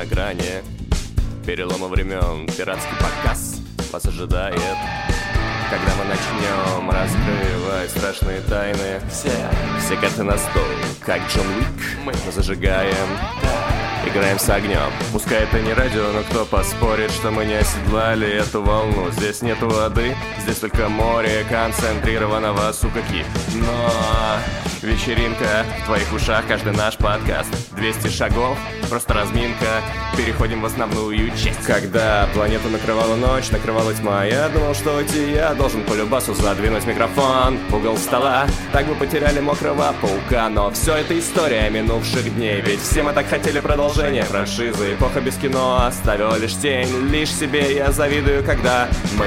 на грани Перелома времен, пиратский показ вас ожидает Когда мы начнем раскрывать страшные тайны. Все, все карты на стол, как Джон Уик. Мы зажигаем, Играем с огнем. Пускай это не радио, но кто поспорит, что мы не оседлали эту волну? Здесь нету воды, здесь только море концентрированного сукаки. Но вечеринка в твоих ушах, каждый наш подкаст. 200 шагов, просто разминка. Переходим в основную часть. Когда планету накрывала ночь, накрывала тьма Я думал, что уйти я должен по любасу задвинуть микрофон в угол стола. Так бы потеряли мокрого паука Но все это история минувших дней. Ведь все мы так хотели продолжать продолжение франшизы. Эпоха без кино оставила лишь тень. Лишь себе я завидую, когда мы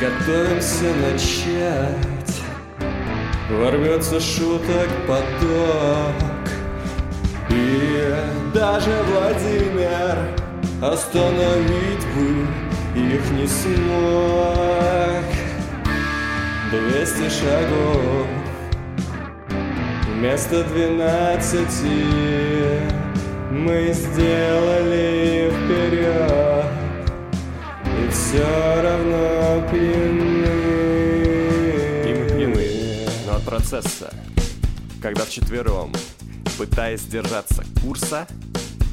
Готовимся начать. Ворвется шуток поток. И даже Владимир Остановить бы их не смог. Двести шагов Вместо двенадцати мы сделали вперед И все равно пьяны. И мы пьяны, но от процесса Когда вчетвером, пытаясь держаться курса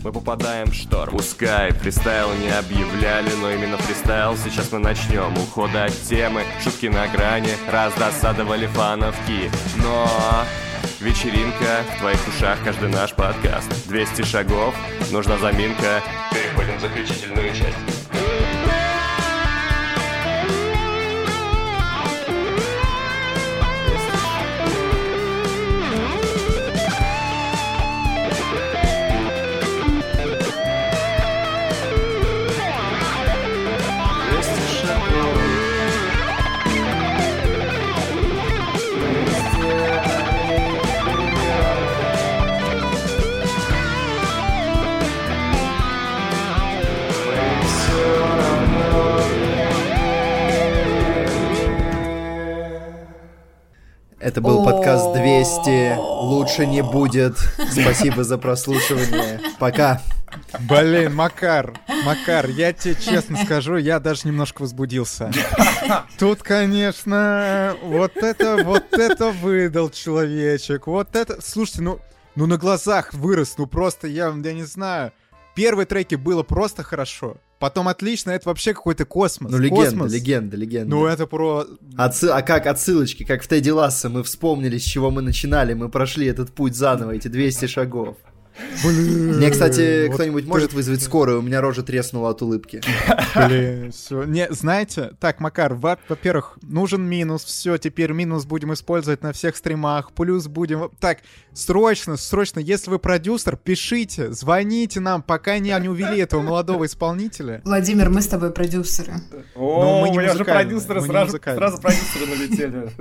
мы попадаем в шторм. Пускай фристайл не объявляли, но именно фристайл сейчас мы начнем Ухода от темы, шутки на грани, раздосадовали фановки. Но Вечеринка в твоих ушах, каждый наш подкаст. 200 шагов, нужна заминка. Переходим в заключительную часть Это был подкаст 200. Лучше не будет. Спасибо за прослушивание. Пока. Блин, Макар, Макар, я тебе честно скажу, я даже немножко возбудился. Тут, конечно, вот это, вот это выдал человечек. Вот это, слушайте, ну, ну на глазах вырос, ну просто я, я не знаю. Первые треки было просто хорошо. Потом отлично, это вообще какой-то космос. Ну, легенда, космос. легенда, легенда. Ну, это про... Отсы... А как отсылочки, как в Тедди Ласса, мы вспомнили, с чего мы начинали, мы прошли этот путь заново, эти 200 шагов. Блин. Мне, кстати, кто-нибудь может вызвать скорую? У меня рожа треснула от улыбки. Блин, все. Не, знаете, так, Макар, во-первых, нужен минус, все, теперь минус будем использовать на всех стримах, плюс будем... Так, срочно, срочно, если вы продюсер, пишите, звоните нам, пока не, не увели этого молодого исполнителя. Владимир, мы с тобой продюсеры. О, мы не уже продюсеры, сразу, сразу продюсеры налетели.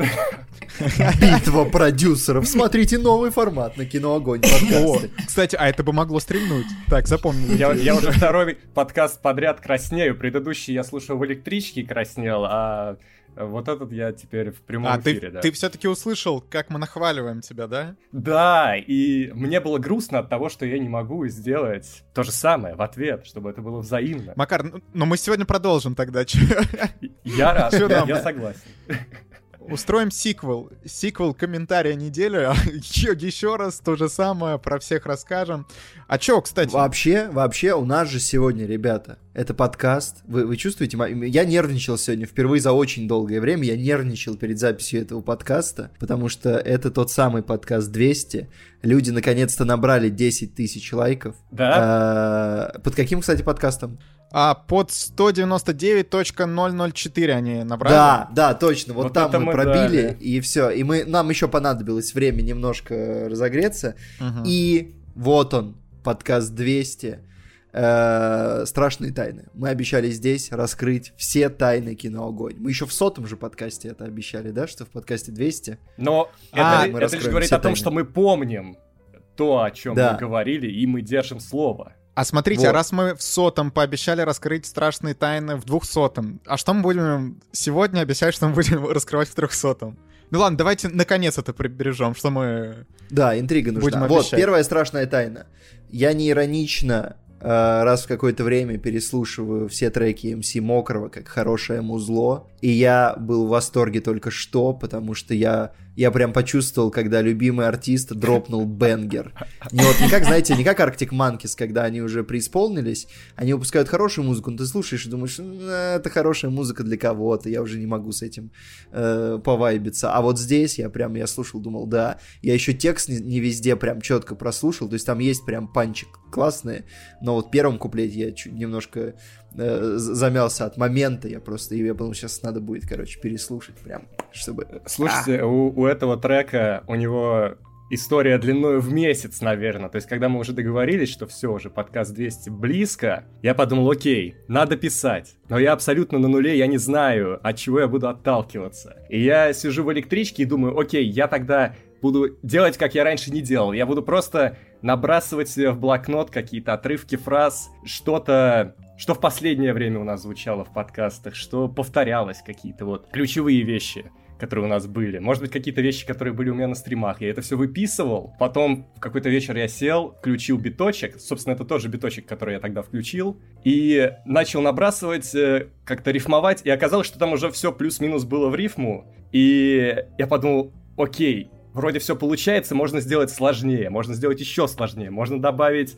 Битва продюсеров. Смотрите новый формат на Кино Огонь подкасты. Кстати, а это бы могло стрельнуть. Так, запомнили. Я, я уже второй подкаст подряд краснею. Предыдущий я слушал в электричке и краснел, а вот этот я теперь в прямом а, эфире, ты, да. ты все-таки услышал, как мы нахваливаем тебя, да? Да, и мне было грустно от того, что я не могу сделать то же самое в ответ, чтобы это было взаимно. Макар, ну, но мы сегодня продолжим тогда. Я рад, я согласен. Устроим сиквел. Сиквел комментария недели. еще, раз то же самое про всех расскажем. А чё, кстати? Вообще, вообще, у нас же сегодня, ребята, это подкаст. Вы, вы чувствуете? Я нервничал сегодня впервые за очень долгое время. Я нервничал перед записью этого подкаста, потому что это тот самый подкаст 200. Люди наконец-то набрали 10 тысяч лайков. Да? А, под каким, кстати, подкастом? А под 199.004 они набрали? Да, да, точно. Вот, вот там мы, мы пробили, дали. и все. И мы, нам еще понадобилось время немножко разогреться. Угу. И вот он, подкаст 200. Э, страшные тайны. Мы обещали здесь раскрыть все тайны кино Огонь. Мы еще в сотом же подкасте это обещали, да, что в подкасте 200. Но а, это, это лишь говорит о том, тайны. что мы помним то, о чем да. мы говорили, и мы держим слово. А смотрите, а вот. а раз мы в сотом пообещали раскрыть страшные тайны в двухсотом, а что мы будем сегодня обещать, что мы будем раскрывать в трехсотом? Ну ладно, давайте наконец это прибережем, что мы... Да, интрига нужна. Будем вот, первая страшная тайна. Я не иронично э, раз в какое-то время переслушиваю все треки МС Мокрого как хорошее музло. И я был в восторге только что, потому что я я прям почувствовал, когда любимый артист дропнул бенгер. Не вот не как, знаете, не как Arctic Monkeys, когда они уже преисполнились, они выпускают хорошую музыку, но ты слушаешь и думаешь, это хорошая музыка для кого-то, я уже не могу с этим э, повайбиться. А вот здесь я прям, я слушал, думал, да, я еще текст не, не везде прям четко прослушал, то есть там есть прям панчик классные, но вот в первом куплете я чуть немножко э, замялся от момента, я просто, я подумал, сейчас надо будет, короче, переслушать прям, чтобы... Слушайте, а. у, у этого трека, у него история длиною в месяц, наверное. То есть, когда мы уже договорились, что все, уже подкаст 200 близко, я подумал, окей, надо писать. Но я абсолютно на нуле, я не знаю, от чего я буду отталкиваться. И я сижу в электричке и думаю, окей, я тогда буду делать, как я раньше не делал. Я буду просто набрасывать себе в блокнот какие-то отрывки фраз, что-то что в последнее время у нас звучало в подкастах, что повторялось какие-то вот ключевые вещи которые у нас были. Может быть, какие-то вещи, которые были у меня на стримах. Я это все выписывал. Потом в какой-то вечер я сел, включил биточек. Собственно, это тоже биточек, который я тогда включил. И начал набрасывать, э, как-то рифмовать. И оказалось, что там уже все плюс-минус было в рифму. И я подумал, окей, вроде все получается, можно сделать сложнее, можно сделать еще сложнее, можно добавить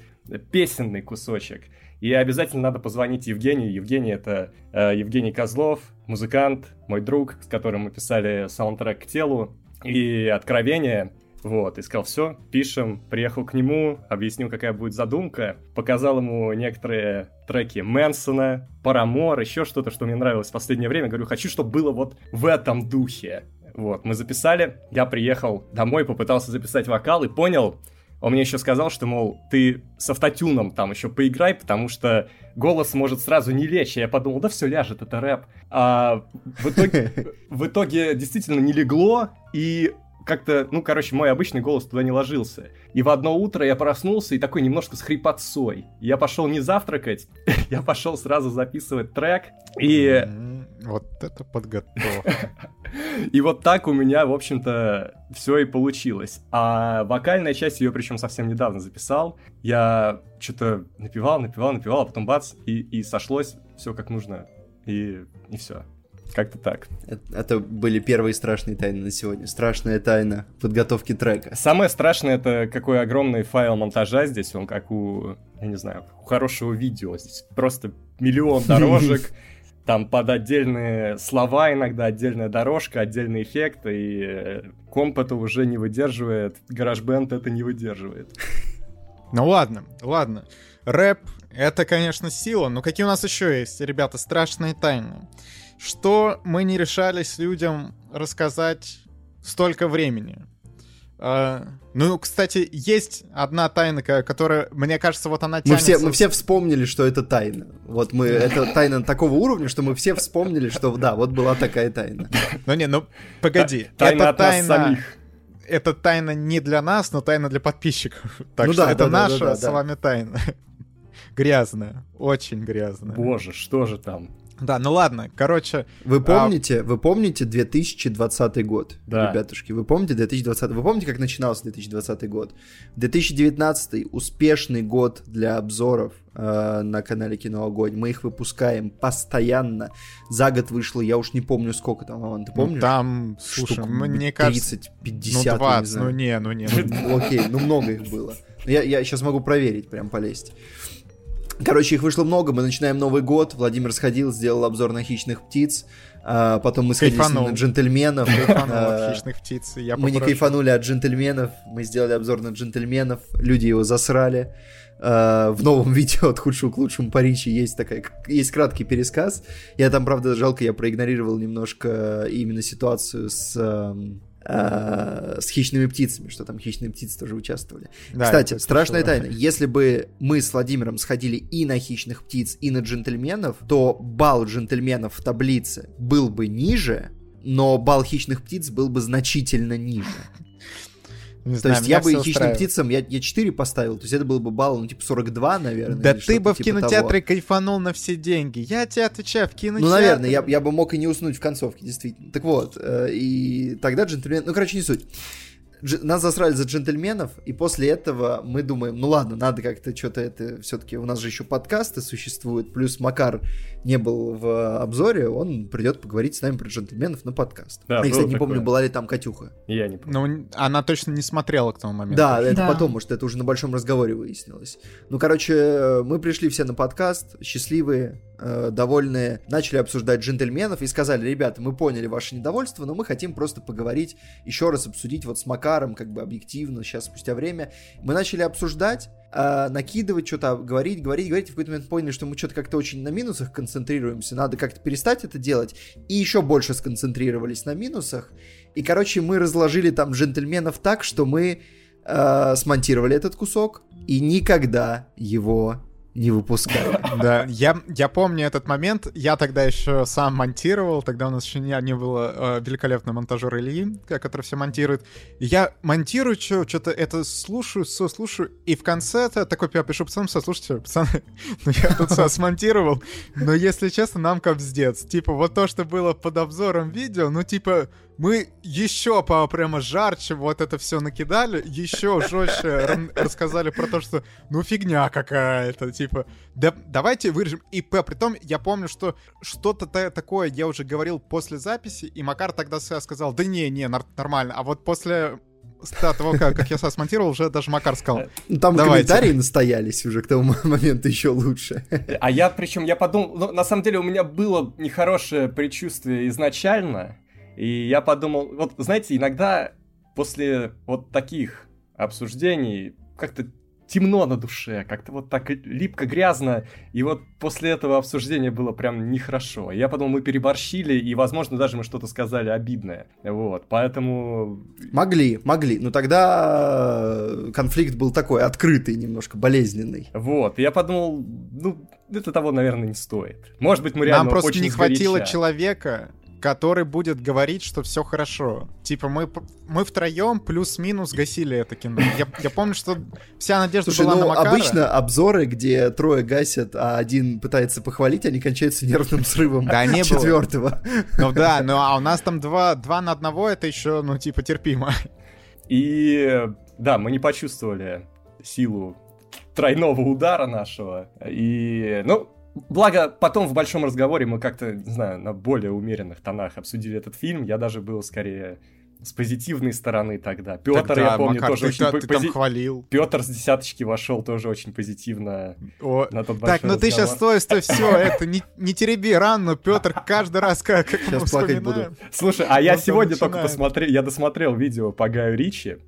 песенный кусочек. И обязательно надо позвонить Евгению. Евгений это э, Евгений Козлов, музыкант, мой друг, с которым мы писали саундтрек к телу. И откровение, вот, и сказал, все, пишем, приехал к нему, объяснил, какая будет задумка, показал ему некоторые треки Мэнсона, Парамор, еще что-то, что мне нравилось в последнее время. Говорю, хочу, чтобы было вот в этом духе. Вот, мы записали, я приехал домой, попытался записать вокал и понял, он мне еще сказал, что, мол, ты с автотюном там еще поиграй, потому что голос может сразу не лечь. Я подумал, да все ляжет, это рэп. А в итоге, в итоге действительно не легло, и как-то, ну, короче, мой обычный голос туда не ложился. И в одно утро я проснулся и такой немножко с хрипотцой. Я пошел не завтракать, я пошел сразу записывать трек. И... Вот это подготовка. И вот так у меня, в общем-то, все и получилось. А вокальная часть ее, причем совсем недавно записал. Я что-то напевал, напевал, напевал, а потом бац, и, и сошлось все как нужно. И, и все. Как-то так. Это, это были первые страшные тайны на сегодня. Страшная тайна подготовки трека. Самое страшное это какой огромный файл монтажа здесь. Он как у, я не знаю, у хорошего видео. Здесь просто миллион дорожек. Там под отдельные слова иногда отдельная дорожка, отдельный эффект, и э, комп это уже не выдерживает, GarageBand это не выдерживает. Ну ладно, ладно. Рэп — это, конечно, сила, но какие у нас еще есть, ребята, страшные тайны? что мы не решались людям рассказать столько времени. Uh, ну, кстати, есть одна тайна, которая, мне кажется, вот она тянется... Мы все, мы все вспомнили, что это тайна. Вот мы, это тайна такого уровня, что мы все вспомнили, что да, вот была такая тайна. Ну не, ну погоди. Тайна от тайна... самих. Это тайна не для нас, но тайна для подписчиков. Так ну что да, это да, наша да, да, с вами тайна. Грязная, очень грязная. Боже, что же там? Да, ну ладно, короче... Вы а помните, а... вы помните 2020 год, да. ребятушки? Вы помните 2020? Вы помните, как начинался 2020 год? 2019 успешный год для обзоров э, на канале Кино Огонь. Мы их выпускаем постоянно. За год вышло, я уж не помню сколько там, Аван, ты ну, помнишь? Ну, там, слушай, Штук мне 30, кажется... 50, ну 20, ну не, ну не. Ну, окей, ну много их было. Я, я сейчас могу проверить, прям полезть. Короче, их вышло много, мы начинаем Новый год, Владимир сходил, сделал обзор на хищных птиц, а, потом мы сходили на джентльменов. А, хищных птиц, я Мы не кайфанули от джентльменов, мы сделали обзор на джентльменов, люди его засрали. Uh, в новом видео от худшего к лучшему по Ричи есть такая, есть краткий пересказ. Я там, правда, жалко, я проигнорировал немножко именно ситуацию с э, с хищными птицами, что там хищные птицы тоже участвовали. Да, Кстати, страшная что... тайна. Если бы мы с Владимиром сходили и на хищных птиц, и на джентльменов, то балл джентльменов в таблице был бы ниже, но балл хищных птиц был бы значительно ниже. Не то знаю, есть я бы хищным устраивает. птицам, я, я 4 поставил, то есть это был бы балл, ну, типа 42, наверное. Да ты бы в типа кинотеатре того. кайфанул на все деньги. Я тебе отвечаю, в кинотеатре. Ну, наверное, я, я бы мог и не уснуть в концовке, действительно. Так вот, э, и тогда джентльмен... Ну, короче, не суть. нас засрали за джентльменов, и после этого мы думаем, ну ладно, надо как-то что-то это все-таки у нас же еще подкасты существуют, плюс Макар не был в обзоре, он придет поговорить с нами про джентльменов на подкаст. Да, я, кстати, не помню, была ли там Катюха. Я не помню. Ну, она точно не смотрела к тому моменту. Да, это да. потом, может, это уже на большом разговоре выяснилось. Ну, короче, мы пришли все на подкаст, счастливые, э, довольные, начали обсуждать джентльменов и сказали, ребята, мы поняли ваше недовольство, но мы хотим просто поговорить, еще раз обсудить вот с Макаром, как бы объективно, сейчас спустя время. Мы начали обсуждать, э, накидывать что-то, говорить, говорить, говорить, и в какой-то момент поняли, что мы что-то как-то очень на минусах концентрируемся, надо как-то перестать это делать, и еще больше сконцентрировались на минусах. И, короче, мы разложили там джентльменов так, что мы э, смонтировали этот кусок. И никогда его не выпускали. Да, я, я помню этот момент. Я тогда еще сам монтировал. Тогда у нас еще не, не было э, великолепного монтажера Ильи, который все монтирует. Я монтирую, что-то это слушаю, все слушаю. И в конце это такой я пишу пацанам, все, слушайте, пацаны, ну я тут все смонтировал. Но если честно, нам капздец. Типа вот то, что было под обзором видео, ну типа мы еще по прямо жарче вот это все накидали, еще жестче рассказали про то, что ну фигня какая-то, типа, да, давайте вырежем. И при том я помню, что что-то такое я уже говорил после записи, и Макар тогда сказал, да не, не, нормально. А вот после того, как, как я сам смонтировал, уже даже Макар сказал. Ну, там Давайте. комментарии настоялись уже к тому моменту еще лучше. А я, причем, я подумал, ну, на самом деле у меня было нехорошее предчувствие изначально, и я подумал, вот знаете, иногда после вот таких обсуждений как-то темно на душе, как-то вот так липко, грязно, и вот после этого обсуждения было прям нехорошо. Я подумал, мы переборщили, и, возможно, даже мы что-то сказали обидное, вот, поэтому... Могли, могли, но тогда конфликт был такой, открытый немножко, болезненный. Вот, я подумал, ну, это того, наверное, не стоит. Может быть, мы реально Нам просто не хватило человека, который будет говорить, что все хорошо. Типа мы, мы втроем плюс-минус гасили это кино. Я, я помню, что вся надежда Слушай, была ну, на Макара. обычно обзоры, где трое гасят, а один пытается похвалить, они кончаются нервным срывом да, не четвертого. Ну да, ну а у нас там два, два на одного, это еще, ну типа терпимо. И да, мы не почувствовали силу тройного удара нашего. И, ну, Благо, потом в большом разговоре мы как-то, не знаю, на более умеренных тонах обсудили этот фильм. Я даже был скорее с позитивной стороны тогда. Петр, тогда, я помню, Макар, тоже ты, очень... Ты, пози... там хвалил. Петр с десяточки вошел тоже очень позитивно О, на тот Так, ну ты сейчас стой, стой, все, это не, не тереби рану, Петр каждый раз как, как Сейчас плакать буду. Слушай, а я сегодня только посмотрел, я досмотрел видео по Гаю Ричи,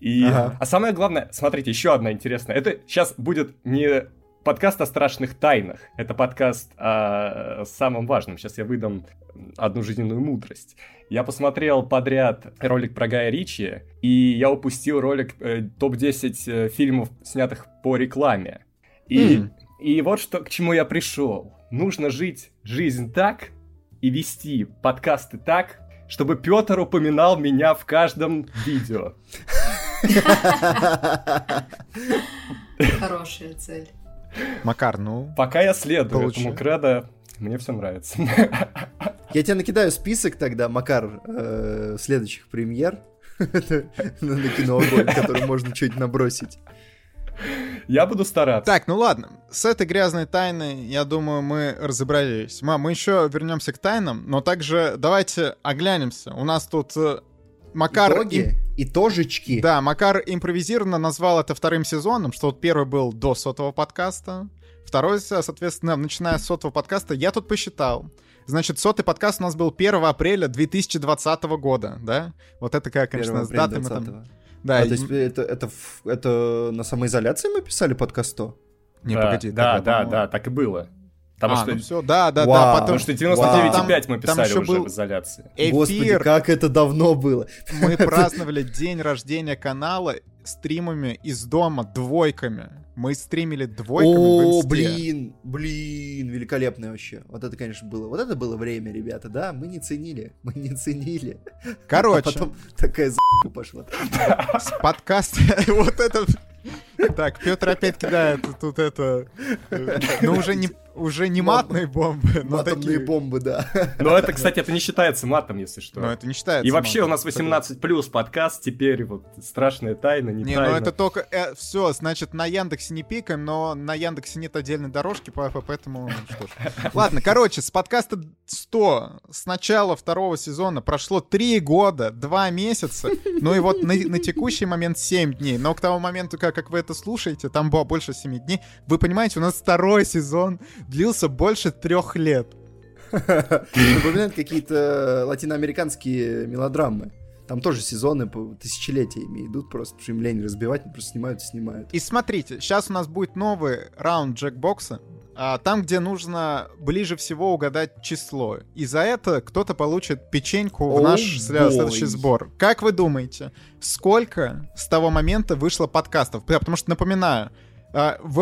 и, ага. а самое главное, смотрите, еще одна интересная. Это сейчас будет не подкаст о страшных тайнах. Это подкаст о самом важном. Сейчас я выдам одну жизненную мудрость. Я посмотрел подряд ролик про Гая Ричи, и я упустил ролик э, топ-10 э, фильмов, снятых по рекламе. И, mm. и вот что, к чему я пришел. Нужно жить жизнь так и вести подкасты так, чтобы Петр упоминал меня в каждом видео. Хорошая цель. Макар, ну... Пока я следую получи. этому кредо, мне все нравится. Я тебе накидаю список тогда, Макар, э, следующих премьер на кино, который можно чуть набросить. Я буду стараться. Так, ну ладно. С этой грязной тайной, я думаю, мы разобрались. Мам, мы еще вернемся к тайнам, но также давайте оглянемся. У нас тут э, Макар... Итоги? Итожечки. Да, Макар импровизированно назвал это вторым сезоном, что вот первый был до сотого подкаста, второй, соответственно, начиная с сотого подкаста, я тут посчитал. Значит, сотый подкаст у нас был 1 апреля 2020 года, да? Вот это, как, конечно, с датами там... Да, а, и... то есть это, это, это на самоизоляции мы писали подкаст 100? Не, да, погоди. Да, так, да, да, так и было. Потому а, что... Ну все, да, да, Вау. да. Потому что 99,5 мы писали уже был в изоляции. Эфир. Господи, как это давно было. Мы праздновали день рождения канала стримами из дома, двойками. Мы стримили двойками О, блин, блин, великолепно вообще. Вот это, конечно, было. Вот это было время, ребята, да? Мы не ценили, мы не ценили. Короче. А потом такая за***ка пошла. С подкаста, вот это... Так, Петр опять кидает тут это... Э, ну, уже не, уже не матные бомбы, но Матомные такие... бомбы, да. Но это, кстати, это не считается матом, если что. Но это не считается. И вообще у нас 18 плюс подкаст теперь, вот страшная тайна, не, Не, тайна. ну это только... э, все, значит, на Яндексе не пикаем, но на Яндексе нет отдельной дорожки, по- поэтому... Что ж. Ладно, короче, с подкаста 100 с начала второго сезона прошло 3 года, 2 месяца, ну и вот на, на текущий момент 7 дней. Но к тому моменту, как, как вы это слушаете, там было больше 7 дней. Вы понимаете, у нас второй сезон длился больше трех лет. Напоминают какие-то латиноамериканские мелодрамы. Там тоже сезоны по тысячелетиями идут просто, потому что им лень разбивать, они просто снимают и снимают. И смотрите, сейчас у нас будет новый раунд джекбокса, там, где нужно ближе всего угадать число. И за это кто-то получит печеньку в Оу, наш бой. следующий сбор. Как вы думаете, сколько с того момента вышло подкастов? Потому что, напоминаю, а, в-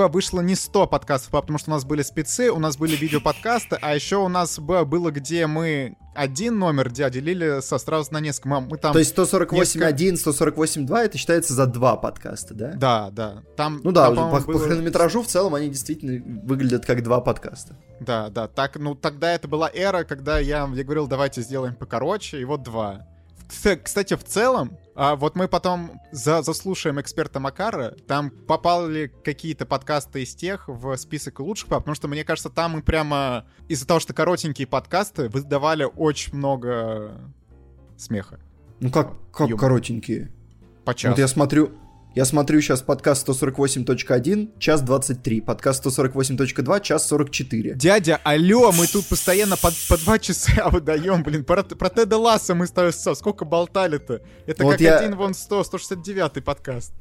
вышло не 100 подкастов, а потому что у нас были спецы, у нас были видеоподкасты, а еще у нас было, где мы один номер где делили со сразу на несколько. Мы, там... То есть 148.1, 148.2 это считается за два подкаста, да? Да, да. Там, Ну да, там, по, по-моему, по было- хронометражу в целом они действительно выглядят как два подкаста. Да, да, так, ну тогда это была эра, когда я, я говорил, давайте сделаем покороче, и вот два. Кс- Кстати, в целом, а вот мы потом за, заслушаем эксперта Макара, там попали какие-то подкасты из тех в список лучших, потому что, мне кажется, там мы прямо из-за того, что коротенькие подкасты выдавали очень много смеха Ну как, как Юмор. коротенькие. по часу. Вот я смотрю, я смотрю сейчас подкаст 148.1, час 23, подкаст 148.2, час 44. Дядя, алло, мы тут постоянно по, по два часа выдаем, блин. Про, про Теда Ласса мы с тобой со- сколько болтали-то? Это Вот как я- один вон 100, 169 подкаст.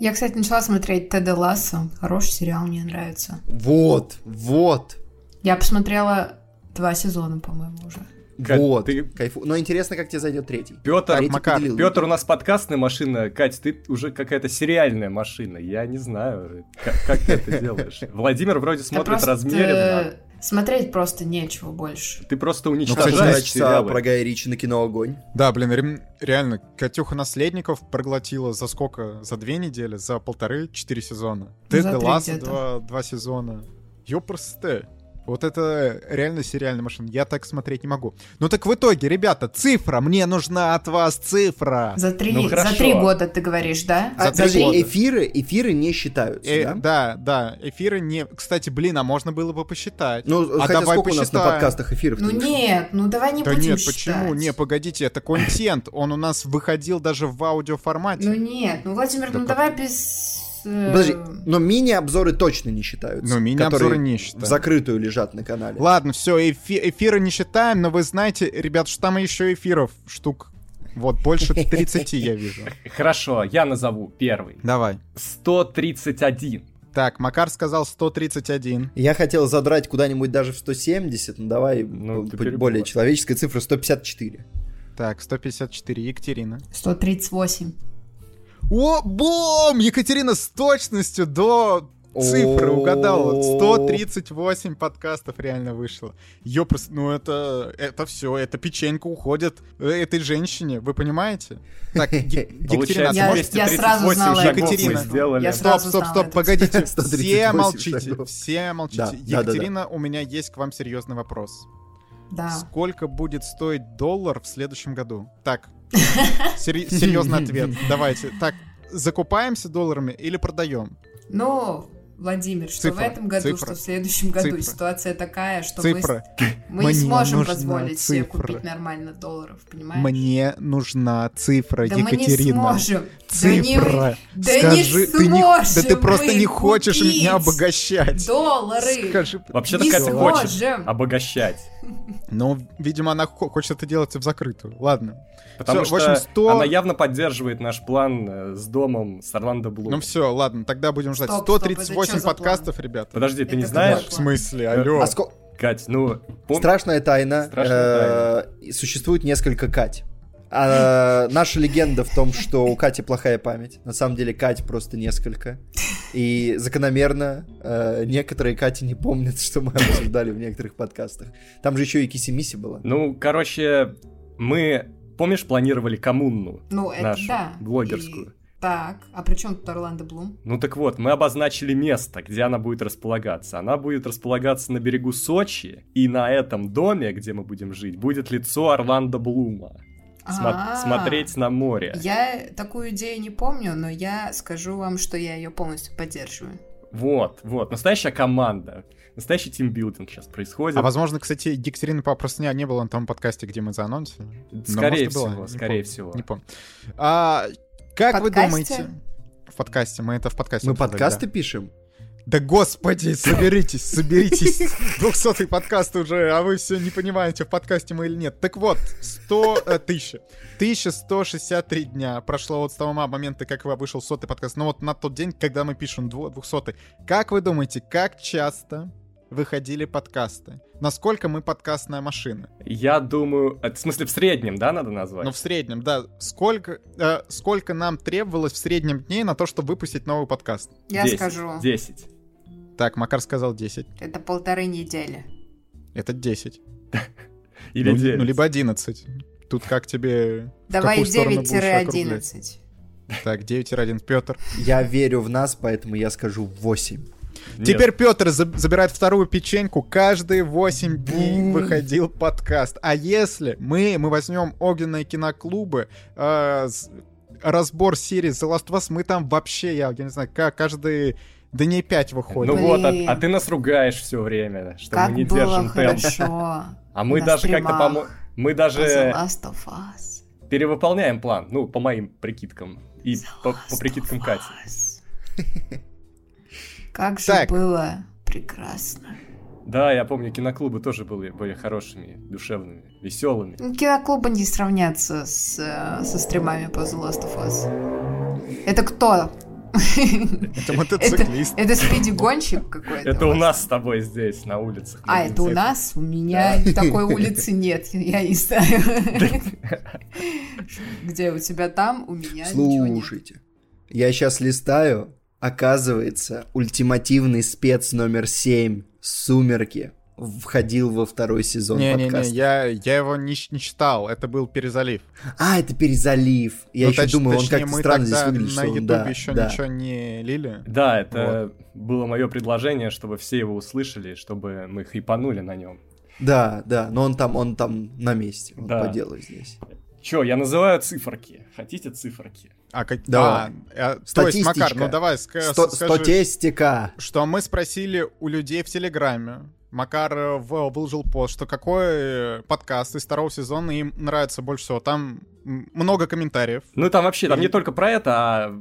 Я, кстати, начала смотреть Теда Лассо. Хороший сериал, мне нравится. Вот, вот, Я посмотрела два сезона, по-моему, уже. Кать, вот. ты- Кайфу. Но интересно, как тебе зайдет третий. Петр, Третий Макар, поделил. Петр, у нас подкастная машина. Кать, ты уже какая-то сериальная машина. Я не знаю, как, как ты это делаешь. Владимир вроде смотрит размеренно. Смотреть просто нечего больше. Ты просто Ну, кстати, уничтожаешь два часа сериалы. про Гая Ричи на кино «Огонь». Да, блин, реально, Катюха Наследников проглотила за сколько? За две недели? За полторы? Четыре сезона. Три Ласса где-то. два, два сезона. Ёпросте. Вот это реально сериальная машина. Я так смотреть не могу. Ну так в итоге, ребята, цифра. Мне нужна от вас цифра. За три, Ну, за три года, ты говоришь, да? За А, три подожди, года. эфиры, эфиры не считаются, Э, да? да, да, эфиры не... Кстати, блин, а можно было бы посчитать. Ну, а хотя давай сколько у нас на посчитаем. подкастах эфиров? Ну нет, ну давай не Да будем нет, считать. почему? Не, погодите, это контент. Он у нас выходил даже в аудиоформате. Ну нет, ну Владимир, Да ну как- давай без... э, Подожди, но мини-обзоры точно не считаются. Ну, мини-обзоры которые не В считаю. закрытую лежат на канале. Ладно, все, эфиры не считаем, но вы знаете, ребят, что там еще эфиров штук. Вот, больше 30 я вижу. Хорошо, я назову первый. Давай. 131. Так, Макар сказал 131. Я хотел задрать куда-нибудь даже в 170, ну давай Ну, более человеческая цифра 154. Так, 154. Екатерина. 138. О, бом! Екатерина с точностью до цифры угадала. 138 подкастов реально вышло. Ёпрст, ну это, это все, это печенька уходит э, этой женщине, вы понимаете? Так, Екатерина, Я- ты я 238 сразу знала Екатерина, Стоп, стоп, стоп, погодите, все 138 молчите, все молчите. Екатерина, у меня есть к вам серьезный вопрос. Да. Сколько будет стоить доллар в следующем году? Так, серьезный ответ. Давайте. Так, закупаемся долларами или продаем? Ну, Владимир, что Цифра, в этом году, цифра, что в следующем году цифра. ситуация такая, что мы, Цифра. с- мы не сможем позволить себе цифра. купить нормально долларов, понимаешь? Мне нужна цифра, да мы не Екатерина. сможем. Да не- Цифра. да не Скажи, ты не, да ты просто мы не хочешь меня обогащать. Доллары. Скажи. Вообще-то Не Катя хочет сможем. обогащать. Ну, видимо, она хо- хочет это делать в закрытую. Ладно. Потому Всё, в что общем, 100 она явно поддерживает наш план э, с домом с Орландо Блум. Ну все, ладно, тогда будем ждать. Стоп, стоп, это 138 чё за подкастов, ребята. Подожди, ты не знаешь? В смысле, алло. А ско- Кать, ну... пом- Страшная тайна. Страшная э, Существует несколько Кать. А, наша легенда в том, что у Кати плохая память. На самом деле Кать просто несколько. И закономерно э, некоторые Кати не помнят, что мы обсуждали в некоторых подкастах. Там же еще и Киси Миси была. Ну, короче, мы, помнишь, планировали коммуну Ну, это нашу, да. блогерскую. И Так, а при чем тут Орландо Блум? Ну так вот, мы обозначили место, где она будет располагаться. Она будет располагаться на берегу Сочи, и на этом доме, где мы будем жить, будет лицо Орландо Блума. Смо- А. смотреть на море. Я такую идею не помню, но я скажу вам, что я ее полностью поддерживаю. Вот, вот, настоящая команда. Настоящий тимбилдинг сейчас происходит. А возможно, кстати, Екатерины попросту не, не было на том подкасте, где мы заанонсили. Но, Скорее всего, не скорее помню, всего. Не помню. А, как В вы подкасте? думаете? В подкасте, мы это в подкасте. Мы подкасты да. пишем? Да господи, соберитесь, соберитесь. 200 подкаст уже, а вы все не понимаете, в подкасте мы или нет. Так вот, 100 э, тысяч. 1163 дня прошло вот с того момента, как вышел сотый подкаст. Ну вот на тот день, когда мы пишем 200 Как вы думаете, как часто выходили подкасты? Насколько мы подкастная машина? Я думаю, это в смысле в среднем, да, надо назвать? Ну, в среднем, да. Сколько, э, сколько нам требовалось в среднем дней на то, чтобы выпустить новый подкаст? Я 10, скажу, 10. Так, Макар сказал 10. это полторы недели. Это 10. Или ну, 9. ну, либо 11. Тут как тебе... Давай какую сторону будешь округлять? 9-11. Так, 9-1. Петр. Я верю в нас, поэтому я скажу 8. Нет. Теперь Петр забирает вторую печеньку. Каждые 8 дней выходил подкаст. А если мы, мы возьмем огненные киноклубы, э, разбор серии The Last of Us, мы там вообще, я, я не знаю, как каждые дней 5 выходим. Ну вот, а, Блин. а ты нас ругаешь все время, что Как мы не было держим темп. хорошо. А мы на даже как-то. Мы The даже Last of Us. перевыполняем план, ну, по моим прикидкам. И The по, прикидкам Кати. Как же Так. было прекрасно. Да, я помню, киноклубы тоже были, были хорошими, душевными, веселыми. Ну, Киноклубы не сравнятся с, э, со стримами по The Last of Us. Это кто? Это мотоциклист. это спиди-гонщик какой-то? Это у нас с тобой здесь, на улицах. А, это у нас? У меня такой улицы нет, я не знаю. Где у тебя там, у меня. Слушайте. Я сейчас листаю. Оказывается, ультимативный спец номер 7 «Сумерки» входил во второй сезон Не-не-не, подкаста. я, я его не, не читал, это был перезалив. А, это перезалив. Я Ну, еще точ- думаю, он точнее, как-то мы странно здесь выглядит, на он- Ютубе да, еще да. ничего не лили. Да, это было мое предложение, чтобы все его услышали, чтобы мы хайпанули на нем. Да, да, но он там, он там на месте. Он Да. по делу здесь. Че, я называю циферки. Хотите циферки? А, как... Давай. а, э, то есть, Макар, ну давай, ска- Сто- скажи, Статистика. что мы спросили у людей в Телеграме. Макар э, выложил пост, что какой э, подкаст из второго сезона им нравится больше всего. Там много комментариев. Ну, там вообще, там не только про это, а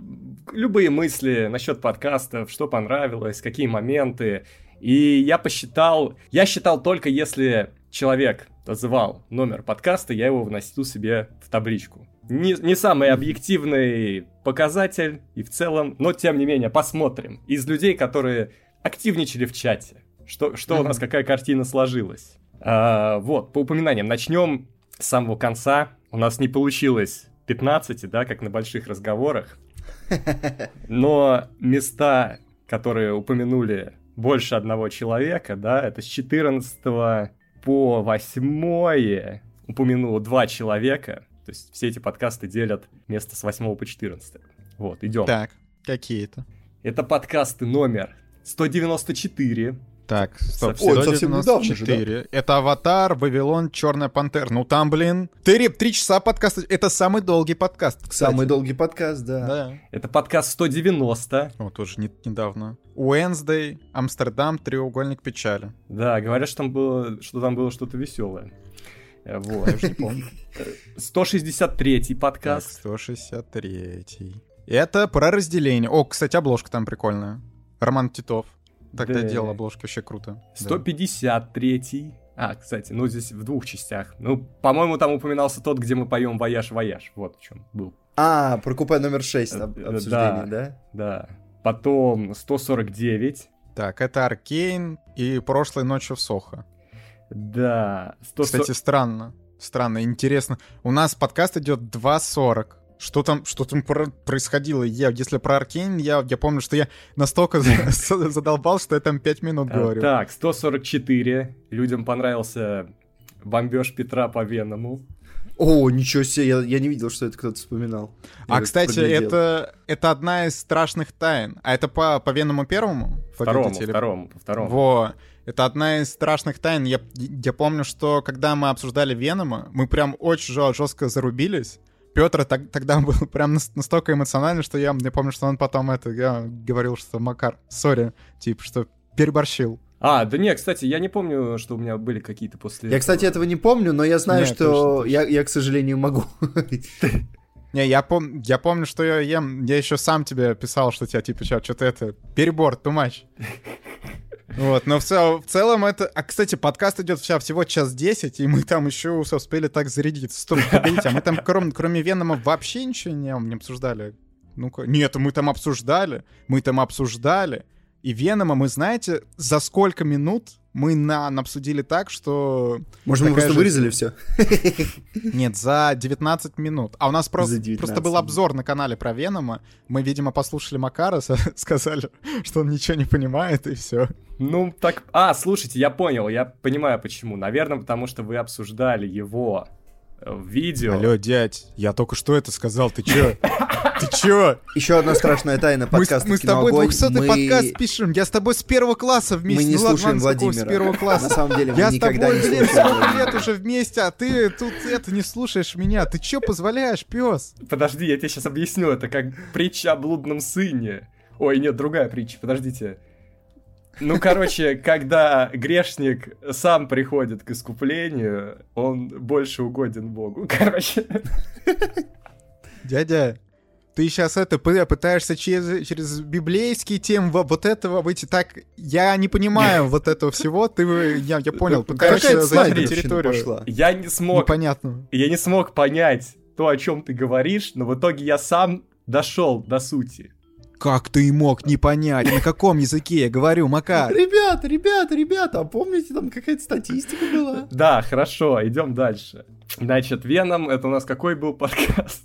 любые мысли насчет подкастов, что понравилось, какие моменты. И я посчитал, я считал только если человек называл номер подкаста, я его вносил себе в табличку. Не, не самый объективный показатель, и в целом, но тем не менее, посмотрим. Из людей, которые активничали в чате, что, что у нас, какая картина сложилась. А, вот, по упоминаниям, начнем с самого конца. У нас не получилось 15, да, как на больших разговорах. Но места, которые упомянули больше одного человека, да, это с 14 по 8 упомянуло два человека. То есть все эти подкасты делят место с 8 по 14. Вот, идем. Так, какие-то. Это подкасты номер 194. Так, стоп, Совсем- Ой, совсем недавно же, 194. Это Аватар, Вавилон, Черная Пантера. Ну там, блин, три, три часа подкаста. Это самый долгий подкаст. кстати. Самый долгий подкаст, да. Да. Это подкаст 190. Вот тоже не- недавно. Уэнсдей, Амстердам, треугольник печали. Да, говорят, что там было, что там было что-то веселое. Э, Вот. Я уже не помню. 163 Так, подкаст. 163. Это про разделение. О, кстати, обложка там прикольная. Роман Титов. Тогда Да. делал обложки вообще круто. Да. 153. А, кстати, ну здесь в двух частях. Ну, по-моему, там упоминался тот, где мы поем «Voyage-voyage». Вот в чем был. А, про купе номер 6 об- Э, обсуждение, да. да? Да. Потом 149. Так, это Arcane и прошлой ночью в Сохо. Да. 140... Кстати, странно. Странно, интересно. У нас подкаст идет 2.40. Что там, что там про- происходило? Я, если про Аркейн, я, я помню, что я настолько за- задолбал, что я там 5 минут А, говорю. Так, 144. Людям понравился бомбеж Петра по Веному. О, ничего себе, я, я не видел, что это кто-то вспоминал. Я а, кстати, это, это одна из страшных тайн. А это по, по Веному первому? Второму, второму, второму. Во. Это одна из страшных тайн. Я, я помню, что когда мы обсуждали Венома, мы прям очень жестко зарубились. Петр так, тогда был прям настолько эмоциональный, что я, я помню, что он потом это я говорил, что Макар, сори, типа, что переборщил. А, да не, кстати, я не помню, что у меня были какие-то после... Я, кстати, этого не помню, но я знаю, Нет, что точно, точно. Я, я, к сожалению, могу. Не, я, пом... я помню, что я ем... Я еще сам тебе писал, что тебя, типа, что-то это... Перебор, too much. Вот, но в, цел, в целом это... А, кстати, подкаст идет всего час десять, и мы там еще успели так зарядиться. Стоп, погодите, а мы там кроме, кроме Венома вообще ничего не, не обсуждали? Ну-ка, нет, мы там обсуждали, мы там обсуждали. И Венома мы, знаете, за сколько минут мы на, обсудили так, что... Может, мы просто же... вырезали все? Нет, за 19 минут. А у нас просто, просто был обзор на канале про Венома. Мы, видимо, послушали Макара, сказали, что он ничего не понимает, и все. Ну, так... А, слушайте, я понял, я понимаю почему. Наверное, потому что вы обсуждали его видео. Алло, дядь, я только что это сказал, ты чё? Ты чё? Еще одна страшная тайна подкаста Мы, мы с тобой 200 мы... подкаст пишем, я с тобой с первого класса вместе. Мы не ну, слушаем ладно, Владимира. С первого класса. На самом деле Я с тобой, блин, сколько лет уже вместе, а ты тут это не слушаешь меня. Ты чё позволяешь, пес? Подожди, я тебе сейчас объясню, это как притча о блудном сыне. Ой, нет, другая притча, подождите. Ну, короче, когда грешник сам приходит к искуплению, он больше угоден Богу. Короче. Дядя, ты сейчас это пытаешься через, через библейские темы вот этого выйти так. Я не понимаю вот этого всего. Ты я, я понял, пытаешься зайти на территорию. Пошла. Я не смог. Непонятно. Я не смог понять то, о чем ты говоришь, но в итоге я сам дошел до сути. Как ты мог не понять? На каком языке я говорю, Макар? Ребята, ребята, ребята, а помните, там какая-то статистика была? Да, хорошо, идем дальше. Значит, Веном, это у нас какой был подкаст?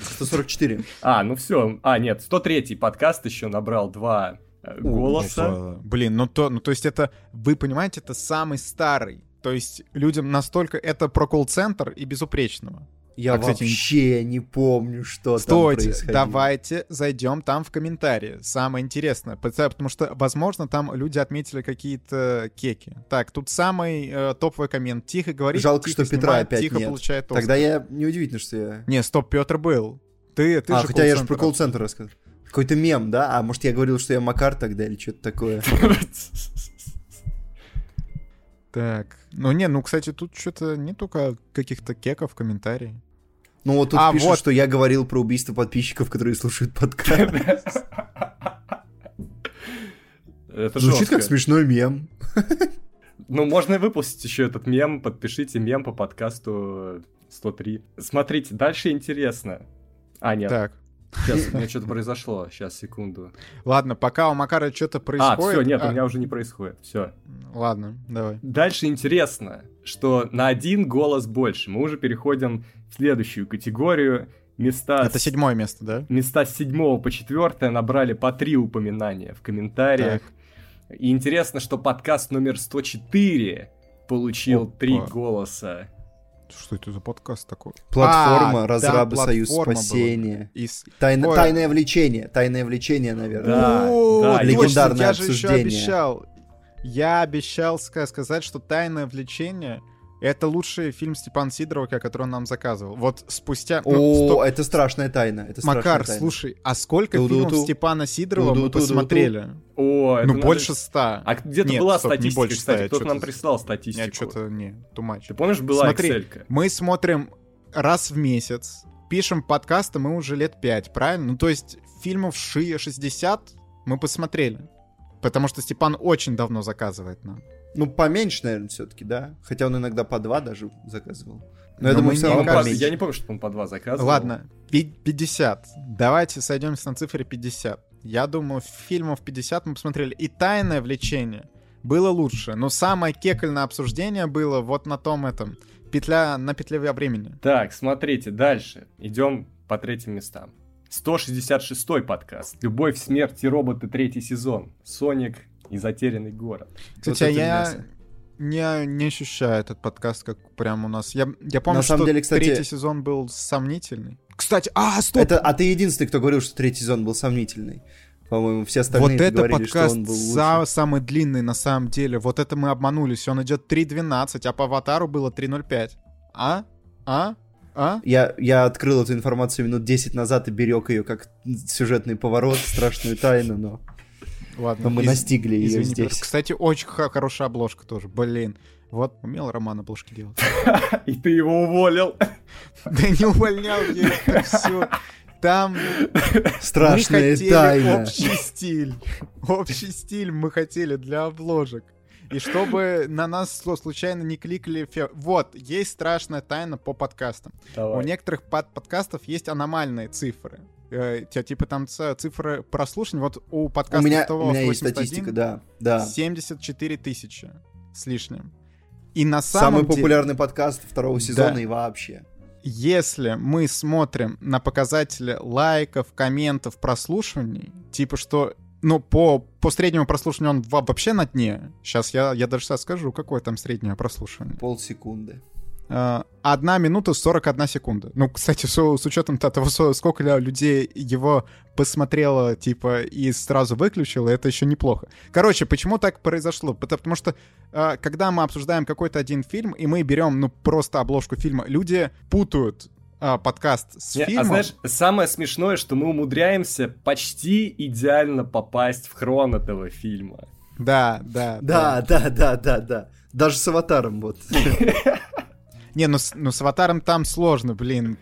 144. А, ну все. А, нет, 103 подкаст еще набрал два э, голоса. Блин, ну то, ну то есть это, вы понимаете, это самый старый. То есть людям настолько это про колл-центр и безупречного. Я а, кстати, вообще не помню, что Стойте, там происходило. давайте зайдем там в комментарии. Самое интересное. Потому что, возможно, там люди отметили какие-то кеки. Так, тут самый э, топовый коммент. Тихо говорит, Жалко, тихо что Петра снимает, опять тихо нет. получает Оскар. Тогда я неудивительно, что я... Не, стоп, Петр был. Ты, ты а, же хотя я же про колл-центр рассказал. Какой-то мем, да? А может, я говорил, что я Макар тогда или что-то такое? Так, ну не, ну, кстати, тут что-то не только каких-то кеков, комментариев. Ну вот тут а, пишут, вот. что я говорил про убийство подписчиков, которые слушают подкаст. Это Звучит как смешной мем. Ну, можно и выпустить еще этот мем. Подпишите мем по подкасту 103. Смотрите, дальше интересно. А, нет. Так. Сейчас, у меня что-то произошло. Сейчас, секунду. Ладно, пока у Макара что-то происходит... А, все, нет, а... у меня уже не происходит. Все. Ладно, давай. Дальше интересно, что на один голос больше. Мы уже переходим в следующую категорию. Места Это с... седьмое место, да? Места с седьмого по четвертое набрали по три упоминания в комментариях. Так. И интересно, что подкаст номер 104 получил три голоса. Что это за подкаст такой? Платформа, а, разрабы, да, союз спасения. И... Тайна, Тайное влечение. Тайное влечение, наверное. Да, О, да. Легендарное я же еще обещал. Я обещал сказать, что тайное влечение это лучший фильм Степана Сидорова, который он нам заказывал. Вот спустя... Ну, О, стоп... это страшная тайна. Это Макар, тайна. слушай, а сколько Ту-ду-ту. фильмов Степана Сидорова мы посмотрели? О, ну, больше ста. А где-то Нет, была стоп, статистика, больше кстати, кто-то нам прислал статистику. Нет, что-то не, тумач. Ты помнишь, была Смотри, Excel-ка? мы смотрим раз в месяц, пишем подкасты мы уже лет пять, правильно? Ну, то есть фильмов 60 мы посмотрели. Потому что Степан очень давно заказывает нам. Ну, поменьше, наверное, все-таки, да. Хотя он иногда по два даже заказывал. Но, Но я думаю, все равно по... Я не помню, что он по два заказывал. Ладно, 50. Давайте сойдемся на цифре 50. Я думаю, фильмов 50 мы посмотрели. И «Тайное влечение» было лучше. Но самое кекальное обсуждение было вот на том этом. Петля на петле времени. Так, смотрите, дальше. Идем по третьим местам. 166-й подкаст. «Любовь, смерть и роботы. Третий сезон». Соник и затерянный город. Кстати, вот а я... не, не ощущаю этот подкаст как прям у нас. Я, я помню, На самом что деле, кстати- третий сезон был сомнительный. Кстати, а, стоп! Это, а ты единственный, кто говорил, что третий сезон был сомнительный. По-моему, все остальные вот это говорили, что подкаст он был лучше. за- самый длинный на самом деле. Вот это мы обманулись. Он идет 3.12, а по аватару было 3.05. А? А? А? Я, я открыл эту информацию минут 10 назад и берег ее как сюжетный поворот, страшную тайну, но, Ладно. но мы из- настигли ее извини, здесь. Кстати, очень х- хорошая обложка тоже. Блин. Вот, умел Роман обложки делать. И ты его уволил. Да не увольнял я это все. Там Страшная тайна. общий стиль. Общий стиль мы хотели для обложек. И чтобы на нас случайно не кликали... фе- Вот, есть страшная тайна по подкастам. У Давай. некоторых под подкастов есть аномальные цифры. Э, те- типа там цифры прослушивания. Вот у У подкаста меня, «100 у меня есть 81» статистика, да. да. 74 тысячи с лишним. И на Самый самом деле... популярный подкаст второго сезона Да. и вообще. Если мы смотрим на показатели лайков, комментов, прослушиваний, типа что, ну, по, по среднему прослушиванию он во- вообще на дне. Сейчас я, я даже сейчас скажу, какое там среднее прослушивание. Полсекунды. А, Одна минута 41 секунда. Ну, кстати, с, с учетом того, сколько людей его посмотрело, типа, и сразу выключило, это еще неплохо. Короче, почему так произошло? Пото- Потому что, а, когда мы обсуждаем какой-то один фильм, и мы берем, ну, просто обложку фильма, люди путают а, подкаст с Не, фильмом. а знаешь, самое смешное, что мы умудряемся почти идеально попасть в хрон этого фильма. Да, да, Да, да, да, да, да. Даже с аватаром вот. Не, ну ну с аватаром там сложно, блин.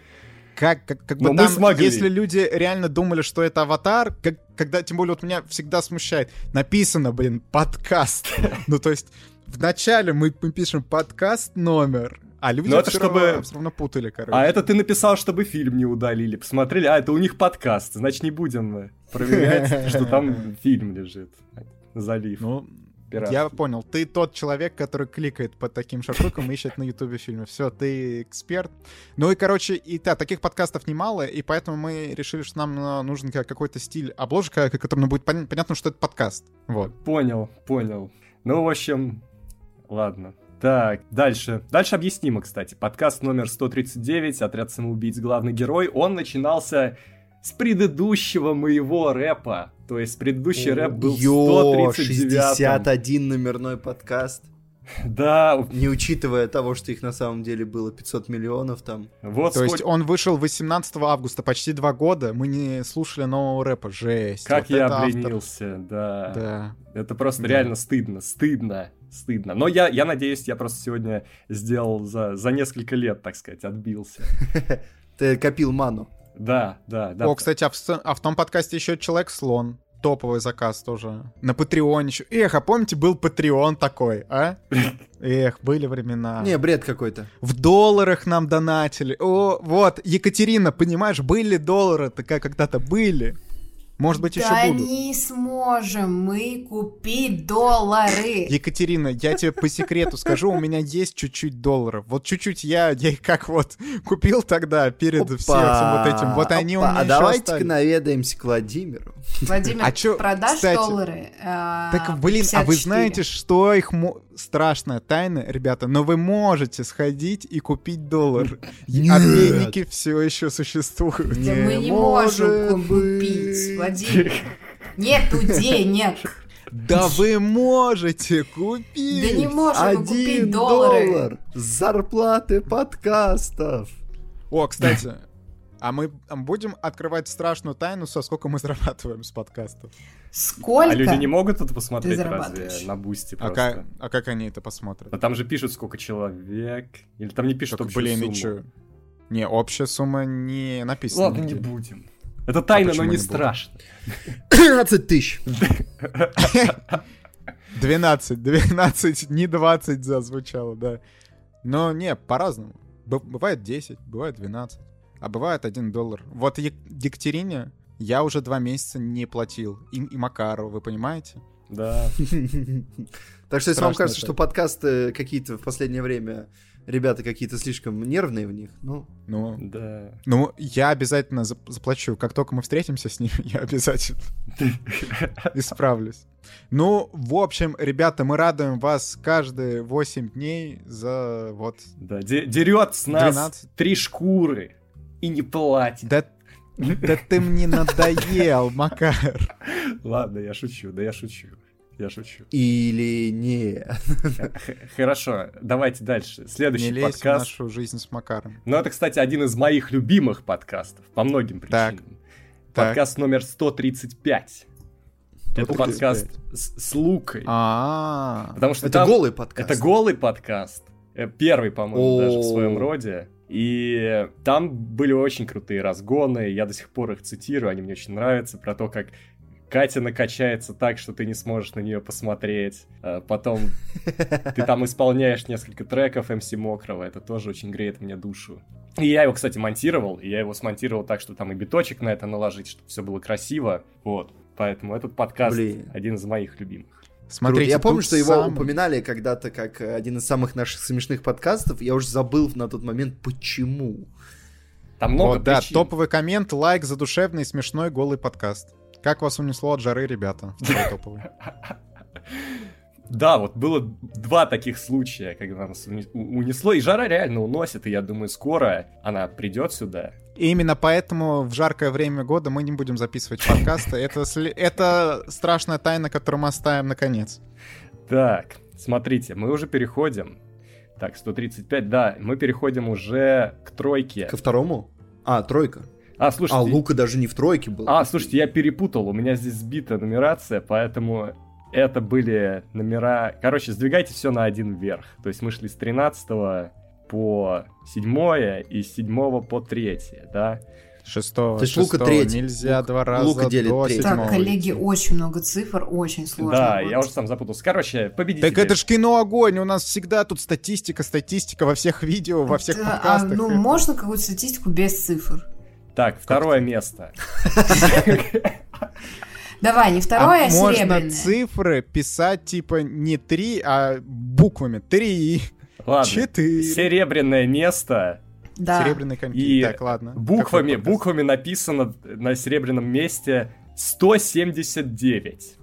Как, как, как бы Но мы там, смогли. если люди реально думали, что это аватар, как, когда, тем более, вот меня всегда смущает, написано, блин, подкаст. Ну, то есть, вначале мы, мы пишем подкаст номер, а люди Ну, это все, чтобы- равно, всё равно путали, короче. А это ты написал, чтобы фильм не удалили. Посмотрели, а это у них подкаст. Значит, не будем мы проверять, что там фильм лежит. Залив. Ну, пиратский. я понял. Ты тот человек, который кликает по таким шашлыкам и ищет на ютубе фильмы. Все, ты эксперт. Ну и, короче, и да, таких подкастов немало, и поэтому мы решили, что нам э, нужен ка- какой-то стиль обложка, который ну, будет пон- понятно, что это подкаст. Вот. Понял, понял. Ну, в общем, ладно. Так, дальше. Дальше объяснимо, кстати. Подкаст номер 139, «Отряд самоубийц. Главный герой», он начинался с предыдущего моего рэпа. То есть предыдущий рэп был Йо, 139 61 номерной подкаст. Да, Не учитывая того, что их на самом деле было 500 миллионов там. вот То есть сколько- он вышел 18 августа, почти два года. Мы не слушали нового рэпа. Жесть. Как Вот я это автор. обленился, да. Да. Это просто Да. реально стыдно, стыдно, стыдно. Но я, я надеюсь, я просто сегодня сделал за, за несколько лет, так сказать, отбился. Ты копил ману. Да, да, да. О, кстати, а в, а в том подкасте еще Человек-слон. Топовый заказ тоже. На Патреоне еще. Эх, а помните, был Патреон такой, а? Эх, были времена. Не, бред какой-то. В долларах нам донатили. О, вот, Екатерина, понимаешь, были доллары, такая когда-то были. Может быть, еще Да будут. не сможем мы купить доллары. Екатерина, я тебе по секрету скажу, у меня есть чуть-чуть долларов. Вот чуть-чуть я, я их как вот купил тогда перед всем, всем вот этим. Вот они у Опа, меня А еще давайте-ка остались. наведаемся к Владимиру. Владимир, А чё, продашь кстати, доллары? а, Так, блин, а вы 54? знаете, что их... мо- Страшная тайна, ребята, но вы можете сходить и купить доллар. Обменники все еще существуют. Да мы Не можем купить, Владимир. Нету денег. Да вы можете купить! Да не можем купить доллары. доллар с зарплаты подкастов. О, кстати, а мы будем открывать страшную тайну, со сколько мы зарабатываем с подкастов? Сколько? А люди не могут это посмотреть разве на бусте А просто? как, а как они это посмотрят? А там же пишут, сколько человек. Или там не пишут Так, общую блин, сумму. и чё? Не, общая сумма не написана. Ладно, не нигде. будем. Это тайна, но почему не не страшно. 13 тысяч. 12, 12, не 20 зазвучало, да. Но не, по-разному. Бывает 10, бывает 12, а бывает 1 доллар. Вот Е- Екатерине я уже два месяца не платил. И, и Макару, вы понимаете? Да. Так что если вам кажется, что подкасты какие-то в последнее время ребята какие-то слишком нервные в них. Ну, ну, да. Ну, я обязательно заплачу. Как только мы встретимся с ними, я обязательно исправлюсь. Ну, в общем, ребята, мы радуем вас каждые 8 дней за вот... Да, дерет с нас 12... три шкуры и не платит. Да, да ты мне надоел, Макар. Ладно, я шучу, да я шучу. Я шучу. Или не. Хорошо, давайте дальше. Следующий не подкаст. в нашу жизнь с Макаром. Ну, это, кстати, один из моих любимых подкастов. По многим причинам. Так. Подкаст так. номер 135. Это подкаст с, с Лукой. А, Потому что это голый подкаст. Это голый подкаст. Э, первый, по-моему, даже в своем роде. И там были очень крутые разгоны, я до сих пор их цитирую, они мне очень нравятся, про то, как Катя накачается так, что ты не сможешь на нее посмотреть. А потом ты там исполняешь несколько треков МС Мокрого, это тоже очень греет мне душу. И я его, кстати, монтировал, и я его смонтировал так, что там и биточек на это наложить, чтобы все было красиво. Вот. Поэтому этот подкаст Блин. один из моих любимых. Смотрите, я помню, что сам... его упоминали когда-то как один из самых наших смешных подкастов. Я уже забыл на тот момент, почему. Там много вот, причин. Да, топовый коммент, лайк, задушевный, смешной, голый подкаст. Как вас унесло от жары, ребята? топовый. Да, вот было два таких случая, когда нас унесло, и жара реально уносит, и я думаю, скоро она придет сюда. И именно поэтому в жаркое время года мы не будем записывать подкасты. Это, это страшная тайна, которую мы оставим наконец. Так, смотрите, мы уже переходим. Так, 135, да, мы переходим уже к тройке. Ко второму? А, тройка. А, слушайте... А Лука даже не в тройке был. А, слушайте, я перепутал, у меня здесь сбита нумерация, поэтому это были номера... Короче, сдвигайте все на один вверх. То есть мы шли с 13 по 7 и с 7 по 3, да? Шестого, То есть шестого. Лука третий. Нельзя Лук, два раза Лука делит до третий. Так, коллеги, очень много цифр, очень сложно. Да, будет. я уже сам запутался. Короче, победитель. Так это ж кино огонь, у нас всегда тут статистика, статистика во всех видео, во всех да, подкастах. А, ну, это... можно какую-то статистику без цифр? Так, второе место. Давай, не второе, а, а можно цифры писать типа не три, а буквами. Три. Ладно. Четыре. Серебряное место. Да. Серебряный коньки. И так, ладно. Буквами, буквами написано на серебряном месте 179.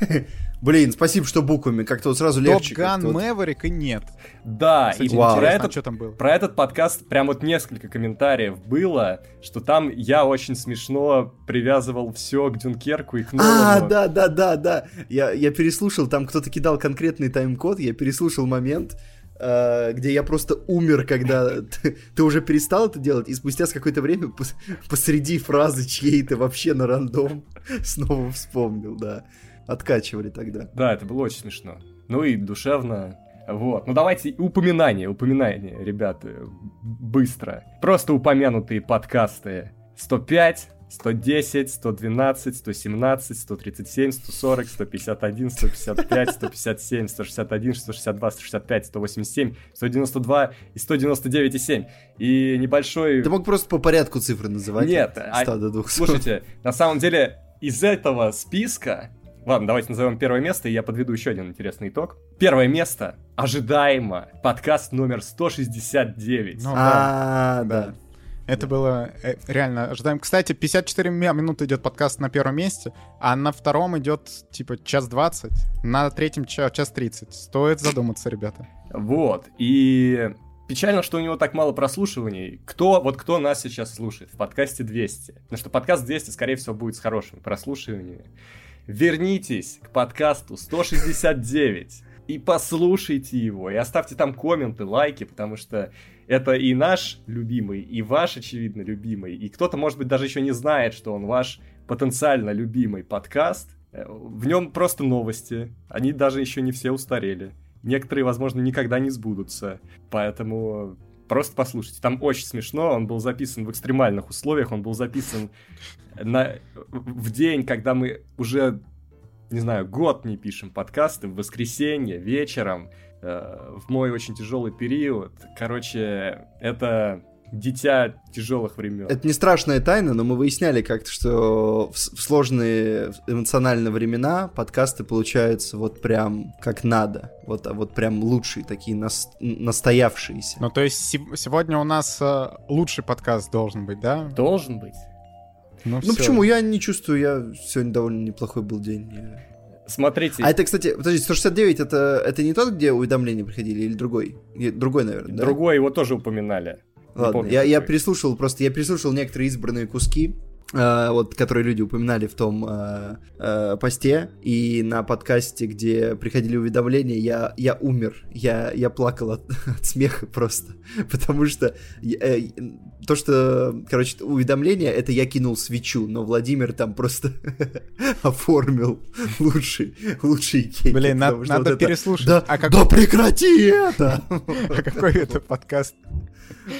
Блин, спасибо, что буквами, как-то вот сразу легче. Топ Ган, Мэверик и нет. Да, Кстати, и про, этот, что там было. про этот подкаст прям вот несколько комментариев было, что там я очень смешно привязывал все к Дюнкерку и к Нолану. А, да, да, да, да. Я, я переслушал, там кто-то кидал конкретный тайм-код, я переслушал момент, где я просто умер, когда ты, ты уже перестал это делать, и спустя какое-то время пос, посреди фразы чьей-то вообще на рандом снова вспомнил, да откачивали тогда. Да, это было очень смешно. Ну и душевно. Вот. Ну давайте упоминание, упоминание, ребята, быстро. Просто упомянутые подкасты 105, 110, 112, 117, 137, 140, 151, 155, 157, 161, 162, 165, 187, 192 и 199,7. И небольшой... Ты мог просто по порядку цифры называть? Нет. 100 а... до 200. Слушайте, на самом деле из этого списка Ладно, давайте назовем первое место, и я подведу еще один интересный итог. Первое место, ожидаемо, подкаст номер 169. Ну, а, да, да. Это было э, реально ожидаем. Кстати, 54 минуты идет подкаст на первом месте, а на втором идет типа час 20, на третьем час, час 30. Стоит задуматься, ребята. Вот, и печально, что у него так мало прослушиваний. Кто, вот кто нас сейчас слушает в подкасте 200? Потому что подкаст 200, скорее всего, будет с хорошими прослушиваниями вернитесь к подкасту 169 и послушайте его, и оставьте там комменты, лайки, потому что это и наш любимый, и ваш, очевидно, любимый, и кто-то, может быть, даже еще не знает, что он ваш потенциально любимый подкаст. Э, в нем просто новости, они даже еще не все устарели. Некоторые, возможно, никогда не сбудутся, поэтому просто послушайте. Там очень смешно, он был записан в экстремальных условиях, он был записан на, в день, когда мы уже, не знаю, год не пишем подкасты, в воскресенье, вечером, э, в мой очень тяжелый период. Короче, это дитя тяжелых времен. Это не страшная тайна, но мы выясняли как-то, что в, сложные эмоциональные времена подкасты получаются вот прям как надо. Вот, а вот прям лучшие, такие нас, настоявшиеся. Ну, то есть сегодня у нас э, лучший подкаст должен быть, да? Должен быть. Ну, ну почему? Я не чувствую, я сегодня довольно неплохой был день. Смотрите. А это, кстати, подожди, 169 это, это не тот, где уведомления приходили, или другой? Другой, наверное, да? Другой, его тоже упоминали. Ладно, помню, я, я переслушал просто, я переслушал некоторые избранные куски, Uh, вот, которые люди упоминали в том uh, uh, посте, и на подкасте, где приходили уведомления, я, я умер, я, я плакал от, от смеха просто, потому что э, то, что, короче, уведомление, это я кинул свечу, но Владимир там просто оформил лучший, лучший кейк. Блин, на, надо вот переслушать. Да, а как... да прекрати это! А какой это подкаст?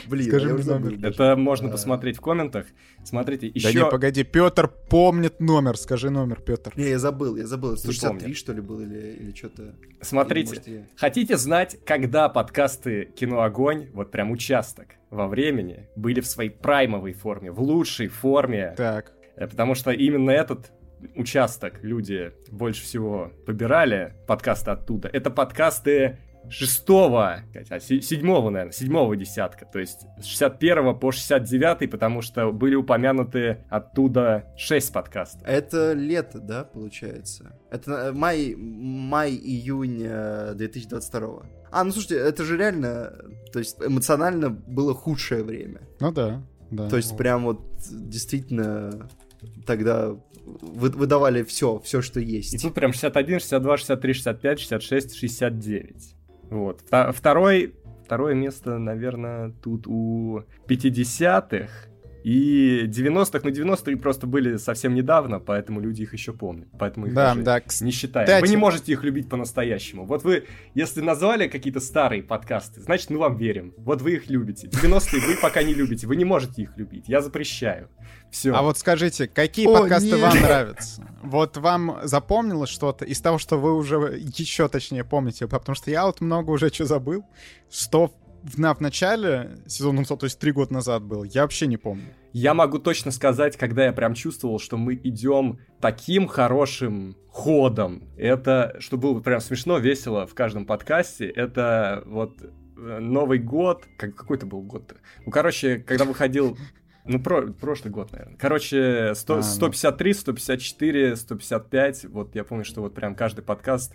Блин, Скажи мне номер. Это можно посмотреть в комментах. Смотрите, еще... Да не, погоди, Петр помнит номер. Скажи номер, Петр. Не, я забыл, я забыл. 163, что ли, был или, или что-то? Смотрите, может, я... хотите знать, когда подкасты «Кино Огонь», вот прям участок во времени, были в своей праймовой форме, в лучшей форме? Так. Э, потому что именно этот участок люди больше всего побирали подкасты оттуда. Это подкасты шестого, а седьмого, наверное, седьмого десятка, то есть с 61 по 69, потому что были упомянуты оттуда шесть подкастов. Это лето, да, получается? Это э, май, май-июнь 2022. А, ну слушайте, это же реально, то есть эмоционально было худшее время. Ну да, да. То есть прям вот действительно тогда вы, выдавали все, все, что есть. И тут прям 61, 62, 63, 65, 66, 69. Вот. Второй, второе место, наверное, тут у 50-х. И 90-х, ну 90-е просто были совсем недавно, поэтому люди их еще помнят. Поэтому их да, да, не считаем. Кстати... Вы не можете их любить по-настоящему. Вот вы, если назвали какие-то старые подкасты, значит, мы вам верим. Вот вы их любите. 90-е вы пока не любите, вы не можете их любить. Я запрещаю. Все. А вот скажите, какие О, подкасты нет. вам нравятся? Вот вам запомнилось что-то из того, что вы уже еще точнее помните? Потому что я вот много уже что забыл. Что в, на, в начале сезона, то есть три года назад был, я вообще не помню. Я могу точно сказать, когда я прям чувствовал, что мы идем таким хорошим ходом. Это, что было прям смешно, весело в каждом подкасте, это вот э, Новый год, как, какой это был год-то? Ну, короче, когда выходил ну, про, прошлый год, наверное. Короче, 100, а, 153, 154, 155. Вот я помню, что вот прям каждый подкаст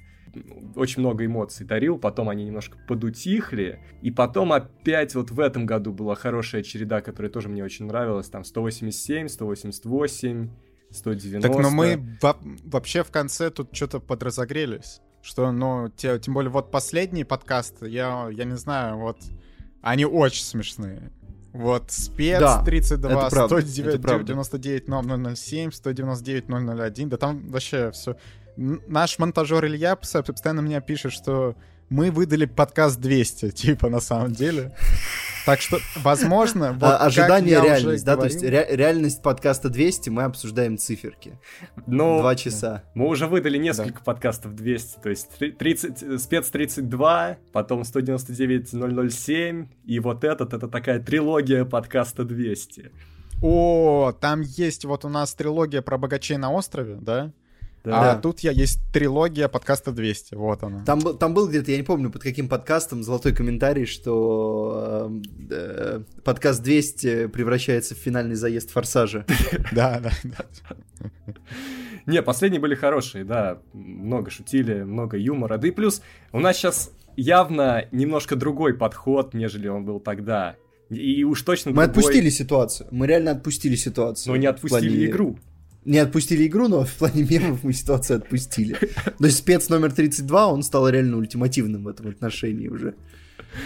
очень много эмоций дарил, потом они немножко подутихли, и потом опять вот в этом году была хорошая череда, которая тоже мне очень нравилась, там 187, 188, 190. Так, но мы во- вообще в конце тут что-то подразогрелись, что, ну, те, тем более вот последние подкасты, я, я не знаю, вот, они очень смешные. Вот, спец да, 32, 199 007, 199 001, да там вообще все. Наш монтажер Илья постоянно меня пишет, что мы выдали подкаст 200, типа, на самом деле. Так что, возможно, вот а, ожидание реальность, да, говорил... то есть ре- реальность подкаста 200, мы обсуждаем циферки. Но Два часа. Мы уже выдали несколько да. подкастов 200, то есть 30, спец 32, потом 199 007, и вот этот, это такая трилогия подкаста 200. О, там есть вот у нас трилогия про богачей на острове, да? Да. А тут я есть трилогия подкаста 200, вот она. Там, там был где-то, я не помню, под каким подкастом, золотой комментарий, что э, э подкаст 200 превращается в финальный заезд Форсажа. Да, да, да. Не, последние были хорошие, да, много шутили, много юмора. Да и плюс у нас сейчас явно немножко другой подход, нежели он был тогда. И уж точно Мы другой... отпустили ситуацию, мы реально отпустили ситуацию. Но не отпустили плане... игру не отпустили игру, но в плане мемов мы ситуацию отпустили. То есть спец номер 32, он стал реально ультимативным в этом отношении уже.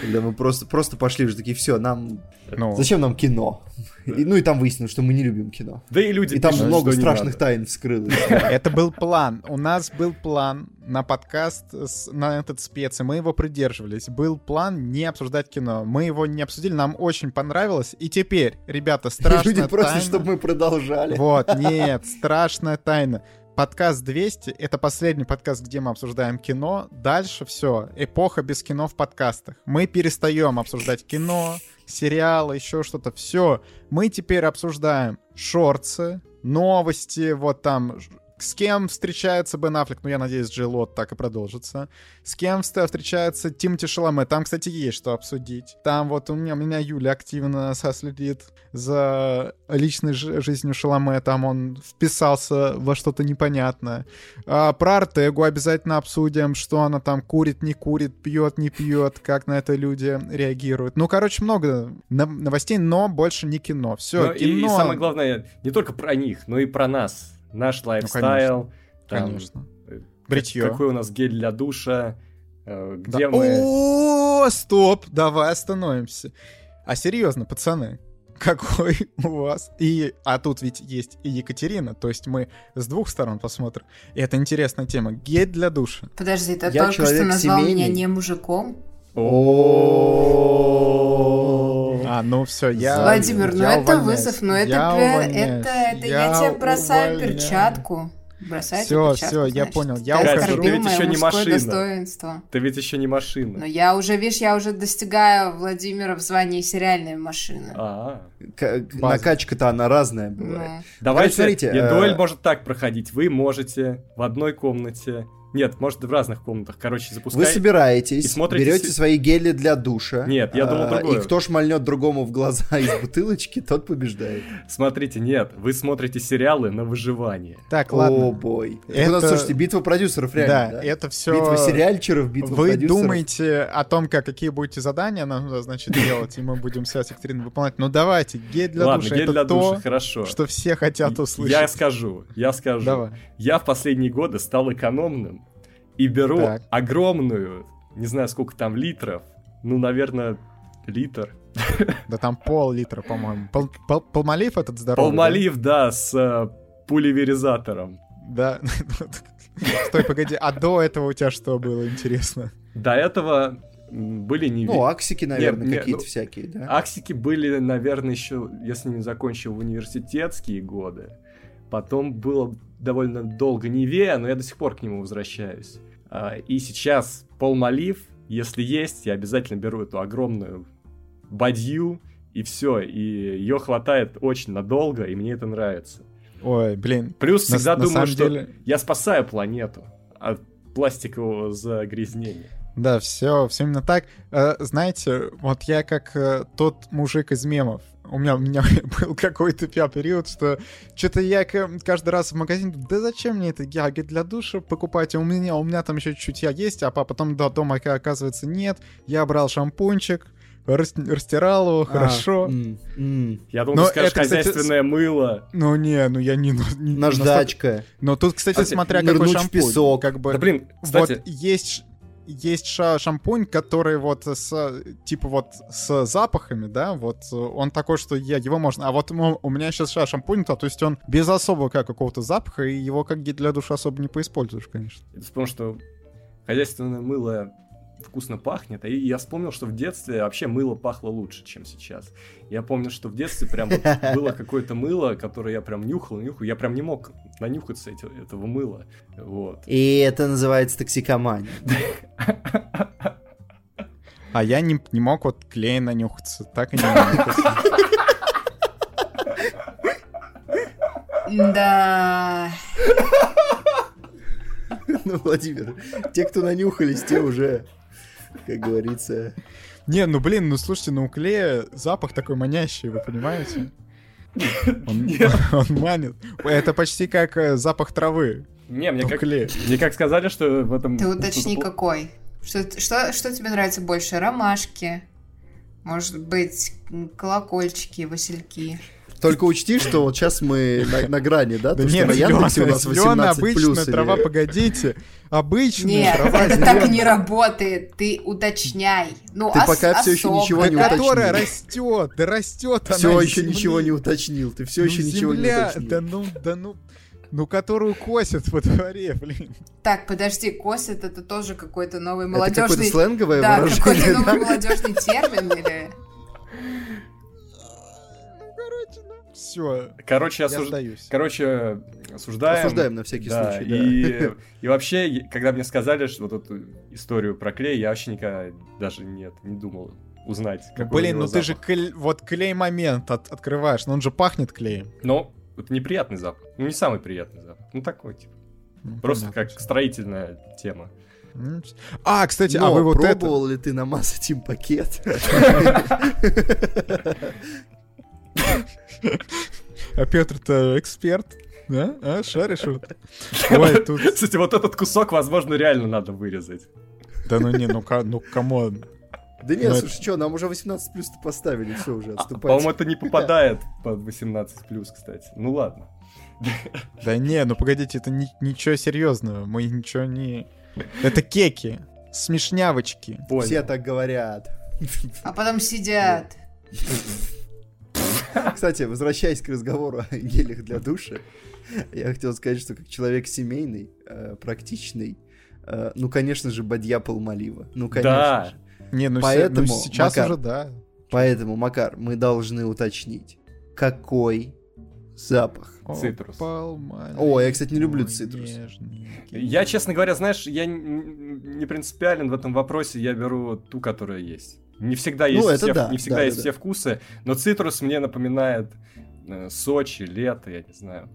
Когда мы просто, просто пошли уже такие, все, нам... Ну. Зачем нам кино? И, ну и там выяснилось, что мы не любим кино. Да и люди И там пишут, много страшных тайн вскрылось. Это был план. У нас был план на подкаст, на этот спец, и мы его придерживались. Был план не обсуждать кино. Мы его не обсудили, нам очень понравилось. И теперь, ребята, страшная Люди просто, чтобы мы продолжали. Вот, нет, страшная тайна подкаст 200 — это последний подкаст, где мы обсуждаем кино. Дальше все, эпоха без кино в подкастах. Мы перестаем обсуждать кино, сериалы, еще что-то. Все, мы теперь обсуждаем шорцы, новости, вот там с кем встречается Бен Аффлек? Ну, я надеюсь, Джей Лот так и продолжится. С кем встречается Тимати Шаломе? Там, кстати, есть что обсудить. Там вот у меня, у меня Юля активно следит за личной жизнью Шаломе. Там он вписался во что-то непонятное. А, про Артегу обязательно обсудим, что она там курит, не курит, пьет, не пьет, как на это люди реагируют. Ну, короче, много новостей, но больше не кино. Все, но кино... И, и самое главное, не только про них, но и про нас наш лайфстайл. Ну, конечно. Там, конечно. Э, Бритье. Какой у нас гель для душа, э, где да. мы... О, стоп, давай остановимся. А серьезно, пацаны, какой у вас? И, а тут ведь есть и Екатерина, то есть мы с двух сторон посмотрим. И это интересная тема. Гель для душа. Подожди, ты Я только что назвал семейный. меня не мужиком? О, а, ну все, я. Владимир, ну это вызов, ну это это это я тебе бросаю перчатку. Бросайте все, все, я понял. Я Катя, ты ведь еще не машина. Достоинство. Ты ведь еще не машина. Но я уже, видишь, я уже достигаю Владимира в звании сериальной машины. А, накачка-то она разная бывает. Ну. Давайте, смотрите, дуэль э, может так проходить. Вы можете в одной комнате нет, может, в разных комнатах. Короче, запускай. Вы собираетесь, и смотрите... берете свои гели для душа. Нет, я думал другое. И кто шмальнет другому в глаза из бутылочки, тот побеждает. Смотрите, нет, вы смотрите сериалы на выживание. Так, ладно. О, бой. Это... Слушайте, битва продюсеров реально, да? да? это все... Битва сериальчеров, битва Вы продюсеров. думаете о том, как, какие будете задания нам, значит, делать, и мы будем связь с Екатериной выполнять. Ну, давайте, гель для ладно, душа. гель для то, душа, хорошо. что все хотят услышать. Я скажу, я скажу. Давай. Я в последние годы стал экономным, и беру так. огромную, не знаю сколько там литров, ну, наверное, литр. Да там пол-литра, по-моему. Пол, пол, полмолив этот здоровый, Полмолив, да, да с э, пуливеризатором. Да. Стой, погоди, а до этого у тебя что было, интересно? До этого были не... Ну, аксики, наверное, какие-то ну, всякие, да? Аксики были, наверное, еще, я с ними закончил в университетские годы. Потом было довольно долго Невея, но я до сих пор к нему возвращаюсь. А, и сейчас полмолив, если есть, я обязательно беру эту огромную бадью, и все, и ее хватает очень надолго, и мне это нравится. Ой, блин. Плюс на, всегда на думаю, что деле... я спасаю планету от пластикового загрязнения. Да, все, все именно так. Э, знаете, вот я как э, тот мужик из мемов, у меня, у меня был какой-то период, что что-то я каждый раз в магазин, да зачем мне это яги для душа покупать, а у меня, у меня там еще чуть-чуть я есть, а потом до дома оказывается нет, я брал шампунчик, растирал его, а, хорошо. М, м. Я думал, Но ты скажешь это, хозяйственное кстати, мыло. Ну не, ну я не... не Наждачка. Но тут, кстати, смотря какой шампунь. песок. Как бы, да блин, кстати... Вот есть есть ша шампунь, который вот с, типа вот с запахами, да, вот он такой, что я, его можно... А вот у меня сейчас ша шампунь, то, то есть он без особого как, какого-то запаха, и его как для души особо не поиспользуешь, конечно. Потому что хозяйственное мыло вкусно пахнет. И я вспомнил, что в детстве вообще мыло пахло лучше, чем сейчас. Я помню, что в детстве прям вот было какое-то мыло, которое я прям нюхал, нюхал. Я прям не мог нанюхаться эти, этого мыла. Вот. И это называется токсикомания. А я не, не мог вот клей нанюхаться, так и не нанюхался. Да. Ну, Владимир, те, кто нанюхались, те уже как говорится. Не, ну блин, ну слушайте, ну у клея запах такой манящий, вы понимаете? Он, он манит. Это почти как э, запах травы. Не, мне как, мне как сказали, что в этом... Ты уточни, какой. Что, что, что тебе нравится больше? Ромашки? Может быть, колокольчики, васильки? Только учти, что вот сейчас мы на, на грани, да? Да нет, зеленая, у нас 18 обычная трава, погодите. Обычная Нет, трава это так не работает. Ты уточняй. Ну, ты пока все еще ничего не уточнил. Которая растет, да растет она. Все еще ничего не уточнил. Ты все еще ничего не уточнил. Да ну, да ну. Ну, которую косят во дворе, блин. Так, подожди, косят это тоже какой-то новый молодежный... Это какое-то сленговое да, выражение, какой-то новый молодежный термин или... Все. Короче, осуж... Короче, осуждаем. Осуждаем на всякий да, случай. И, да. и вообще, когда мне сказали, что вот эту историю про клей, я вообще никогда даже нет, не думал узнать. Блин, ну запах. ты же клей, вот клей момент от, открываешь, но он же пахнет клеем. Ну, это неприятный запах. Ну, не самый приятный запах. Ну, такой, типа. Ну, Просто понятно. как строительная тема. А, кстати, Но а вы вот пробовал это... ли ты намазать им пакет? А Петр-то эксперт. Да? А, шаришь вот. Ой, тут... Кстати, вот этот кусок, возможно, реально надо вырезать. Да ну не, ну, ну come on. Да нет, слушай, что, нам уже 18 плюс поставили, все уже, а, отступайте. По-моему, это не попадает под 18 плюс, кстати. Ну ладно. Да не, ну погодите, это ничего серьезного. Мы ничего не... Это кеки, смешнявочки. Все так говорят. А потом сидят. Кстати, возвращаясь к разговору о гелях для душа, я хотел сказать, что как человек семейный, э, практичный, э, ну, конечно же, бадья Палмалива. Ну, конечно да. же. Не, ну, Поэтому, ну сейчас Макар, уже да. Поэтому, Макар, мы должны уточнить, какой запах. Цитрус. О, я, кстати, не люблю цитрус. Я, честно говоря, знаешь, я не принципиален в этом вопросе, я беру ту, которая есть. Не всегда ну, есть, ну, все, да, не всегда да, есть да, все да. вкусы, но цитрус мне напоминает э, Сочи, лето, я не знаю.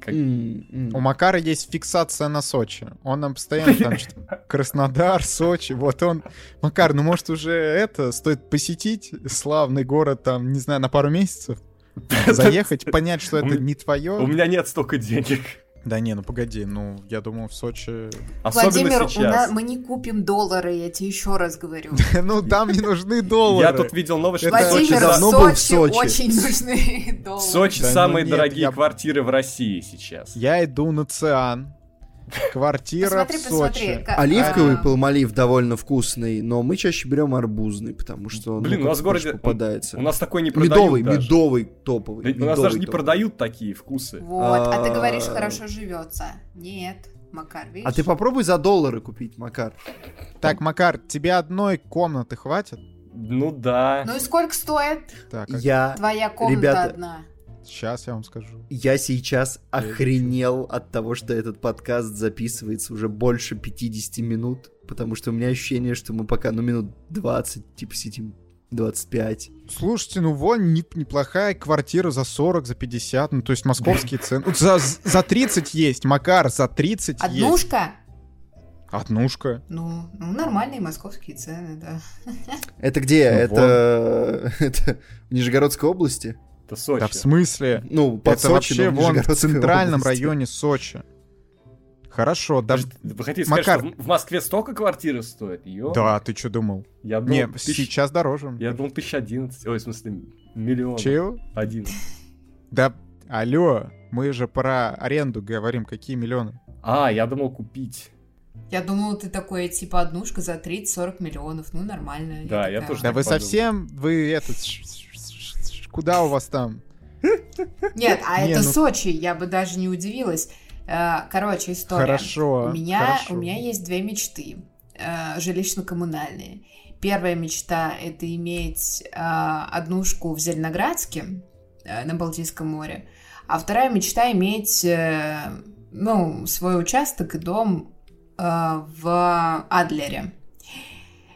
Как... Mm, mm. У Макара есть фиксация на Сочи. Он нам постоянно там Краснодар, Сочи. Вот он... Макар, ну может уже это, стоит посетить славный город там, не знаю, на пару месяцев? Заехать, понять, что это не твое? У меня нет столько денег. Да не, ну погоди, ну я думаю в Сочи... Особенно Владимир, сейчас. Нас, мы не купим доллары, я тебе еще раз говорю. Ну там не нужны доллары. Я тут видел новость, что Владимир, в Сочи очень нужны доллары. В Сочи самые дорогие квартиры в России сейчас. Я иду на Циан, Квартира посмотри, в Сочи. Посмотри, как... Оливковый а... полмолив довольно вкусный, но мы чаще берем арбузный, потому что Блин, ну, у нас в городе попадается. У нас такой не продают Медовый, даже. медовый топовый. Медовый, у нас даже не продают такие вкусы. Вот, а, а ты говоришь, хорошо живется. Нет. Макар, видишь? А ты попробуй за доллары купить, Макар. Так, Макар, тебе одной комнаты хватит? Ну да. Ну и сколько стоит? Так, а... Я... Твоя комната Ребята, одна. Сейчас я вам скажу. Я сейчас охренел от того, что этот подкаст записывается уже больше 50 минут, потому что у меня ощущение, что мы пока, ну, минут 20, типа, сидим 25. Слушайте, ну вон не, неплохая квартира за 40, за 50, ну то есть московские цены. За, за 30 есть, Макар, за 30 Однушка? есть. Однушка? Однушка. Ну, ну, нормальные московские цены, да. Это где? Ну, это... это в Нижегородской области? Это Сочи. Да в смысле? Ну, под это Сочи, вообще вон в центральном области. районе Сочи. Хорошо, даже... Вы хотите Макар... сказать, что в Москве столько квартиры стоит? Ё? Да, ты что думал? Я думал, Не, тысяч... сейчас дороже. Я думал, тысяч одиннадцать. Ой, в смысле, миллион. Чего? Один. Да, алло, мы же про аренду говорим, какие миллионы? А, я думал купить. Я думал, ты такой, типа, однушка за 30-40 миллионов. Ну, нормально. Да, я, я тоже Да вы подумал. совсем, вы этот Куда у вас там? Нет, а это ну Сочи, я бы даже не удивилась. Э, короче, история. Хорошо. У меня, у меня есть две мечты э, жилищно-коммунальные. Первая мечта — это иметь э, однушку в Зеленоградске на Балтийском море, а вторая мечта — иметь ну, свой участок и дом в Адлере.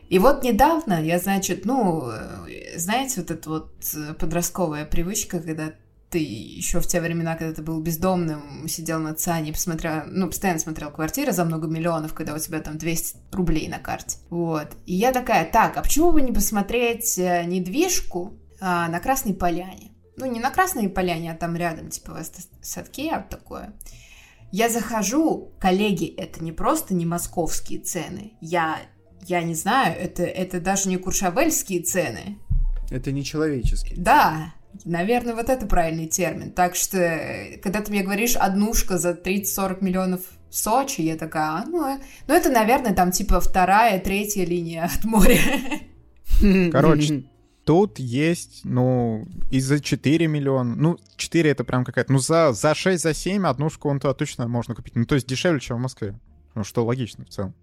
И вот недавно я, значит, ну, э, знаете, вот эта вот э, подростковая привычка, когда ты еще в те времена, когда ты был бездомным, сидел на ЦАНе, посмотрел, ну, постоянно смотрел квартиры за много миллионов, когда у тебя там 200 рублей на карте. Вот. И я такая, так, а почему бы не посмотреть э, недвижку а, на Красной Поляне? Ну, не на Красной Поляне, а там рядом, типа, в садке, а такое. Я захожу, коллеги, это не просто не московские цены. Я я не знаю, это, это даже не куршавельские цены. Это не человеческие. Да, наверное, вот это правильный термин. Так что, когда ты мне говоришь однушка за 30-40 миллионов в Сочи, я такая, а, ну, ну это, наверное, там типа вторая, третья линия от моря. Короче, тут есть, ну, и за 4 миллиона, ну, 4 это прям какая-то, ну, за, за 6, за 7 однушку он то точно можно купить. Ну, то есть дешевле, чем в Москве. Ну, что логично в целом.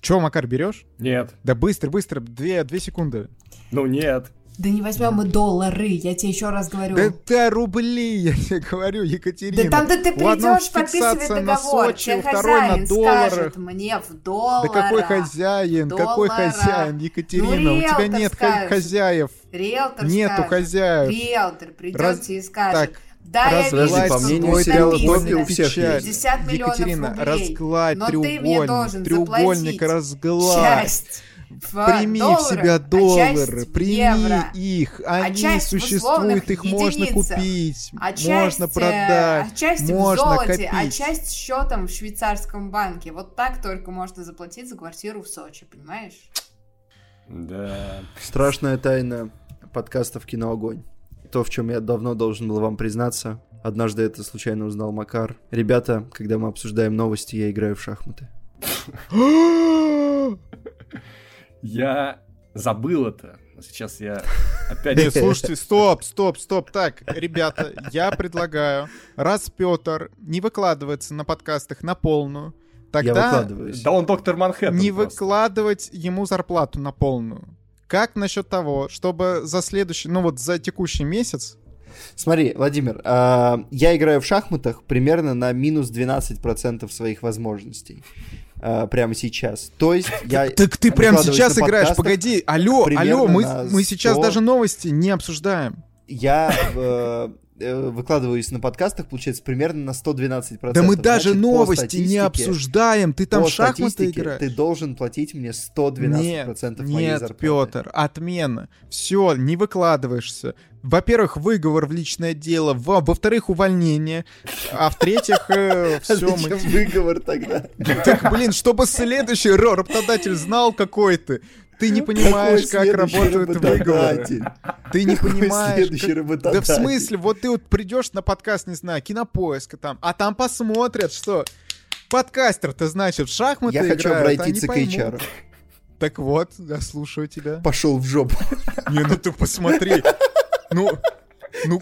Че, Макар, берешь? Нет. Да быстро, быстро, две, две секунды. Ну нет. Да не возьмем мы доллары, я тебе еще раз говорю. Да это рубли, я тебе говорю, Екатерина. Да там-то ты придешь подписывать договор, Сочи, тебе хозяин скажет мне в долларах. Да какой хозяин, доллара. какой хозяин, Екатерина, ну, у тебя нет скажет. хозяев. Риэлтор Нету скажет. хозяев. Риэлтор придете Раз... и скажет. Так, да, разгладь, я вижу, по мнению сериала Топи у всех есть. 50 миллионов Екатерина, рублей. разгладь но треугольник, ты мне должен треугольник разгладь. Часть в Прими долларах, в себя а доллары, часть прими евро, их, а они часть в существуют, их можно купить, а часть, можно э, продать, а часть можно в золоте, копить. а часть счетом в швейцарском банке. Вот так только можно заплатить за квартиру в Сочи, понимаешь? Да. Страшная тайна подкастов «Кино Огонь». То, в чем я давно должен был вам признаться. Однажды это случайно узнал Макар. Ребята, когда мы обсуждаем новости, я играю в шахматы. Я забыл это. Сейчас я опять... Нет, слушайте, стоп, стоп, стоп. Так, ребята, я предлагаю, раз Петр не выкладывается на подкастах на полную, Я тогда выкладываюсь. Да он доктор Манхэттен не просто. выкладывать ему зарплату на полную. Как насчет того, чтобы за следующий, ну вот за текущий месяц, Смотри, Владимир, а, я играю в шахматах примерно на минус 12% своих возможностей. а, прямо сейчас. То есть я... Так ты прямо сейчас играешь, погоди, алло, алло, мы, мы сейчас 100. даже новости не обсуждаем. Я э, э, выкладываюсь на подкастах, получается, примерно на 112%. Да мы даже Значит, новости не обсуждаем, ты там шахматы играешь. Ты должен платить мне 112% Нет, моей нет, зарплаты. Петр, отмена. Все, не выкладываешься. Во-первых, выговор в личное дело, во- во-вторых, увольнение, а в-третьих, А все мы... выговор тогда? Так, блин, чтобы следующий работодатель знал, какой ты. Ты не понимаешь, Какой как работают выговоры. Ты не понимаешь. как-? Да в смысле, вот ты вот придешь на подкаст, не знаю, кинопоиска там, а там посмотрят, что подкастер-то, значит, в шахматы Я хочу обратиться к. HR. Так вот, я слушаю тебя. Пошел в жопу. Не, ну ты посмотри. Ну, ну,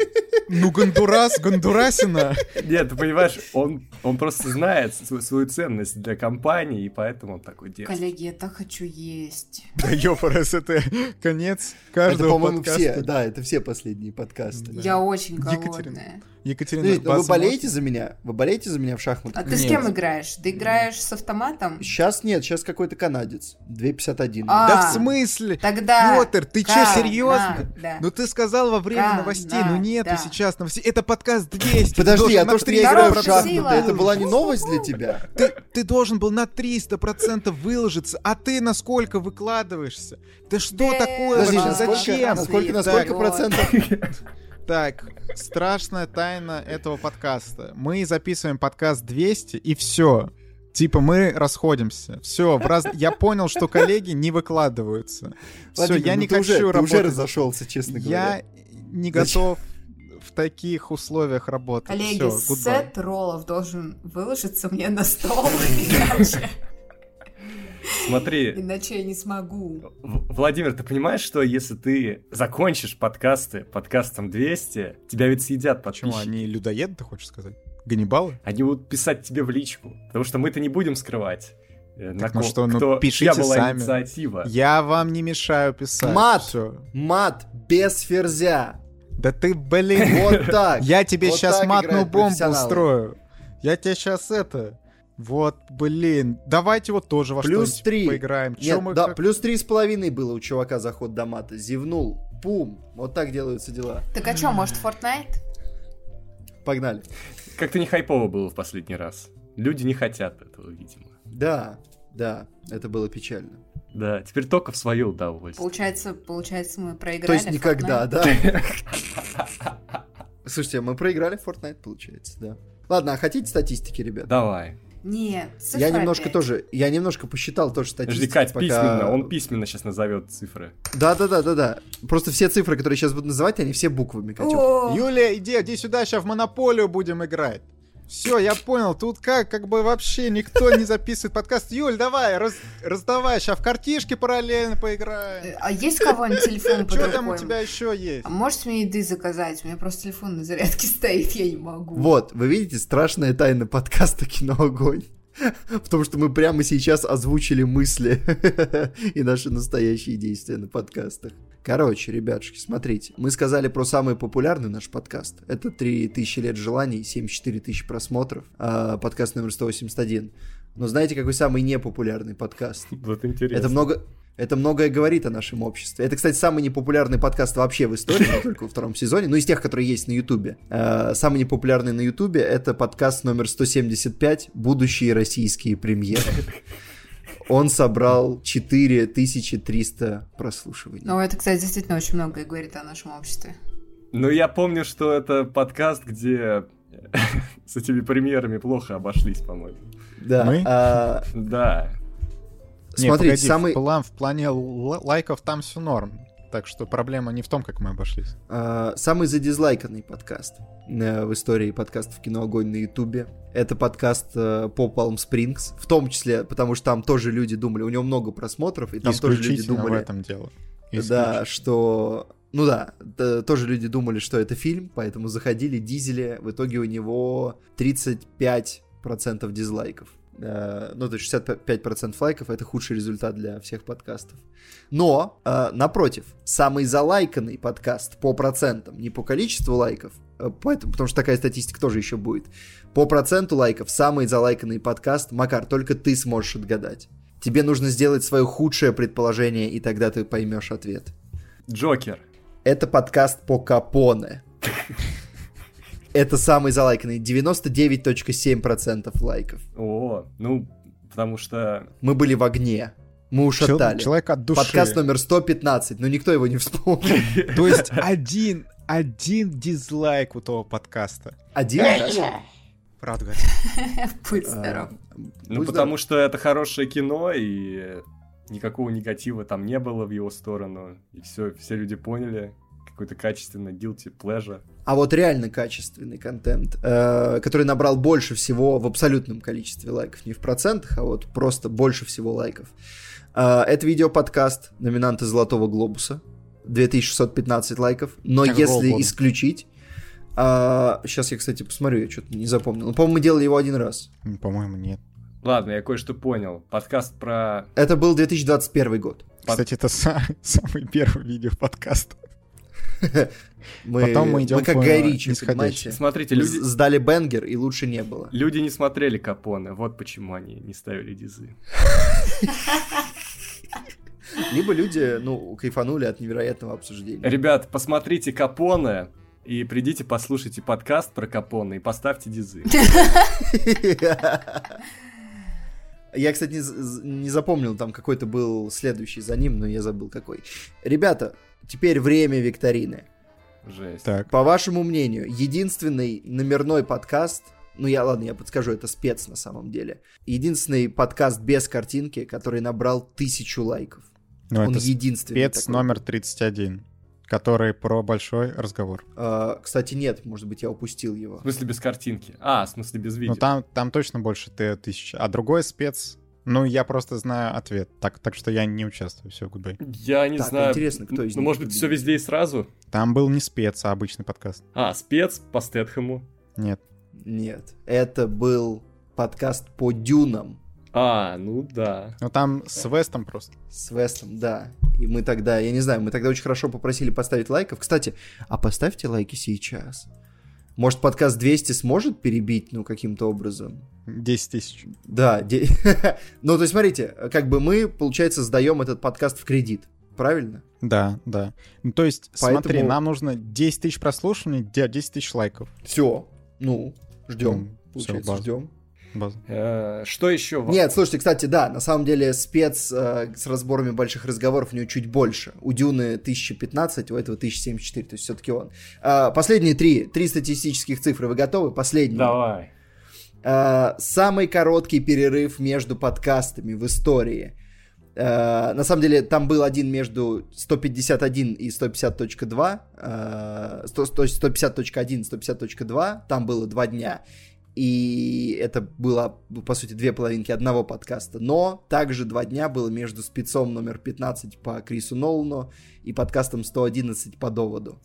ну Гондурас, Гондурасина. Нет, ты понимаешь, он, он просто знает свою, свою ценность для компании, и поэтому он такой делает. Коллеги, я так хочу есть. Да ёпарас, это конец Это, каждого по-моему, подкаста. все. Да, это все последние подкасты. Я очень Екатерина. Екатерина, Ну, вы болеете за меня? Вы болеете за меня в шахматах? А ты с Нет. кем играешь? Ты играешь с автоматом? Сейчас нет, сейчас какой-то канадец. 2.51. А, Да в смысле? Тогда... Пётр, ты чё, Канада, серьезно? да. Ну ты сказал во время новостей, ну нету да. сейчас новостей. Это подкаст 200. ты Подожди, а то, что я 300% играю в шахматы, это была не новость для тебя? Ты, ты должен был на 300% выложиться, а ты на сколько выкладываешься? Да что такое Подожди, сколько, Зачем? на сколько, на Так, сколько процентов? Так, страшная тайна этого подкаста. Мы записываем подкаст 200, и все. Типа мы расходимся. Все, в раз... я понял, что коллеги не выкладываются. Все, я ну не ты хочу уже, ты уже работать. разошелся, честно говоря. Я не готов в таких условиях работать. Коллеги, Всё, сет роллов должен выложиться мне на стол, иначе, Смотри, иначе я не смогу. Владимир, ты понимаешь, что если ты закончишь подкасты подкастом 200, тебя ведь съедят Почему, они людоеды, ты хочешь сказать? Ганнибалы? Они будут писать тебе в личку, потому что мы-то не будем скрывать. э, на ну что, ну кто, пишите была сами. инициатива. Я вам не мешаю писать. Мат! Всё. Мат без ферзя. Да ты, блин, Вот так. Я тебе Вот сейчас так матную бомбу устрою. Я тебе сейчас это... Вот, блин. Давайте вот тоже во Плюс что-нибудь три. поиграем. Чё Нет, мы да, как- плюс три с половиной было у чувака заход до мата. Зевнул. Пум. Вот так делаются дела. Так а что, может, Fortnite? Погнали. Как-то не хайпово было в последний раз. Люди не хотят этого, видимо. Да, да, это было печально. Да, теперь только в свое удовольствие. Получается, получается, мы То проиграли есть никогда, Fortnite? да? Слушайте, мы проиграли в Fortnite, получается, да. Ладно, а хотите статистики, ребят? Давай. Нет, цифра Я немножко тоже, я немножко посчитал тоже Подожди, статистику. Кать, пока- письменно. Он письменно сейчас назовет цифры. Да, да, да, да, да. Просто все цифры, которые сейчас буду называть, они все буквами, Катюх. О, Юля, иди, иди сюда, сейчас в монополию будем играть. Все, я понял, тут как, как бы вообще никто не записывает подкаст. Юль, давай, раз, раздавай, сейчас в картишки параллельно поиграем. А есть кого-нибудь телефон под Что там у тебя еще есть? А можешь мне еды заказать? У меня просто телефон на зарядке стоит, я не могу. Вот, вы видите, страшная тайна подкаста «Кино Огонь». Потому что мы прямо сейчас озвучили мысли и наши настоящие действия на подкастах. Короче, ребятушки, смотрите. Мы сказали про самый популярный наш подкаст. Это 3000 лет желаний, 74 тысячи просмотров. А, подкаст номер 181. Но знаете, какой самый непопулярный подкаст? Вот интересно. Это много... Это многое говорит о нашем обществе. Это, кстати, самый непопулярный подкаст вообще в истории, только во втором сезоне, ну, из тех, которые есть на Ютубе. Э, самый непопулярный на Ютубе — это подкаст номер 175 «Будущие российские премьеры». Он собрал 4300 прослушиваний. Ну, это, кстати, действительно очень многое говорит о нашем обществе. Ну, я помню, что это подкаст, где с этими премьерами плохо обошлись, по-моему. Да. Мы? А, Да. Не, Смотрите, погоди, самый- в, план, в плане лайков там все норм. Так что проблема не в том, как мы обошлись. а, самый задизлайканный подкаст э, в истории подкастов «Кино Огонь» на Ютубе. Это подкаст э, по Palm Springs, в том числе, потому что там тоже люди думали, у него много просмотров, и там тоже люди Исключительно в думали, этом дело. да, что... Ну да, т- тоже люди думали, что это фильм, поэтому заходили, дизели, в итоге у него 35% дизлайков. Э, Ну, то есть 65% лайков — это худший результат для всех подкастов. Но, э, напротив, самый залайканный подкаст по процентам, не по количеству лайков, э, поэтому, потому что такая статистика тоже еще будет, по проценту лайков самый залайканный подкаст, Макар, только ты сможешь отгадать. Тебе нужно сделать свое худшее предположение, и тогда ты поймешь ответ. Джокер. Это подкаст по Капоне. Это самый залайканный. 99.7% лайков. О, ну, потому что... Мы были в огне. Мы ушатали. человек от души. Подкаст номер 115, но никто его не вспомнил. То есть один, один дизлайк у того подкаста. Один. Правда, Будь А, здоров. Ну, потому что это хорошее кино, и никакого негатива там не было в его сторону. И все, все люди поняли. Какой-то качественный guilty pleasure. А вот реально качественный контент, э, который набрал больше всего в абсолютном количестве лайков, не в процентах, а вот просто больше всего лайков. Э, это видеоподкаст номинанты Золотого Глобуса. 2615 лайков. Но Какого если года? исключить... сейчас я, кстати, посмотрю, я что-то не запомнил. Ну, по-моему, мы делали его один раз. По-моему, нет. Ладно, я кое-что понял. Подкаст про... Это был 2021 год. Под- Кстати, это са- самый первый видео подкаст. Мы, Потом мы идем как по Гай Ричи, нисходящей. понимаете? Смотрите, люди... Сдали бенгер, и лучше не было. Люди не смотрели Капоне, вот почему они не ставили дизы. Либо люди, ну, кайфанули от невероятного обсуждения. Ребят, посмотрите Капоне и придите послушайте подкаст про Капоне и поставьте дизы. Я, кстати, не, не запомнил, там какой-то был следующий за ним, но я забыл какой. Ребята, теперь время викторины. Жесть. Так, По вашему мнению, единственный номерной подкаст, ну я, ладно, я подскажу, это спец на самом деле, единственный подкаст без картинки, который набрал тысячу лайков. ну Он это единственный спец такой. номер 31, который про большой разговор. А, кстати, нет, может быть, я упустил его. В смысле без картинки. А, в смысле без видео. Ну там, там точно больше ты тысячи. А другой спец, ну я просто знаю ответ, так, так что я не участвую, все, гудбай. Я не Так, знаю. интересно, кто из Ну, них может быть, все везде и сразу? Там был не спец, а обычный подкаст. А, спец по Стэтхэму. Нет. Нет, это был подкаст по дюнам А, ну да. Ну там с Вестом просто. с Вестом, да. И мы тогда, я не знаю, мы тогда очень хорошо попросили поставить лайков. Кстати, а поставьте лайки сейчас. Может, подкаст 200 сможет перебить, ну, каким-то образом? 10 тысяч. Да, де- ну, то есть, смотрите, как бы мы, получается, сдаем этот подкаст в кредит, правильно? Да, да. Ну, то есть, Поэтому- смотри, нам нужно 10 тысяч прослушиваний, де- 10 тысяч лайков. Все, ну, ждем, всё, получается, ждем. База. Э, Что еще? Нет, слушайте, кстати, да, на самом деле спец э, с разборами больших разговоров у него чуть больше. У Дюны 1015, у этого 1074, то есть все-таки он. А, последние три, три статистических цифры, вы готовы? Последние. Давай. Самый короткий перерыв между подкастами в истории. На самом деле, там был один между 151 и 150.2, а, 100, то есть 150.1 и 150.2, там было два дня. И это было, по сути, две половинки одного подкаста. Но также два дня было между спецом номер 15 по Крису Нолану и подкастом 111 по доводу.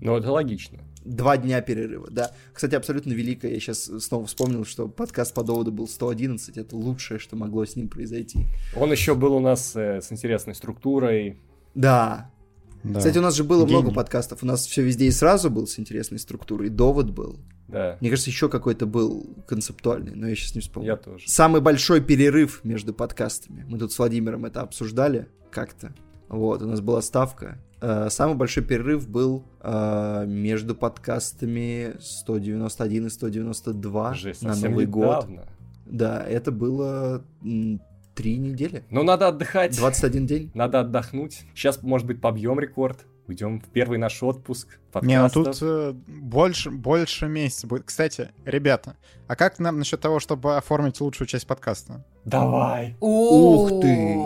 Ну, это логично. Два дня перерыва, да. Кстати, абсолютно великое. Я сейчас снова вспомнил, что подкаст по доводу был 111. Это лучшее, что могло с ним произойти. Он еще был у нас э, с интересной структурой. Да. Да. Кстати, у нас же было Гений. много подкастов. У нас все везде и сразу был с интересной структурой. Довод был. Да. Мне кажется, еще какой-то был концептуальный, но я сейчас не вспомню. Я тоже. Самый большой перерыв между подкастами. Мы тут с Владимиром это обсуждали как-то. Вот, у нас была ставка. Э, самый большой перерыв был э, между подкастами 191 и 192 Жесть, на Новый недавно. год. Да, это было три недели. Ну, надо отдыхать. 21 день. Надо отдохнуть. Сейчас, может быть, побьем рекорд. Уйдем в первый наш отпуск. Подкастов. Не, ну тут э, больше, больше месяца будет. Кстати, ребята, а как нам насчет того, чтобы оформить лучшую часть подкаста? Давай. Ух ты!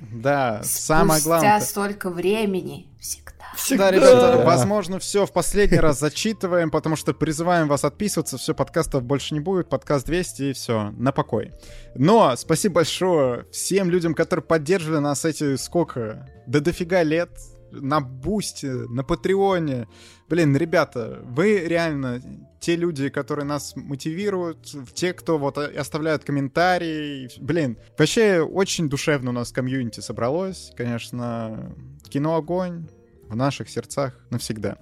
Да, самое главное. Спустя столько времени всегда. Всегда, ребята, возможно, все в последний раз зачитываем, потому что призываем вас отписываться, все, подкастов больше не будет, подкаст 200 и все, на покой. Но спасибо большое всем людям, которые поддерживали нас эти сколько, до дофига лет, на Бусте, на Патреоне. Блин, ребята, вы реально те люди, которые нас мотивируют, те, кто вот оставляют комментарии. Блин, вообще очень душевно у нас комьюнити собралось. Конечно, кино огонь в наших сердцах навсегда.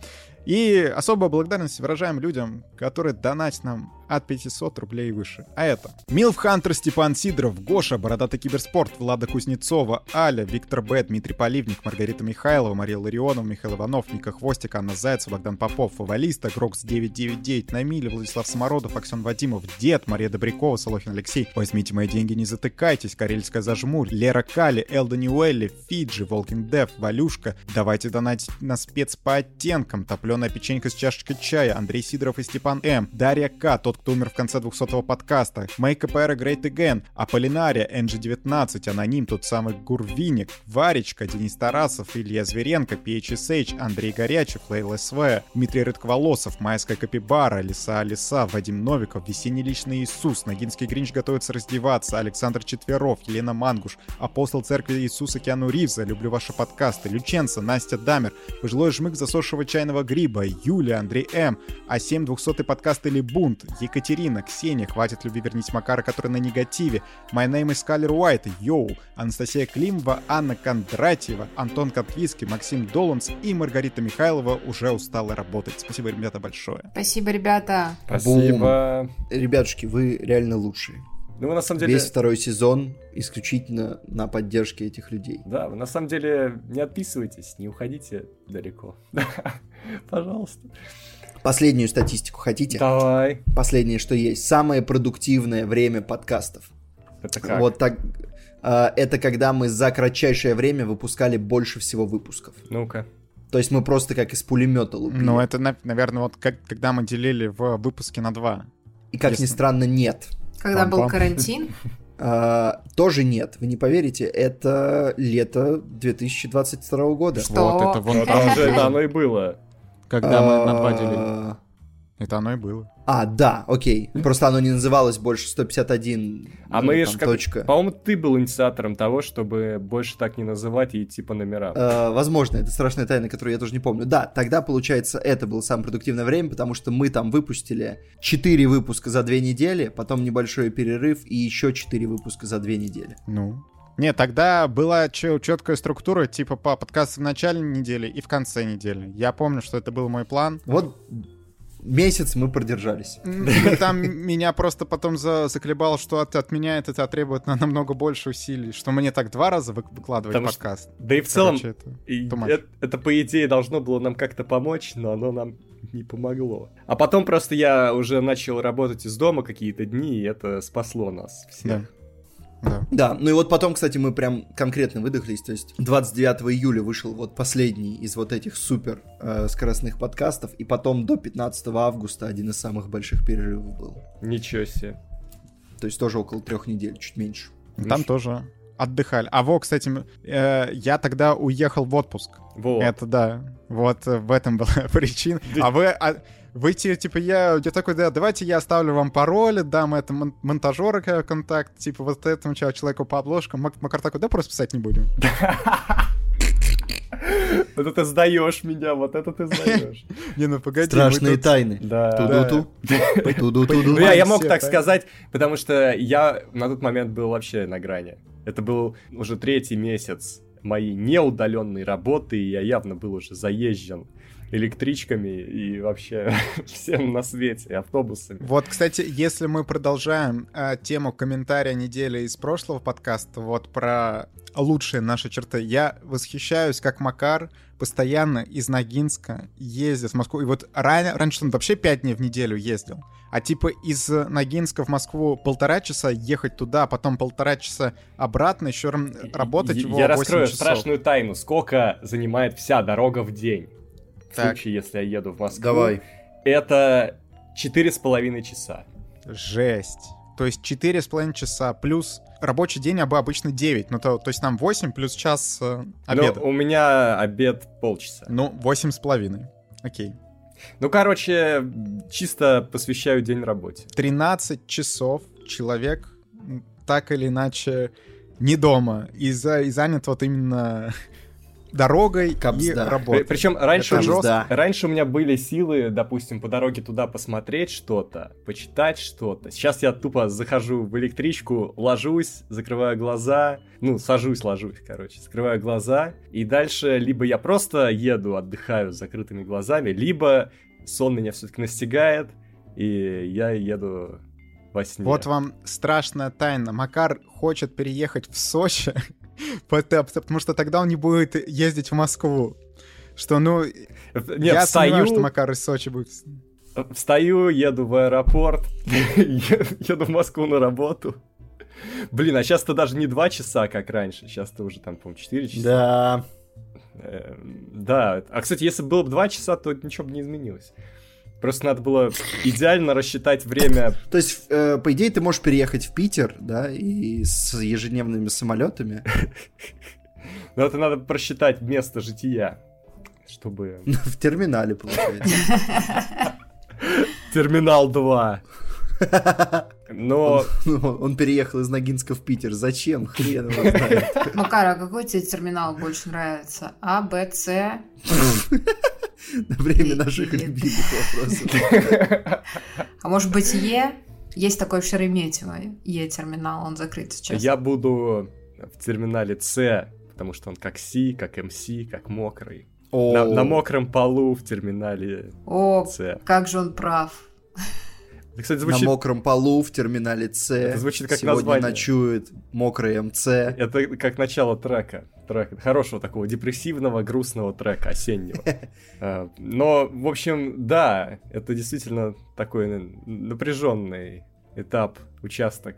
И особую благодарность выражаем людям, которые донатят нам от 500 рублей и выше. А это MILF Hunter, Степан Сидоров, Гоша, Бородатый Киберспорт, Влада Кузнецова, Аля, Виктор Б, Дмитрий Поливник, Маргарита Михайлова, Мария Ларионова, Михаил Иванов, Ника Хвостик, Анна Зайцева, Богдан Попов, Фавалиста, Грокс 999, Намиля, Владислав Самородов, Аксен Вадимов, Дед, Мария Добрякова, Солохин Алексей, Возьмите мои деньги, не затыкайтесь, Карельская зажмурь, Лера Кали, Элда Ньюэлли, Фиджи, Волкин Дев, Валюшка, давайте донатить на спец по оттенкам, топленая печенька с чашечкой чая, Андрей Сидоров и Степан М, Дарья К, тот, кто умер в конце 200-го подкаста, Make Era Great Again, Аполлинария, NG19, Аноним, тот самый Гурвиник, Варечка, Денис Тарасов, Илья Зверенко, PHSH, Андрей Горячев, Лейл СВ, Дмитрий Рыдковолосов, Майская Капибара, Лиса Алиса, Вадим Новиков, Весенний Личный Иисус, Ногинский Гринч готовится раздеваться, Александр Четверов, Елена Мангуш, Апостол Церкви Иисуса Киану Ривза, Люблю ваши подкасты, Люченца, Настя Дамер, Пожилой жмык засохшего чайного гриба, Юля, Андрей М, А7 200 подкаст или Бунт, Екатерина, Ксения, Хватит любви, вернись Макара, который на негативе, My name is Skyler White, Йоу, Анастасия Климова, Анна Кондратьева, Антон Котвицкий, Максим Доланс и Маргарита Михайлова уже устала работать. Спасибо, ребята, большое. Спасибо, ребята. Спасибо. Бум. Ребятушки, вы реально лучшие. Ну, вы на самом деле... Весь второй сезон исключительно на поддержке этих людей. Да, вы на самом деле не отписывайтесь, не уходите далеко. Пожалуйста. Последнюю статистику хотите? Давай. Последнее, что есть. Самое продуктивное время подкастов. Это как? Вот так. Э, это когда мы за кратчайшее время выпускали больше всего выпусков. Ну-ка. То есть мы просто как из пулемета лупили. Ну, это, наверное, вот как, когда мы делили в выпуске на два. И как Если... ни странно, нет. Когда Пам-пам. был карантин? А, тоже нет, вы не поверите, это лето 2022 года. Что? Вот это вон там же это оно и было. Когда мы на два делили. Это оно и было. А, да, окей. Просто оно не называлось больше 151. А мы же точка. По-моему, ты был инициатором того, чтобы больше так не называть и идти по номерам. Э, возможно, это страшная тайна, которую я тоже не помню. Да, тогда, получается, это было самое продуктивное время, потому что мы там выпустили 4 выпуска за 2 недели, потом небольшой перерыв и еще 4 выпуска за 2 недели. Ну, нет, тогда была четкая структура, типа по подкасту в начале недели и в конце недели. Я помню, что это был мой план. Вот месяц мы продержались. Там меня просто потом за, заколебало, что от, от меня это требует на намного больше усилий, что мне так два раза выкладывать Потому подкаст. Что, да и в целом, Короче, это, и это, это по идее должно было нам как-то помочь, но оно нам не помогло. А потом просто я уже начал работать из дома какие-то дни, и это спасло нас всех. Да. Да. да, ну и вот потом, кстати, мы прям конкретно выдохлись, то есть 29 июля вышел вот последний из вот этих супер э, скоростных подкастов, и потом до 15 августа один из самых больших перерывов был. Ничего себе. То есть тоже около трех недель, чуть меньше. Там Видишь? тоже отдыхали. А во, кстати, э, я тогда уехал в отпуск. Во. Это да. Вот в этом была причина. А вы... А, выйти, типа, я, я такой, да, давайте я оставлю вам пароль, дам это мон- монтажера контакт, типа, вот этому человеку по обложкам. Макар такой, да, просто писать не будем. Вот это ты сдаешь меня, вот это ты сдаешь. Не, ну погоди. Страшные тайны. Да. Ну, я мог так сказать, потому что я на тот момент был вообще на грани. Это был уже третий месяц мои неудаленные работы, и я явно был уже заезжен электричками и вообще всем на свете, автобусами. Вот, кстати, если мы продолжаем э, тему комментария недели из прошлого подкаста, вот про лучшие наши черты, я восхищаюсь, как Макар постоянно из Ногинска ездит в Москву. И вот ран... раньше он вообще пять дней в неделю ездил. А типа из Ногинска в Москву полтора часа ехать туда, а потом полтора часа обратно, еще работать я, я раскрою часов. страшную тайну. Сколько занимает вся дорога в день? В так. случае, если я еду в Москву. Давай. Это четыре с половиной часа. Жесть. То есть четыре с половиной часа плюс рабочий день обычно 9. Ну, то, то есть нам 8 плюс час э, обеда. Ну, у меня обед полчаса. Ну, восемь с половиной. Окей. Ну, короче, чисто посвящаю день работе. 13 часов человек так или иначе не дома и, за, и занят вот именно дорогой Капсда. и работой. Причем раньше, раньше у меня были силы, допустим, по дороге туда посмотреть что-то, почитать что-то. Сейчас я тупо захожу в электричку, ложусь, закрываю глаза, ну, сажусь, ложусь, короче, закрываю глаза, и дальше либо я просто еду, отдыхаю с закрытыми глазами, либо сон меня все-таки настигает, и я еду во сне. Вот вам страшная тайна. Макар хочет переехать в Сочи, потому что тогда он не будет ездить в Москву. Что, ну, Нет, я встаю, сомневаюсь, что Макар из Сочи будет. Встаю, еду в аэропорт, еду в Москву на работу. Блин, а сейчас-то даже не два часа, как раньше. Сейчас-то уже там, по-моему, 4 часа. Да. Эм, да. А, кстати, если было бы два часа, то ничего бы не изменилось. Просто надо было идеально рассчитать время. То есть, э, по идее, ты можешь переехать в Питер, да, и с ежедневными самолетами. Но это надо просчитать место жития, чтобы... В терминале, получается. Терминал 2. Но... Он, он переехал из Ногинска в Питер. Зачем? Хрен его знает. Макар, а какой тебе терминал больше нравится? А, Б, С? На время наших любимых вопросов. А может быть Е? Есть такой в Шереметьево Е-терминал, он закрыт сейчас. Я буду в терминале С, потому что он как С, как МС, как мокрый. На, на мокром полу в терминале О, С. как же он прав. Это, кстати, звучит... На мокром полу в терминале С. Это звучит как Сегодня название. ночует мокрый МЦ. Это как начало трека. Трек, хорошего такого депрессивного, грустного трека осеннего. А, но, в общем, да, это действительно такой напряженный этап, участок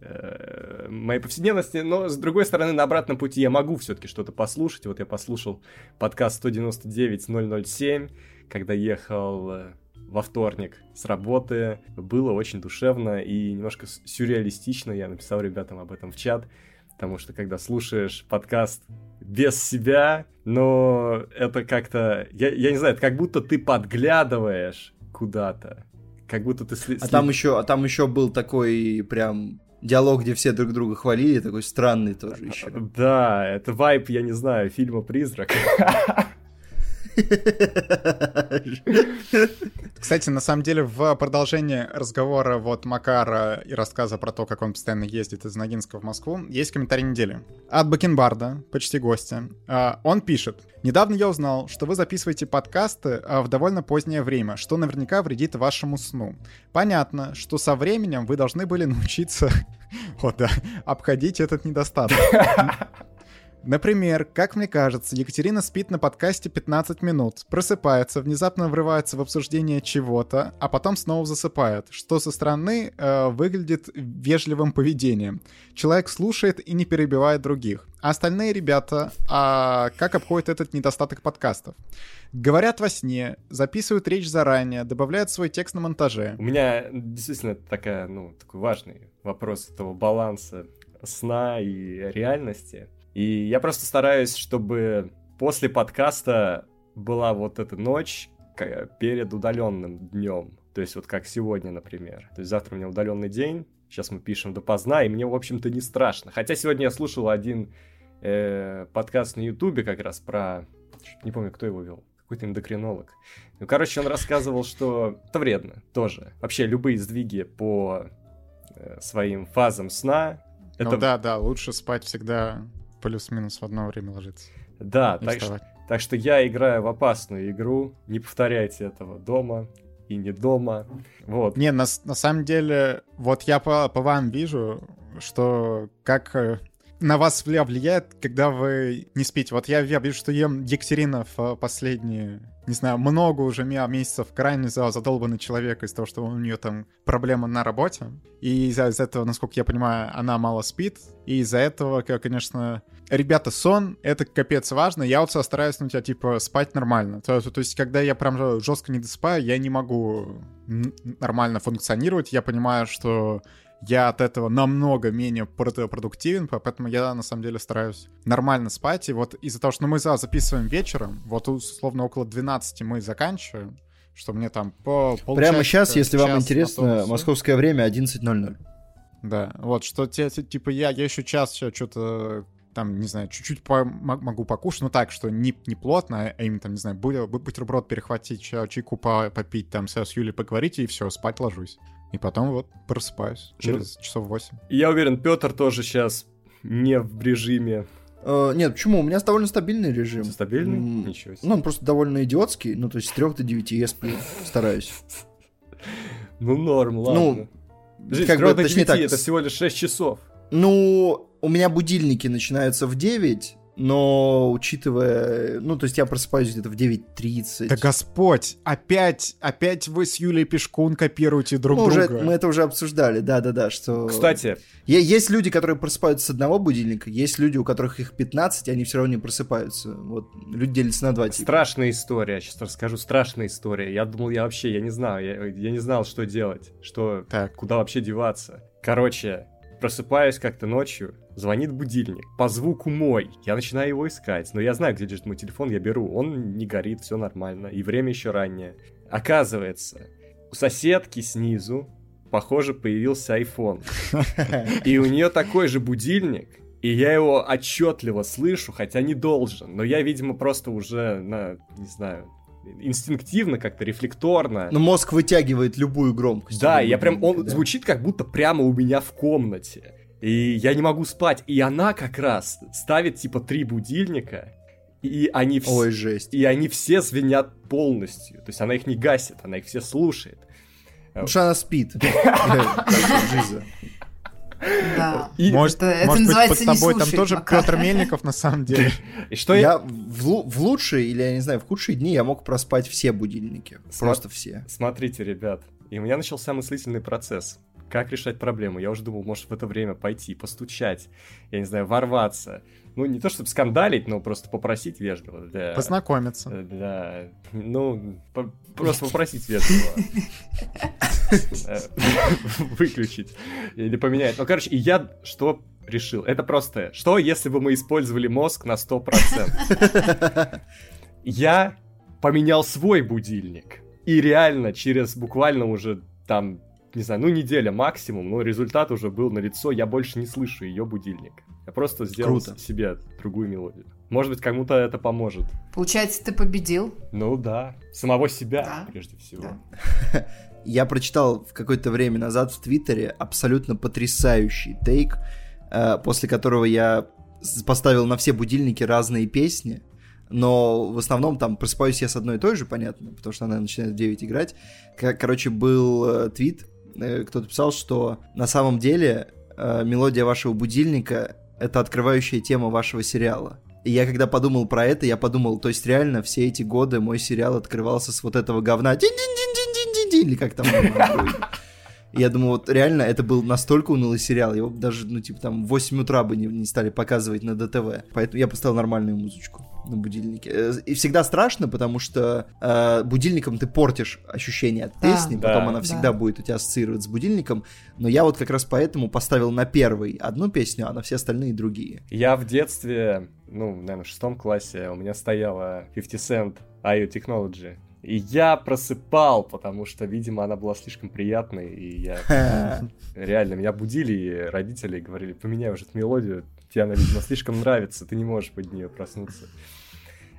э, моей повседневности, но с другой стороны, на обратном пути я могу все-таки что-то послушать. Вот я послушал подкаст 199-007, когда ехал э, во вторник с работы. Было очень душевно и немножко сюрреалистично. Я написал ребятам об этом в чат. Потому что когда слушаешь подкаст без себя, но это как-то... Я, я не знаю, это как будто ты подглядываешь куда-то. Как будто ты... Сли... А там еще, а там еще был такой прям диалог, где все друг друга хвалили, такой странный тоже еще. Да, это вайп, я не знаю, фильма «Призрак». Кстати, на самом деле, в продолжении разговора вот Макара и рассказа про то, как он постоянно ездит из Ногинска в Москву, есть комментарий недели. От Бакенбарда, почти гостя. А, он пишет. Недавно я узнал, что вы записываете подкасты а, в довольно позднее время, что наверняка вредит вашему сну. Понятно, что со временем вы должны были научиться вот, да, обходить этот недостаток. Например, как мне кажется, Екатерина спит на подкасте 15 минут, просыпается, внезапно врывается в обсуждение чего-то, а потом снова засыпает, что со стороны э, выглядит вежливым поведением. Человек слушает и не перебивает других. А остальные ребята, а как обходят этот недостаток подкастов? Говорят во сне, записывают речь заранее, добавляют свой текст на монтаже. У меня действительно такая, ну, такой важный вопрос этого баланса сна и реальности. И я просто стараюсь, чтобы после подкаста была вот эта ночь перед удаленным днем. То есть вот как сегодня, например. То есть завтра у меня удаленный день, сейчас мы пишем допоздна, и мне, в общем-то, не страшно. Хотя сегодня я слушал один э, подкаст на Ютубе как раз про... Не помню, кто его вел. Какой-то эндокринолог. Ну, короче, он рассказывал, что это вредно тоже. Вообще, любые сдвиги по э, своим фазам сна... Ну это... да, да, лучше спать всегда плюс-минус в одно время ложиться. Да, так что, так что я играю в опасную игру. Не повторяйте этого дома и не дома. Вот. Не, на, на самом деле, вот я по, по вам вижу, что как э, на вас влияет, когда вы не спите. Вот я, я вижу, что ем Екатерина в последние, не знаю, много уже месяцев крайне задолбанный человек из-за того, что у нее там проблема на работе. И из-за из этого, насколько я понимаю, она мало спит. И из-за этого, конечно, ребята, сон — это капец важно. Я вот стараюсь, ну, тебя, типа, спать нормально. То, то, то есть, когда я прям жестко не досыпаю, я не могу нормально функционировать. Я понимаю, что я от этого намного менее продуктивен, поэтому я на самом деле стараюсь нормально спать. И вот из-за того, что мы записываем вечером, вот условно около 12 мы заканчиваем, что мне там по Прямо сейчас, если вам интересно, московское время 11.00. Да, вот, что типа я, я еще час что-то там, не знаю, чуть-чуть по могу покушать, ну так, что не, не плотно, а именно там, не знаю, бутерброд перехватить, чайку попить, там, с Юлей поговорить, и все, спать ложусь. И потом вот просыпаюсь через ну, часов 8. Я уверен, Петр тоже сейчас не в режиме. Uh, нет, почему? У меня довольно стабильный режим. Стабильный? Mm, Ничего себе. Ну, он просто довольно идиотский. Ну, то есть с 3 до 9 я сплю, стараюсь. Ну, норм, ладно. Ну, Жизнь, как бы, точнее так, это всего лишь 6 часов. Ну, у меня будильники начинаются в 9, но учитывая, ну, то есть я просыпаюсь где-то в 9.30. Да господь, опять, опять вы с Юлей Пешкун копируете друг мы друга. Уже, мы это уже обсуждали, да-да-да, что... Кстати. Есть люди, которые просыпаются с одного будильника, есть люди, у которых их 15, и они все равно не просыпаются. Вот, люди делятся на два типа. Страшная история, сейчас расскажу, страшная история. Я думал, я вообще, я не знаю, я, я не знал, что делать, что, так. куда вообще деваться. Короче, просыпаюсь как-то ночью, звонит будильник. По звуку мой. Я начинаю его искать. Но я знаю, где лежит мой телефон, я беру. Он не горит, все нормально. И время еще раннее. Оказывается, у соседки снизу, похоже, появился iPhone. И у нее такой же будильник. И я его отчетливо слышу, хотя не должен. Но я, видимо, просто уже на, не знаю, инстинктивно, как-то рефлекторно. Но мозг вытягивает любую громкость. Да, я прям, он да. звучит как будто прямо у меня в комнате. И я не могу спать. И она как раз ставит типа три будильника, и они все... Ой, жесть. И они все звенят полностью. То есть она их не гасит, она их все слушает. Потому что она спит. Да. И может, это, быть, под тобой там тоже пока. Петр Мельников на самом деле. И что я... в, в лучшие, или я не знаю, в худшие дни я мог проспать все будильники. Просто все. Смотрите, ребят, и у меня начался мыслительный процесс. Как решать проблему? Я уже думал, может, в это время пойти, постучать, я не знаю, ворваться. Ну, не то чтобы скандалить, но просто попросить вежливо. Для... Познакомиться. Для... Ну, по... просто попросить вежливо. Э, выключить или поменять. Ну, короче, и я что решил? Это просто, что если бы мы использовали мозг на 100%? Я поменял свой будильник. И реально через буквально уже там не знаю, ну неделя максимум, но результат уже был на лицо, я больше не слышу ее будильник. Я просто сделал Круто. себе другую мелодию. Может быть, кому-то это поможет. Получается, ты победил? Ну да, самого себя да. прежде всего. Да. Я прочитал в какое-то время назад в Твиттере абсолютно потрясающий тейк, э, после которого я поставил на все будильники разные песни, но в основном там просыпаюсь я с одной и той же, понятно, потому что она начинает в 9 играть. Короче, был э, твит, кто-то писал, что на самом деле э, мелодия вашего будильника — это открывающая тема вашего сериала. И я когда подумал про это, я подумал, то есть реально все эти годы мой сериал открывался с вот этого говна. Или как там я думаю, вот реально это был настолько унылый сериал, его даже, ну, типа, там, в 8 утра бы не, не стали показывать на ДТВ. Поэтому я поставил нормальную музычку на будильнике. Э, и всегда страшно, потому что э, будильником ты портишь ощущение от песни, да, потом да, она всегда да. будет у тебя ассоциироваться с будильником. Но я вот как раз поэтому поставил на первый одну песню, а на все остальные другие. Я в детстве, ну, наверное, в шестом классе у меня стояла 50 Cent IO Technology. И я просыпал, потому что, видимо, она была слишком приятной, и я реально меня будили, и родители говорили, поменяй уже эту мелодию, тебе она, видимо, слишком нравится, ты не можешь под нее проснуться.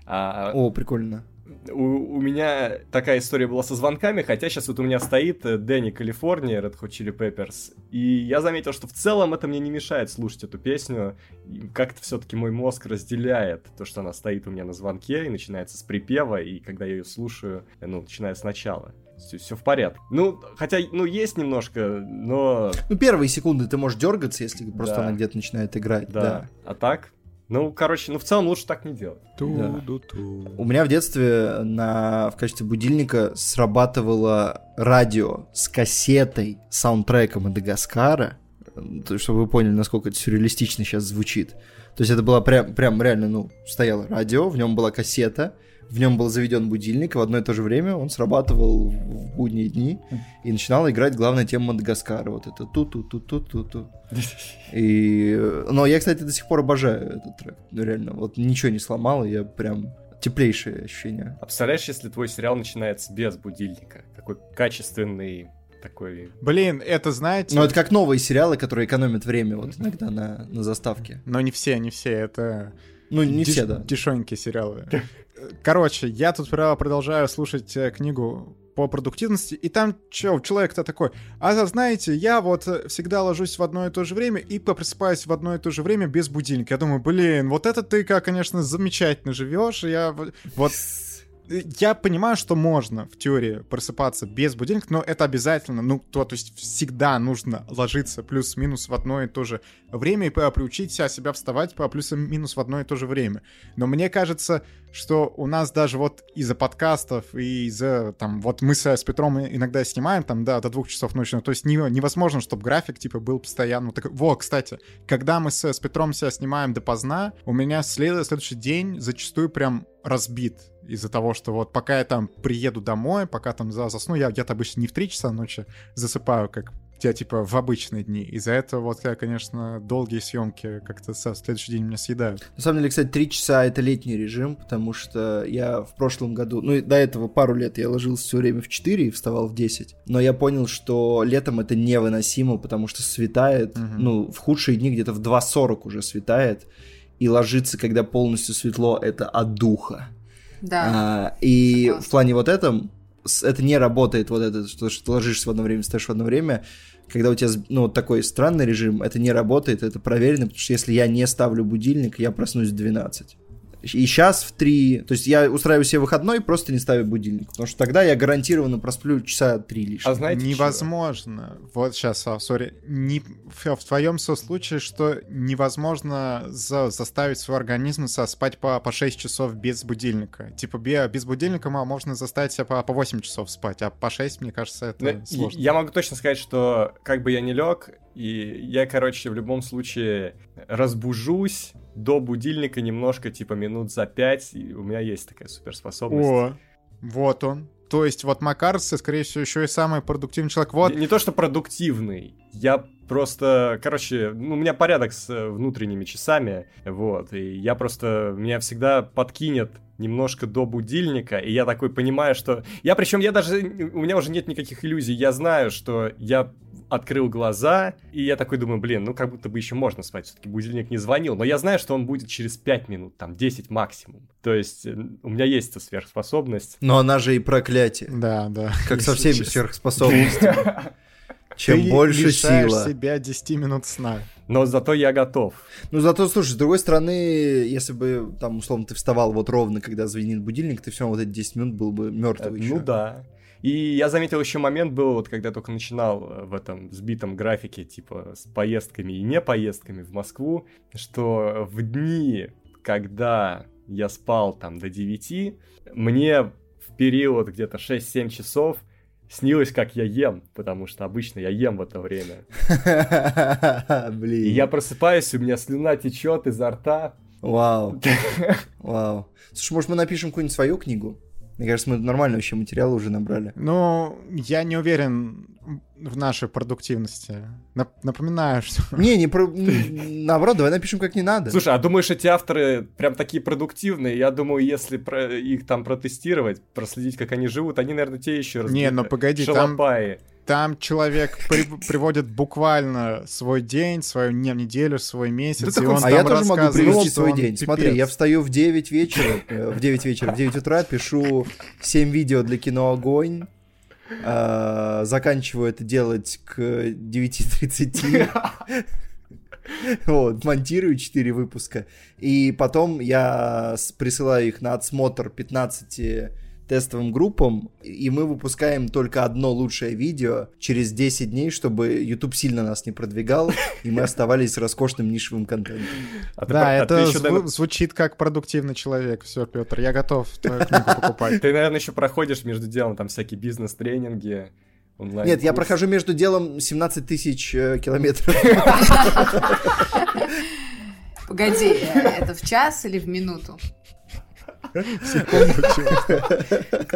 А... О, прикольно. у, у меня такая история была со звонками, хотя сейчас вот у меня стоит э, Дэнни Калифорния, Red Hot Chili Peppers, и я заметил, что в целом это мне не мешает слушать эту песню, как-то все-таки мой мозг разделяет то, что она стоит у меня на звонке и начинается с припева, и когда я ее слушаю, ну, начиная сначала. Все, все в порядке. Ну, хотя, ну, есть немножко, но... Ну, первые секунды ты можешь дергаться, если просто да. она где-то начинает играть. Да. да. А так, ну, короче, ну в целом лучше так не делать. Ту да. -ду -ту. У меня в детстве на, в качестве будильника срабатывало радио с кассетой, саундтреком Мадагаскара, чтобы вы поняли, насколько это сюрреалистично сейчас звучит. То есть это было прям, прям реально, ну, стояло радио, в нем была кассета, в нем был заведен будильник, и в одно и то же время он срабатывал в будние дни и начинал играть главная тема Мадагаскара. Вот это ту-ту-ту-ту-ту-ту. И... Но я, кстати, до сих пор обожаю этот трек. Ну, реально, вот ничего не сломал, я прям теплейшее ощущение. А представляешь, если твой сериал начинается без будильника? Какой качественный такой... Блин, это знаете... Ну, это как новые сериалы, которые экономят время вот иногда на, на заставке. Но не все, не все, это... Ну, не Деш... все, да. Дешевенькие сериалы. Короче, я тут продолжаю слушать э, книгу по продуктивности, и там чё, человек-то такой, а знаете, я вот э, всегда ложусь в одно и то же время и просыпаюсь в одно и то же время без будильника. Я думаю, блин, вот это ты, конечно, замечательно живешь, я вот я понимаю, что можно в теории просыпаться без будильника, но это обязательно, ну, то, то есть всегда нужно ложиться плюс-минус в одно и то же время и приучить себя вставать по плюс-минус в одно и то же время. Но мне кажется, что у нас даже вот из-за подкастов и из-за, там, вот мы с, с Петром иногда снимаем, там, да, до двух часов ночи, ну, то есть не, невозможно, чтобы график, типа, был постоянно. Так, во, кстати, когда мы с, с Петром себя снимаем допоздна, у меня след, следующий день зачастую прям разбит из-за того, что вот пока я там приеду домой, пока там засну, я где-то обычно не в 3 часа ночи засыпаю, как тебя типа в обычные дни. Из-за этого вот я, конечно, долгие съемки как-то со следующий день меня съедают. На самом деле, кстати, три часа это летний режим, потому что я в прошлом году, ну до этого пару лет я ложился все время в 4 и вставал в 10. Но я понял, что летом это невыносимо, потому что светает, угу. ну, в худшие дни где-то в 2.40 уже светает. И ложиться, когда полностью светло, это от духа. Да. А, и Согласна. в плане вот этом это не работает, вот это, что, что ты ложишься в одно время, встаешь в одно время. Когда у тебя, ну, такой странный режим, это не работает, это проверено, потому что если я не ставлю будильник, я проснусь в 12 и сейчас в 3, то есть я устраиваю себе выходной, просто не ставлю будильник, потому что тогда я гарантированно просплю часа 3 лишних. А знаете Невозможно, что? вот сейчас, а, сори, не, в, в твоем случае, что невозможно за, заставить свой организм спать по, по 6 часов без будильника. Типа без будильника можно заставить себя по, по 8 часов спать, а по 6, мне кажется, это Но, сложно. Я могу точно сказать, что как бы я не лег, и я, короче, в любом случае разбужусь, до будильника немножко, типа, минут за пять, и у меня есть такая суперспособность. О, вот он. То есть вот Макар, скорее всего, еще и самый продуктивный человек. Вот. Не, не то, что продуктивный. Я просто, короче, ну, у меня порядок с э, внутренними часами, вот, и я просто, меня всегда подкинет немножко до будильника, и я такой понимаю, что... Я причем, я даже... У меня уже нет никаких иллюзий, я знаю, что я открыл глаза, и я такой думаю, блин, ну как будто бы еще можно спать, все-таки будильник не звонил, но я знаю, что он будет через 5 минут, там 10 максимум. То есть э, у меня есть эта сверхспособность. Но она же и проклятие. Да, да. Как со всеми сверхспособностями. Чем больше сила. себя 10 минут сна. Но зато я готов. Ну, зато, слушай, с другой стороны, если бы, там, условно, ты вставал вот ровно, когда звенит будильник, ты все равно вот эти 10 минут был бы мертвый э, еще. Ну да. И я заметил еще момент был, вот когда только начинал э, в этом сбитом графике, типа с поездками и не поездками в Москву, что в дни, когда я спал там до 9, мне в период где-то 6-7 часов снилось, как я ем, потому что обычно я ем в это время. Блин. И я просыпаюсь, у меня слюна течет изо рта. Вау. Вау. Слушай, может, мы напишем какую-нибудь свою книгу? Мне кажется, мы нормально вообще материалы уже набрали. Ну, я не уверен в нашей продуктивности. Напоминаю, что... Не, не про... наоборот, давай напишем как не надо. Слушай, а думаешь, эти авторы прям такие продуктивные? Я думаю, если про... их там протестировать, проследить, как они живут, они, наверное, те еще Не, ну погоди, шалопаи. там Там человек при, приводит буквально свой день, свою не, неделю, свой месяц. Да и он а я тоже могу привести свой день. Пипец. Смотри, я встаю в 9 вечера, э, в 9 вечера, в 9 утра, пишу 7 видео для кино «Огонь», э, заканчиваю это делать к 9.30. Вот, монтирую 4 выпуска. И потом я присылаю их на отсмотр 15 тестовым группам, и мы выпускаем только одно лучшее видео через 10 дней, чтобы YouTube сильно нас не продвигал, и мы оставались роскошным нишевым контентом. А да, а это зв- звучит как продуктивный человек. Все, Петр, я готов твою книгу покупать. Ты, наверное, еще проходишь между делом там всякие бизнес-тренинги, онлайн. Нет, я прохожу между делом 17 тысяч э, километров. Погоди, это в час или в минуту? Секунду,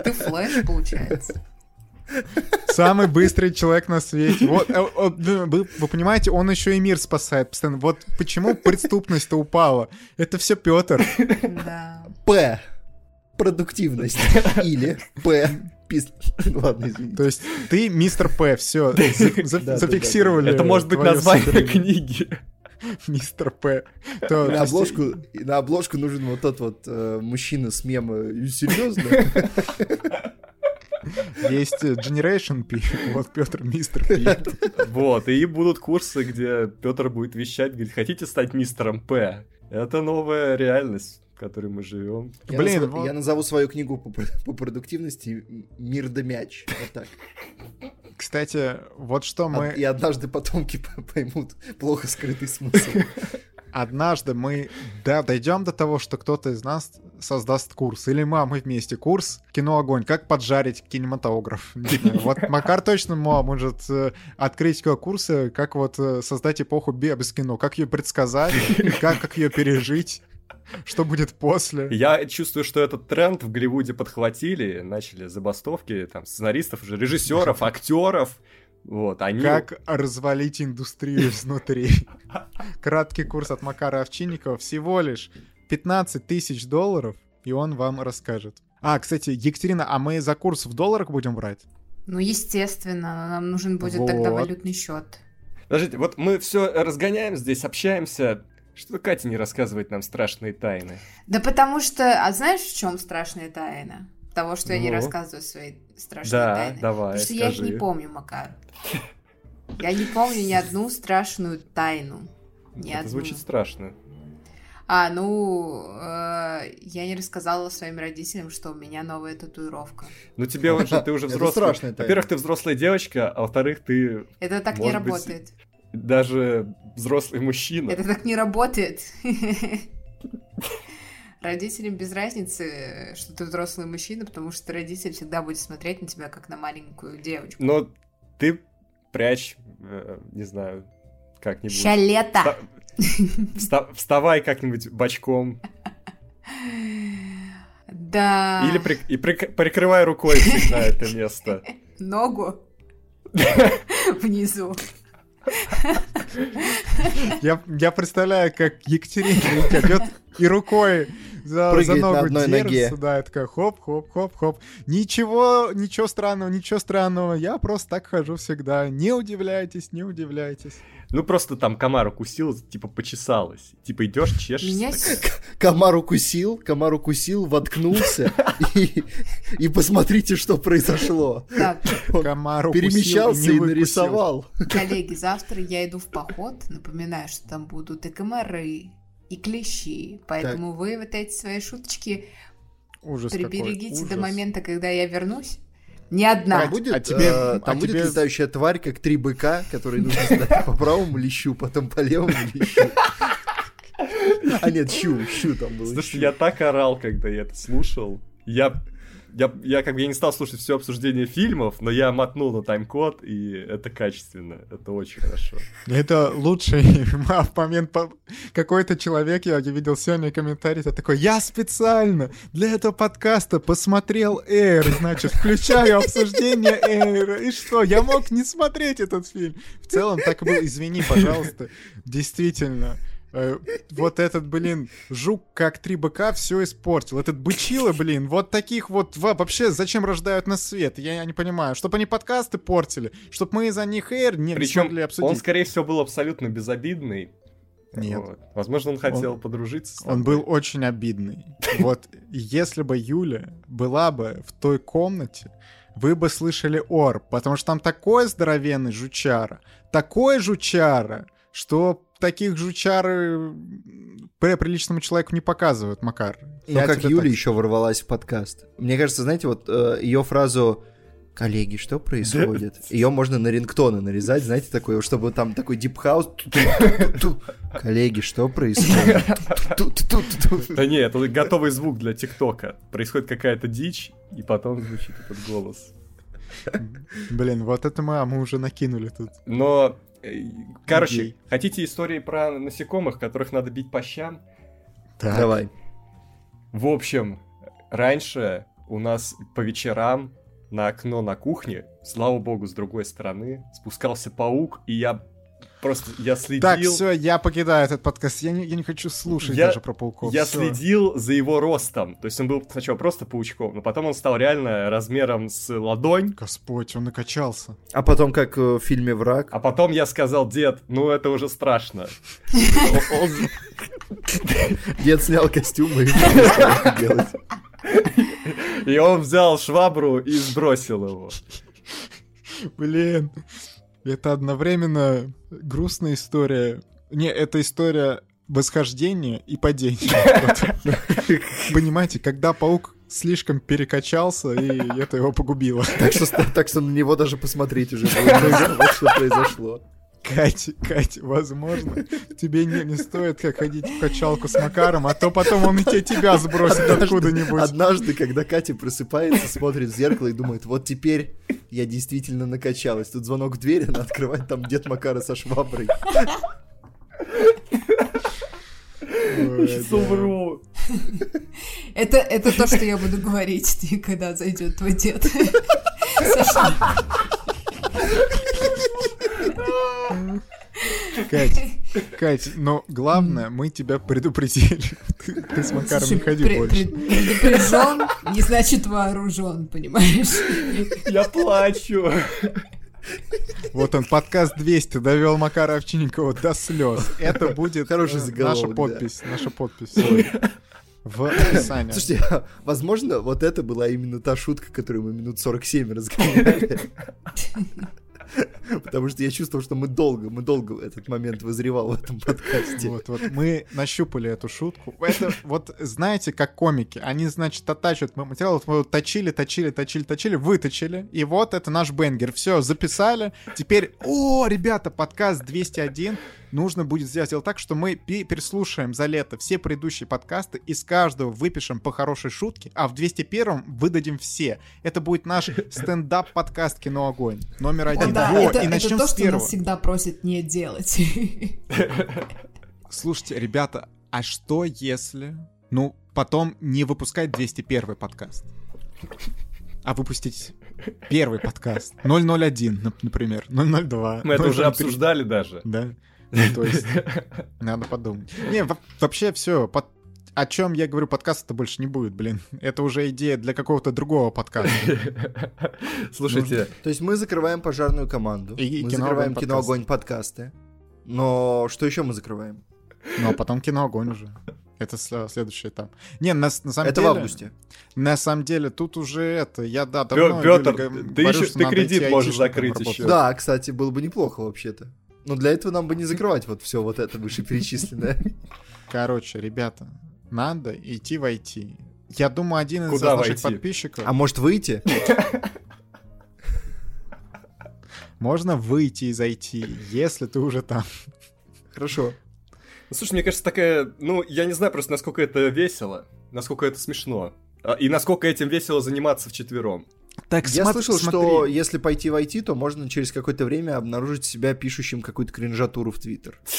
Ты флеш, получается. Самый быстрый человек на свете. Вот, э, вы, вы понимаете, он еще и мир спасает постоянно. Вот почему преступность-то упала. Это все Петр. Да. П. Продуктивность. Или П. Пис... Ладно, извините. То есть ты мистер П, все, зафиксировали. Это может быть название книги. Мистер П. То, на, обложку, на обложку нужен вот тот вот э, мужчина с мема. Серьезно? Есть Generation P, вот Петр Мистер П. Вот, и будут курсы, где Петр будет вещать, говорит, хотите стать мистером П? Это новая реальность в которой мы живем. Я Блин, назову, вот... я назову свою книгу по, по продуктивности «Мир да мяч». Вот так. Кстати, вот что мы... И однажды потомки поймут плохо скрытый смысл. Однажды мы да, дойдем до того, что кто-то из нас создаст курс. Или мы, а мы вместе курс «Кино огонь». Как поджарить кинематограф. Вот Макар точно может э, открыть курсы, как вот э, создать эпоху без кино. Как ее предсказать, как, как ее пережить. Что будет после? Я чувствую, что этот тренд в Голливуде подхватили, начали забастовки, там, сценаристов, уже режиссеров, актеров. Вот, они... Как развалить индустрию изнутри. Краткий курс от Макара Овчинникова. Всего лишь 15 тысяч долларов, и он вам расскажет. А, кстати, Екатерина, а мы за курс в долларах будем брать? Ну, естественно, нам нужен будет вот. тогда валютный счет. Подождите, вот мы все разгоняем здесь, общаемся. Что Катя не рассказывает нам страшные тайны? Да потому что... А знаешь, в чем страшная тайна? Того, что ну, я не ну. рассказываю свои страшные да, тайны. давай, Потому что скажи. я их не помню, Макар. Я не помню ни одну страшную тайну. Ни Это одну. звучит страшно. А, ну, э, я не рассказала своим родителям, что у меня новая татуировка. Ну, тебе уже, ты уже взрослая. Во-первых, ты взрослая девочка, а во-вторых, ты... Это так не работает даже взрослый мужчина. Это так не работает. Родителям без разницы, что ты взрослый мужчина, потому что родитель всегда будет смотреть на тебя как на маленькую девочку. Но ты прячь, э, не знаю, как-нибудь. Ща лето! Вста- вставай как-нибудь бочком. Да. Или при- и при- прикрывай рукой всегда это место. Ногу внизу. Я, я представляю, как Екатерина идет и рукой за, за ногу на держится, да, и такая хоп-хоп-хоп-хоп. Ничего, ничего странного, ничего странного, я просто так хожу всегда. Не удивляйтесь, не удивляйтесь. Ну, просто там комар укусил, типа, почесалась. Типа, идешь, чешешь. Меня... Комар укусил, комар укусил, воткнулся. И посмотрите, что произошло. Комар перемещался и нарисовал. Коллеги, завтра я иду в поход. Напоминаю, что там будут и комары, и клещи. Поэтому вы вот эти свои шуточки приберегите до момента, когда я вернусь. Ни одна. Там будет, а тебе, э, там а будет тебе... летающая тварь, как три быка, которые нужно сдать по правому лещу, потом по левому лещу. А нет, щу, щу там был. Слушай, я так орал, когда я это слушал. Я я, я как бы я не стал слушать все обсуждение фильмов, но я мотнул на тайм-код, и это качественно, это очень хорошо. Это лучший момент. Какой-то человек, я видел сегодня комментарий, это такой, я специально для этого подкаста посмотрел Эйр, значит, включаю обсуждение Эйра, и что, я мог не смотреть этот фильм. В целом так было, извини, пожалуйста, действительно Э, вот этот, блин, жук как три быка все испортил. Этот бычило, блин, вот таких вот вообще зачем рождают на свет? Я, я не понимаю. Чтобы они подкасты портили, чтобы мы из-за них эйр не Причем смогли обсудить. он, скорее всего, был абсолютно безобидный. Нет. Вот. Возможно, он хотел он, подружиться с тобой. Он был очень обидный. Вот если бы Юля была бы в той комнате, вы бы слышали ор, потому что там такой здоровенный жучара, такой жучара, что таких жучары при приличному человеку не показывают, Макар. Ну, как Юля так... еще ворвалась в подкаст. Мне кажется, знаете, вот э, ее фразу коллеги, что происходит? Ее можно на рингтоны нарезать, знаете, такое, чтобы там такой deep house. Коллеги, что происходит? Да нет, это готовый звук для ТикТока. Происходит какая-то дичь, и потом звучит этот голос. Блин, вот это мы, а мы уже накинули тут. Но, э, короче, хотите истории про насекомых, которых надо бить по щам? Давай. В общем, раньше у нас по вечерам на окно на кухне, слава богу, с другой стороны, спускался паук, и я просто, я следил... Так, все, я покидаю этот подкаст, я не, я не хочу слушать я, даже про пауков. Я всё. следил за его ростом, то есть он был сначала просто паучком, но потом он стал реально размером с ладонь. Господь, он накачался. А потом, как в фильме «Враг». А потом я сказал, дед, ну это уже страшно. Дед снял костюм и делать. И он взял швабру и сбросил его. Блин, это одновременно грустная история. Не, это история восхождения и падения. Понимаете, когда паук слишком перекачался, и это его погубило. Так что, на него даже посмотреть уже Вот что произошло. Катя, Катя, возможно, тебе не, не стоит как ходить в качалку с Макаром, а то потом он и тебе тебя сбросит откуда-нибудь. Однажды, когда Катя просыпается, смотрит в зеркало и думает, вот теперь я действительно накачалась. Тут звонок в дверь, она открывает, там дед Макара со шваброй. Умру. Это, это то, что я буду говорить, когда зайдет твой дед. Кать, Кать, но главное, мы тебя предупредили. Ты, ты с Макаром не ходи при, больше. Предупрежден не значит вооружен, понимаешь? Я плачу. Вот он, подкаст 200, довел Макара Овчинникова до слез. Это будет Хороший наша подпись, да. наша подпись в описании. Слушайте, возможно, вот это была именно та шутка, которую мы минут 47 разговаривали. Потому что я чувствовал, что мы долго, мы долго этот момент вызревал в этом подкасте. Вот, вот, мы нащупали эту шутку. Это вот, знаете, как комики, они, значит, оттачивают материал, вот мы точили, точили, точили, точили, выточили, и вот это наш бенгер. Все, записали. Теперь, о, ребята, подкаст 201, нужно будет сделать так, что мы переслушаем за лето все предыдущие подкасты, из каждого выпишем по хорошей шутке, а в 201 выдадим все. Это будет наш стендап-подкаст «Кино Огонь» номер один. Да, это, и начнем это то, с первого. что нас всегда просят не делать. Слушайте, ребята, а что если, ну, потом не выпускать 201 подкаст, а выпустить первый подкаст 001, например, 002. Мы это уже обсуждали даже. Да. То есть, надо подумать. Не, вообще все, под, о чем я говорю, подкаста-то больше не будет, блин. Это уже идея для какого-то другого подкаста. Слушайте. То есть мы закрываем пожарную команду. И мы закрываем кино-огонь подкасты. Но что еще мы закрываем? Ну, а потом кино-огонь уже. Это следующий этап. Не, на, на самом это деле... в августе. На самом деле, тут уже это... Я, да, давно... Петр, ты, еще, ты кредит можешь закрыть еще. Да, кстати, было бы неплохо вообще-то. Но для этого нам бы не закрывать вот все вот это вышеперечисленное. Короче, ребята, надо идти в IT. Я думаю, один из Куда наших войти? подписчиков... А может выйти? Можно выйти из IT, если ты уже там. Хорошо. Ну, слушай, мне кажется, такая... Ну, я не знаю просто, насколько это весело, насколько это смешно. А, и насколько этим весело заниматься вчетвером. Так, Я смотри, слышал, смотри. что если пойти в IT, то можно через какое-то время обнаружить себя пишущим какую-то кринжатуру в Твиттер.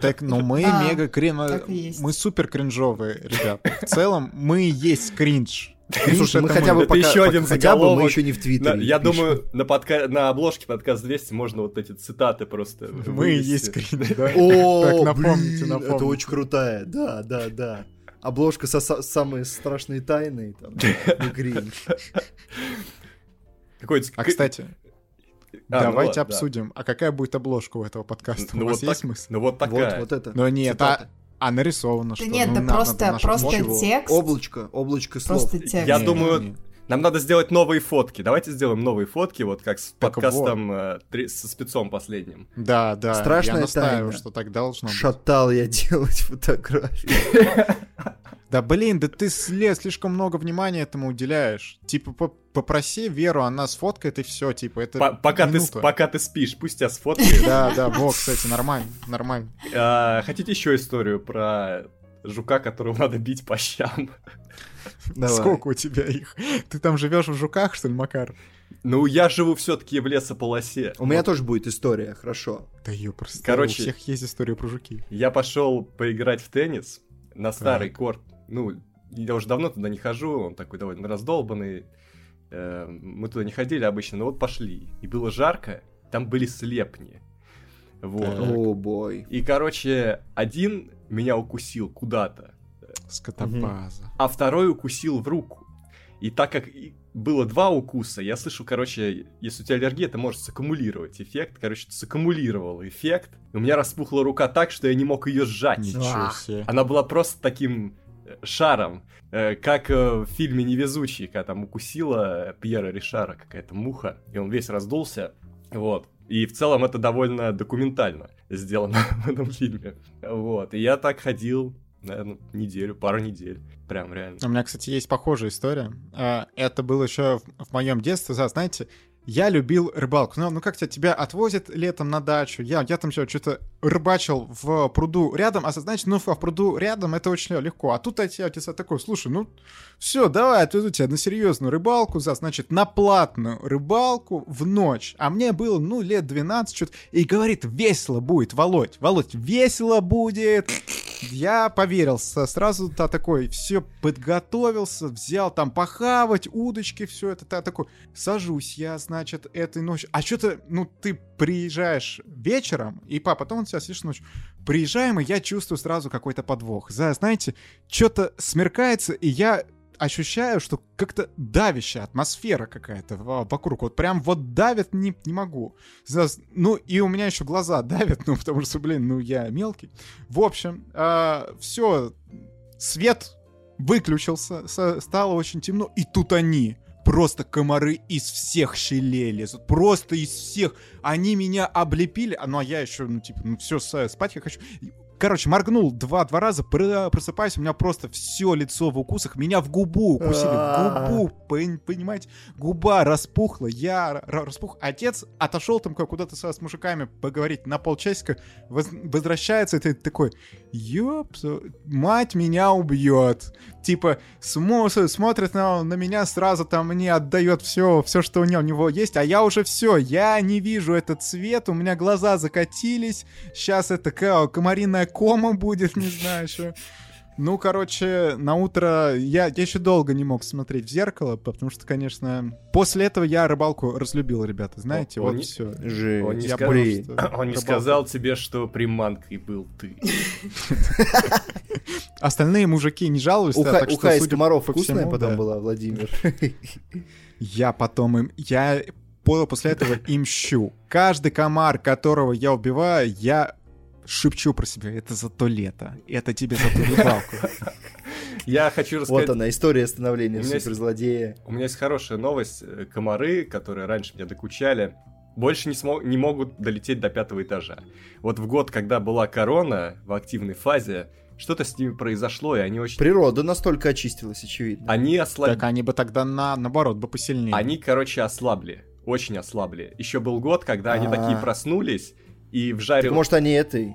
Так, ну мы мега крин... Мы супер кринжовые, ребят. В целом, мы есть кринж. Слушай, мы хотя бы это пока, еще один хотя бы мы заголовок. еще не в Твиттере. Я думаю, на, подка... на обложке подкаст 200 можно вот эти цитаты просто Мы и есть скрин, да? О, напомните, напомните. это очень крутая, да, да, да. Обложка со са- самые страшные тайны, там, ну, кринж. Какой-то... А, кстати, А, ну давайте да. обсудим. А какая будет обложка у этого подкаста? Ну у вас вот есть так- смысл? Ну вот Вот, такая. вот это. Ну нет, Цитата. а, а нарисовано Да что? нет, Ну, да надо просто- наше просто текст. Облачко, облачко слов. Просто текст. Я Не, думаю, не. Нам надо сделать новые фотки. Давайте сделаем новые фотки, вот как с Так подкастом э, три- со спецом последним. Да, да. Страшная я настаиваю, тайна. что так должно быть. Шатал я делать фотографии. Да блин, да ты слишком много внимания этому уделяешь. Типа по- попроси Веру, она сфоткает и все, типа это По- Пока ты, пока ты спишь, пусть тебя сфоткает. Да, да, вот, кстати, нормально, нормально. А, Хотите еще историю про жука, которого надо бить по щам? Давай. Сколько у тебя их? Ты там живешь в жуках, что ли, Макар? Ну, я живу все-таки в лесополосе. У меня тоже будет история, хорошо. Да ее просто. Короче- у всех есть история про жуки. Я пошел поиграть в теннис на старый корт. Ну, я уже давно туда не хожу, он такой довольно раздолбанный. Э, Мы туда не ходили обычно, но вот пошли. И было жарко, там были слепни. Вот. Так. О, бой. И, короче, один меня укусил куда-то, Скотобаза. а второй укусил в руку. И так как было два укуса, я слышу, короче, если у тебя аллергия, это может саккумулировать эффект. Короче, саккумулировал эффект. И у меня распухла рука так, что я не мог ее сжать. Ничего себе. Она была просто таким э, шаром, э, как э, в фильме «Невезучий», когда там укусила Пьера Ришара какая-то муха, и он весь раздулся. Вот. И в целом это довольно документально сделано в этом фильме. Вот. И я так ходил, наверное, неделю, пару недель. Прям реально. У меня, кстати, есть похожая история. А, Это было еще в, моем детстве, да, знаете, я любил рыбалку. Ну, ну как тебя, тебя отвозят летом на дачу. Я, я там что-то рыбачил в пруду рядом, а знаете, ну в пруду рядом это очень легко. А тут тебе такой, слушай, ну все, давай, отвезу тебя на серьезную рыбалку, за, значит, на платную рыбалку в ночь. А мне было, ну, лет 12 что-то. И говорит, весело будет, Володь, Володь, весело будет. Я поверил со- сразу, та такой, все подготовился, взял там похавать, удочки, все это, та такой, сажусь я, значит, этой ночью. А что-то, ну, ты приезжаешь вечером, и папа, потом он тебя сидишь ночью. Приезжаем, и я чувствую сразу какой-то подвох. За, знаете, что-то смеркается, и я ощущаю, что как-то давящая атмосфера какая-то во- вокруг. Вот прям вот давит не, не могу. Ну, и у меня еще глаза давят, ну, потому что, блин, ну, я мелкий. В общем, все, свет выключился, стало очень темно, и тут они. Просто комары из всех щелей лезут. Просто из всех. Они меня облепили. А, ну, а я еще, ну, типа, ну, все, спать я хочу. Короче, моргнул два-два раза, про- просыпаюсь, у меня просто все лицо в укусах, меня в губу укусили, в губу, пон- понимаете, губа распухла, я распух. Отец отошел там куда-то с мужиками поговорить на полчасика, воз- возвращается, и ты такой, ёп, мать меня убьет. Типа, смо- с- смотрит на, на меня, сразу там мне отдает все, все, что у него, у него есть, а я уже все, я не вижу этот цвет, у меня глаза закатились, сейчас это комариная кома будет, не знаю, что. Ну, короче, на утро я, я еще долго не мог смотреть в зеркало, потому что, конечно, после этого я рыбалку разлюбил, ребята, знаете, Он вот не- все. Жесть. Он не Я сказал, понял, что Он не сказал тебе, что приманкой был ты. Остальные мужики не жалуются, Уха, так что, уха из комаров вкусная потом была, Владимир. Я потом им... Я по- после этого им щу. Каждый комар, которого я убиваю, я шепчу про себя. Это за то лето. Это тебе за ту рыбалку. Я хочу рассказать... Вот она, история становления У меня есть- суперзлодея. У меня есть хорошая новость. Э, Комары, которые раньше меня докучали, больше не, смо- не могут долететь до пятого этажа. Вот в год, когда была корона в активной фазе, что-то с ними произошло, и они очень... Природа настолько очистилась, очевидно. Они ослабли. Так они бы тогда на, наоборот бы посильнее. Они, короче, ослабли. Очень ослабли. Еще был год, когда они А. такие проснулись и Так, вжарил... может, они этой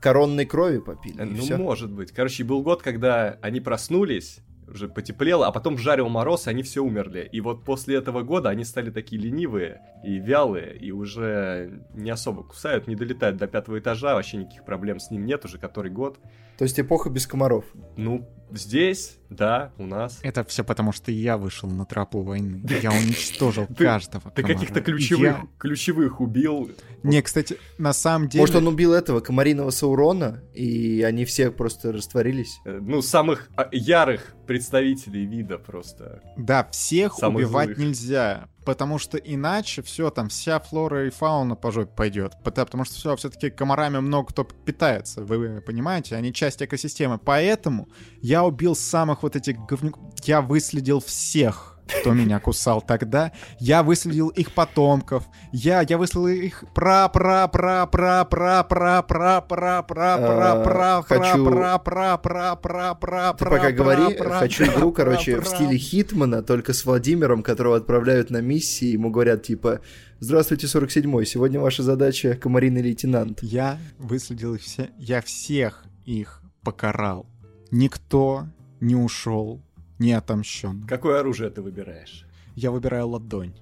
коронной крови попили? Э, Ну, всё? может быть. Короче, был год, когда они проснулись, уже потеплело, а потом жарил мороз, и они все умерли. И вот после этого года они стали такие ленивые и вялые, и уже не особо кусают, не долетают до пятого этажа, вообще никаких проблем с ним нет уже который год. То есть эпоха без комаров? Ну, здесь, да, у нас. Это все потому, что я вышел на тропу войны. Я уничтожил каждого Ты каких-то ключевых, ключевых убил. Не, кстати, на самом деле... Может, он убил этого комариного Саурона, и они все просто растворились? Э, ну, самых а, ярых представителей вида просто. Да, всех убивать нельзя, потому что иначе все там, вся флора и фауна по жопе пойдет. Потому что все, все-таки комарами много кто питается, вы понимаете, они часть экосистемы. Поэтому я убил самых вот этих говнюков, я выследил всех кто меня кусал тогда. Я выследил их потомков. Я, я выследил их пра пра пра пра пра пра пра пра пра пра пра пра пра пра пра пра Ты пока говори, хочу игру, короче, в стиле Хитмана, только с Владимиром, которого отправляют на миссии, ему говорят, типа, Здравствуйте, 47-й. Сегодня ваша задача комариный лейтенант. Я выследил их все. Я всех их покарал. Никто не ушел не отомщен. Какое оружие ты выбираешь? Я выбираю ладонь.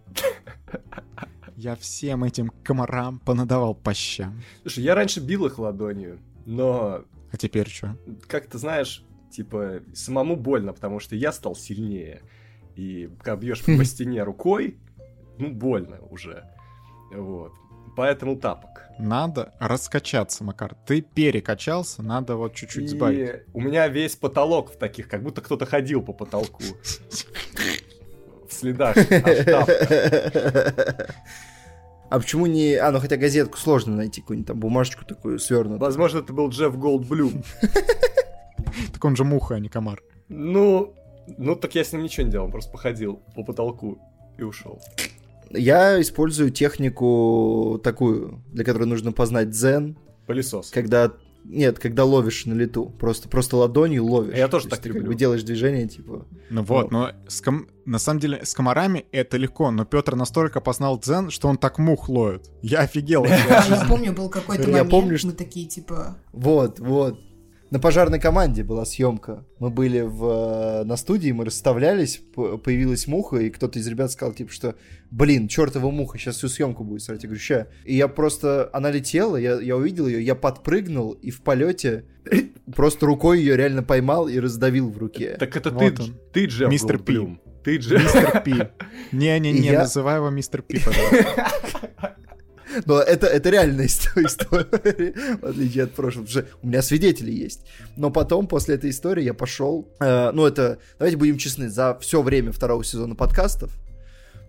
Я всем этим комарам понадавал по щам. Слушай, я раньше бил их ладонью, но... А теперь что? Как ты знаешь, типа, самому больно, потому что я стал сильнее. И когда бьешь по стене рукой, ну, больно уже. Вот. Поэтому тапок. Надо раскачаться, Макар. Ты перекачался, надо вот чуть-чуть и сбавить. У меня весь потолок в таких, как будто кто-то ходил по потолку. В следах А почему не... А, ну хотя газетку сложно найти, какую-нибудь там бумажечку такую свернутую. Возможно, это был Джефф Голдблюм. Так он же муха, а не комар. Ну, ну так я с ним ничего не делал, просто походил по потолку и ушел. Я использую технику такую, для которой нужно познать дзен. Пылесос. Когда нет, когда ловишь на лету. Просто, просто ладонью ловишь. Я тоже То так ты люблю. Как бы делаешь движение, типа... Ну вот, но с ком... на самом деле с комарами это легко, но Петр настолько познал дзен, что он так мух ловит. Я офигел. Я помню, был какой-то момент, мы такие, типа... Вот, вот на пожарной команде была съемка. Мы были в, на студии, мы расставлялись, появилась муха, и кто-то из ребят сказал, типа, что, блин, чертова муха, сейчас всю съемку будет срать. Я говорю, ща. И я просто, она летела, я, я увидел ее, я подпрыгнул, и в полете просто рукой ее реально поймал и раздавил в руке. Так это вот ты, он. ты Джефф Мистер Пи. Ты Джефф. Мистер Пи. Не-не-не, называй его Мистер Пи, пожалуйста. Но это, это реальная история, в отличие от прошлого, потому у меня свидетели есть. Но потом, после этой истории, я пошел, э, ну это, давайте будем честны, за все время второго сезона подкастов,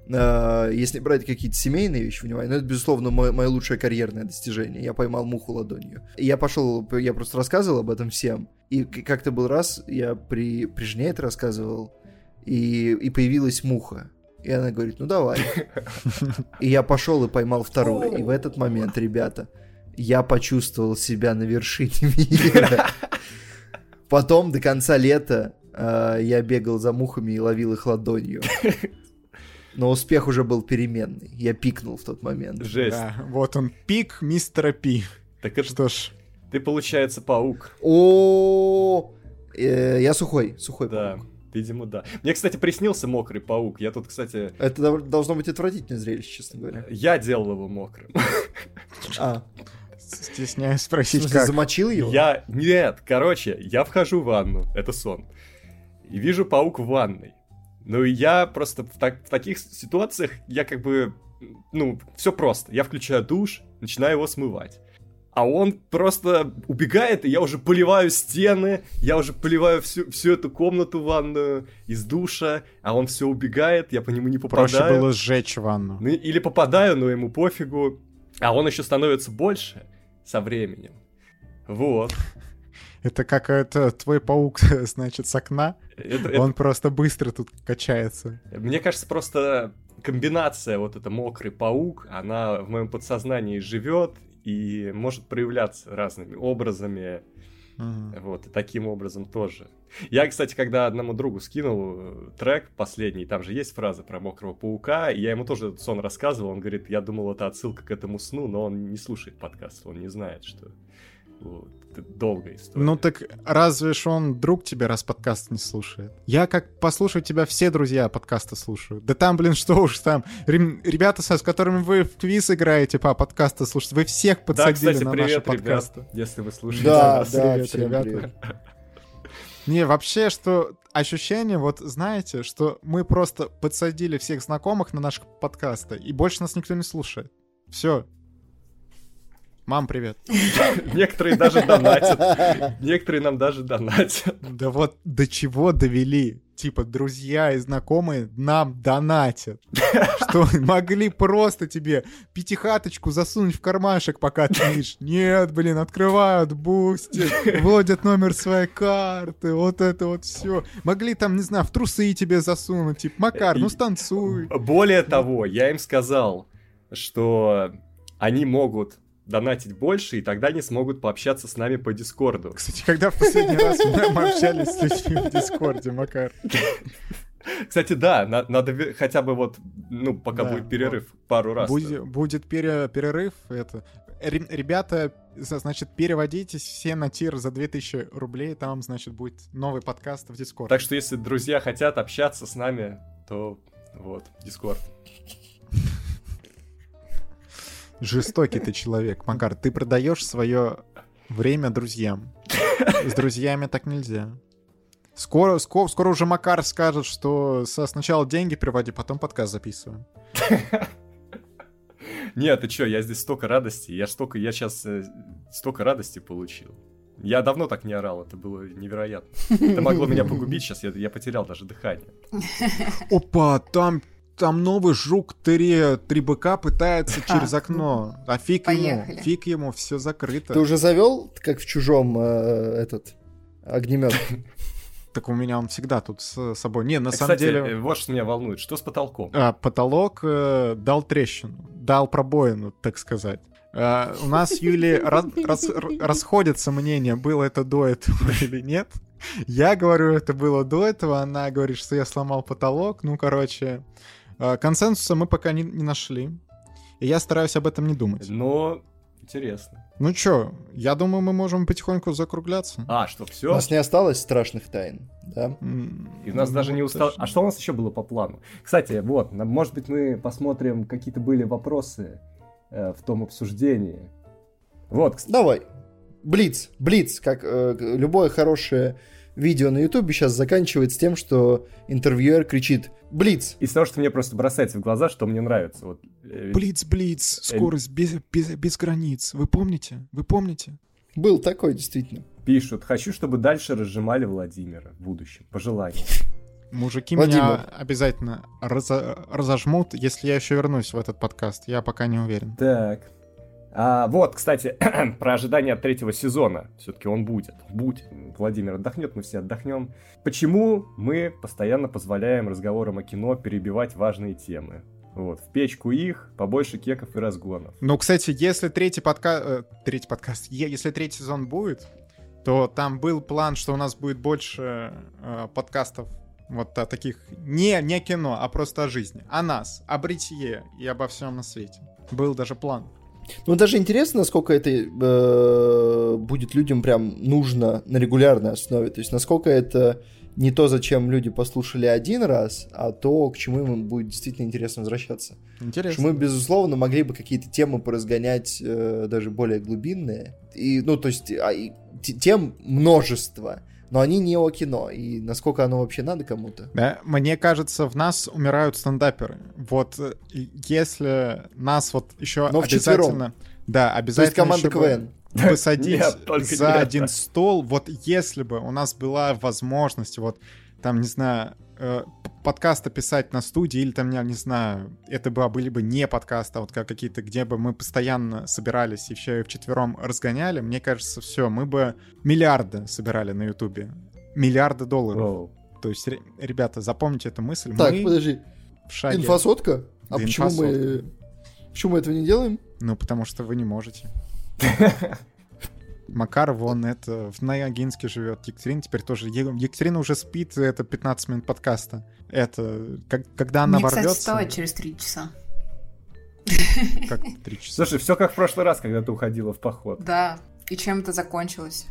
э, если брать какие-то семейные вещи, внимание, ну это, безусловно, мое, мое лучшее карьерное достижение. Я поймал муху ладонью. И я пошел, я просто рассказывал об этом всем. И как-то был раз, я при, при жене это рассказывал, и, и появилась муха. И она говорит, ну давай. И я пошел и поймал вторую. И в этот момент, ребята, я почувствовал себя на вершине мира. Потом до конца лета э, я бегал за мухами и ловил их ладонью. Но успех уже был переменный. Я пикнул в тот момент. Жесть. Да, вот он, пик мистера Пи. Так это что ж. Ты, получается, паук. О, э, я сухой, сухой паук. Видимо, да. Мне, кстати, приснился мокрый паук. Я тут, кстати... Это должно быть отвратительное зрелище, честно говоря. Я делал его мокрым. А. Стесняюсь спросить, как? замочил его? Я... Нет, короче, я вхожу в ванну. Это сон. И вижу паук в ванной. Ну, и я просто в, так, в таких ситуациях, я как бы... Ну, все просто. Я включаю душ, начинаю его смывать а он просто убегает, и я уже поливаю стены, я уже поливаю всю, всю эту комнату ванную из душа, а он все убегает, я по нему не попадаю. Проще было сжечь ванну. Ну, или попадаю, но ему пофигу. А он еще становится больше со временем. Вот. Это как это твой паук, значит, с окна. Это, он это... просто быстро тут качается. Мне кажется, просто комбинация вот это мокрый паук, она в моем подсознании живет, и может проявляться разными образами. Uh-huh. Вот, и таким образом тоже. Я, кстати, когда одному другу скинул э, трек последний, там же есть фраза про мокрого паука, и я ему тоже этот сон рассказывал, он говорит, я думал, это отсылка к этому сну, но он не слушает подкаст, он не знает, что Вот. Долгая история. Ну так разве ж он друг тебе, раз подкаст не слушает? Я как послушаю тебя, все друзья подкаста слушают. Да там, блин, что уж там. Ребята, с которыми вы в квиз играете по подкасту слушать, вы всех подсадили да, кстати, на привет, наши подкасты. Ребят, если вы слушаете. Да, да, привет, ребята. Привет. Не, вообще, что ощущение, вот знаете, что мы просто подсадили всех знакомых на наш подкасты, и больше нас никто не слушает. Все. Мам, привет. Некоторые даже донатят. Некоторые нам даже донатят. Да вот до чего довели. Типа, друзья и знакомые нам донатят. Что могли просто тебе пятихаточку засунуть в кармашек, пока ты видишь. Нет, блин, открывают Boosty, вводят номер своей карты, вот это вот все. Могли там, не знаю, в трусы тебе засунуть, типа, Макар, ну станцуй. Более того, я им сказал, что они могут донатить больше, и тогда они смогут пообщаться с нами по Дискорду. Кстати, когда в последний раз мы общались с людьми в Дискорде, Макар? Кстати, да, на, надо хотя бы вот, ну, пока да, будет перерыв, вот. пару раз. Будет, будет пере, перерыв, это... Ребята, значит, переводитесь все на tier за 2000 рублей, там, значит, будет новый подкаст в Дискорд. Так что, если друзья хотят общаться с нами, то вот, Дискорд. Жестокий ты человек, Макар. Ты продаешь свое время друзьям. С друзьями так нельзя. Скоро, скоро, скоро уже Макар скажет, что со, сначала деньги приводи, потом подкаст записываем. Нет, ты чё, я здесь столько радости, я столько, я сейчас э, столько радости получил. Я давно так не орал, это было невероятно. Это могло меня погубить сейчас, я, я потерял даже дыхание. Опа, там там новый жук три, три быка пытается а, через окно. А фиг поехали. ему, фиг ему, все закрыто. Ты уже завел, как в чужом, э, этот огнемет? Так у меня он всегда тут с собой. Не, на а, самом кстати, деле... Э, вот что меня волнует. Что с потолком? А, потолок э, дал трещину. Дал пробоину, так сказать. У нас с Юлей раз, раз, расходятся мнения, было это до этого или нет. Я говорю, это было до этого, она говорит, что я сломал потолок. Ну, короче, консенсуса мы пока не, не нашли. И я стараюсь об этом не думать. Но интересно. Ну чё, я думаю, мы можем потихоньку закругляться. А, что, все? У нас не осталось страшных тайн, да? И у нас ну, даже не устал... А что у нас еще было по плану? Кстати, вот, может быть, мы посмотрим, какие-то были вопросы э, в том обсуждении. Вот. Кстати. Давай. Блиц, Блиц, как э, любое хорошее видео на Ютубе сейчас заканчивается тем, что интервьюер кричит «Блиц!». Из того, что мне просто бросается в глаза, что мне нравится. Вот, э, Блиц, Блиц, э, скорость без, без, без границ. Вы помните? Вы помните? Был такой, действительно. Пишут, хочу, чтобы дальше разжимали Владимира в будущем. Пожелание. Мужики Владимир. меня обязательно разо- разожмут, если я еще вернусь в этот подкаст. Я пока не уверен. Так, а, вот, кстати, про ожидание от третьего сезона. Все-таки он будет. Будь. Владимир отдохнет, мы все отдохнем. Почему мы постоянно позволяем разговорам о кино перебивать важные темы? Вот, в печку их, побольше кеков и разгонов. Ну, кстати, если третий подкаст... Э, третий подкаст... Если третий сезон будет, то там был план, что у нас будет больше э, подкастов вот о таких... Не, не кино, а просто о жизни. О нас, о бритье и обо всем на свете. Был даже план. Ну, даже интересно, насколько это э, будет людям прям нужно на регулярной основе. То есть, насколько это не то, зачем люди послушали один раз, а то, к чему им будет действительно интересно возвращаться. Интересно. Что мы, безусловно, могли бы какие-то темы поразгонять э, даже более глубинные. И, ну, то есть, а, и, тем множество но они не о кино, и насколько оно вообще надо кому-то. Да, мне кажется, в нас умирают стендаперы. Вот э, если нас вот еще но обязательно... Да, обязательно То есть команда КВН. Посадить Нет, за один стол, вот если бы у нас была возможность, вот там, не знаю, э, подкаста писать на студии, или там, я не знаю, это бы были бы не подкасты, а вот как какие-то, где бы мы постоянно собирались и и вчетвером разгоняли, мне кажется, все, мы бы миллиарды собирали на Ютубе. Миллиарды долларов. Воу. То есть, ребята, запомните эту мысль. Так, мы подожди. В шаге. Инфосотка? А да почему инфосотка. мы... Почему мы этого не делаем? Ну, потому что вы не можете. Макар вон это в Ногинске живет. Екатерина теперь тоже. Екатерина уже спит, это 15 минут подкаста. Это как, когда она Мне, ворвется... кстати, вставать через 3 часа. Как 3 часа? Слушай, все как в прошлый раз, когда ты уходила в поход. Да. И чем это закончилось?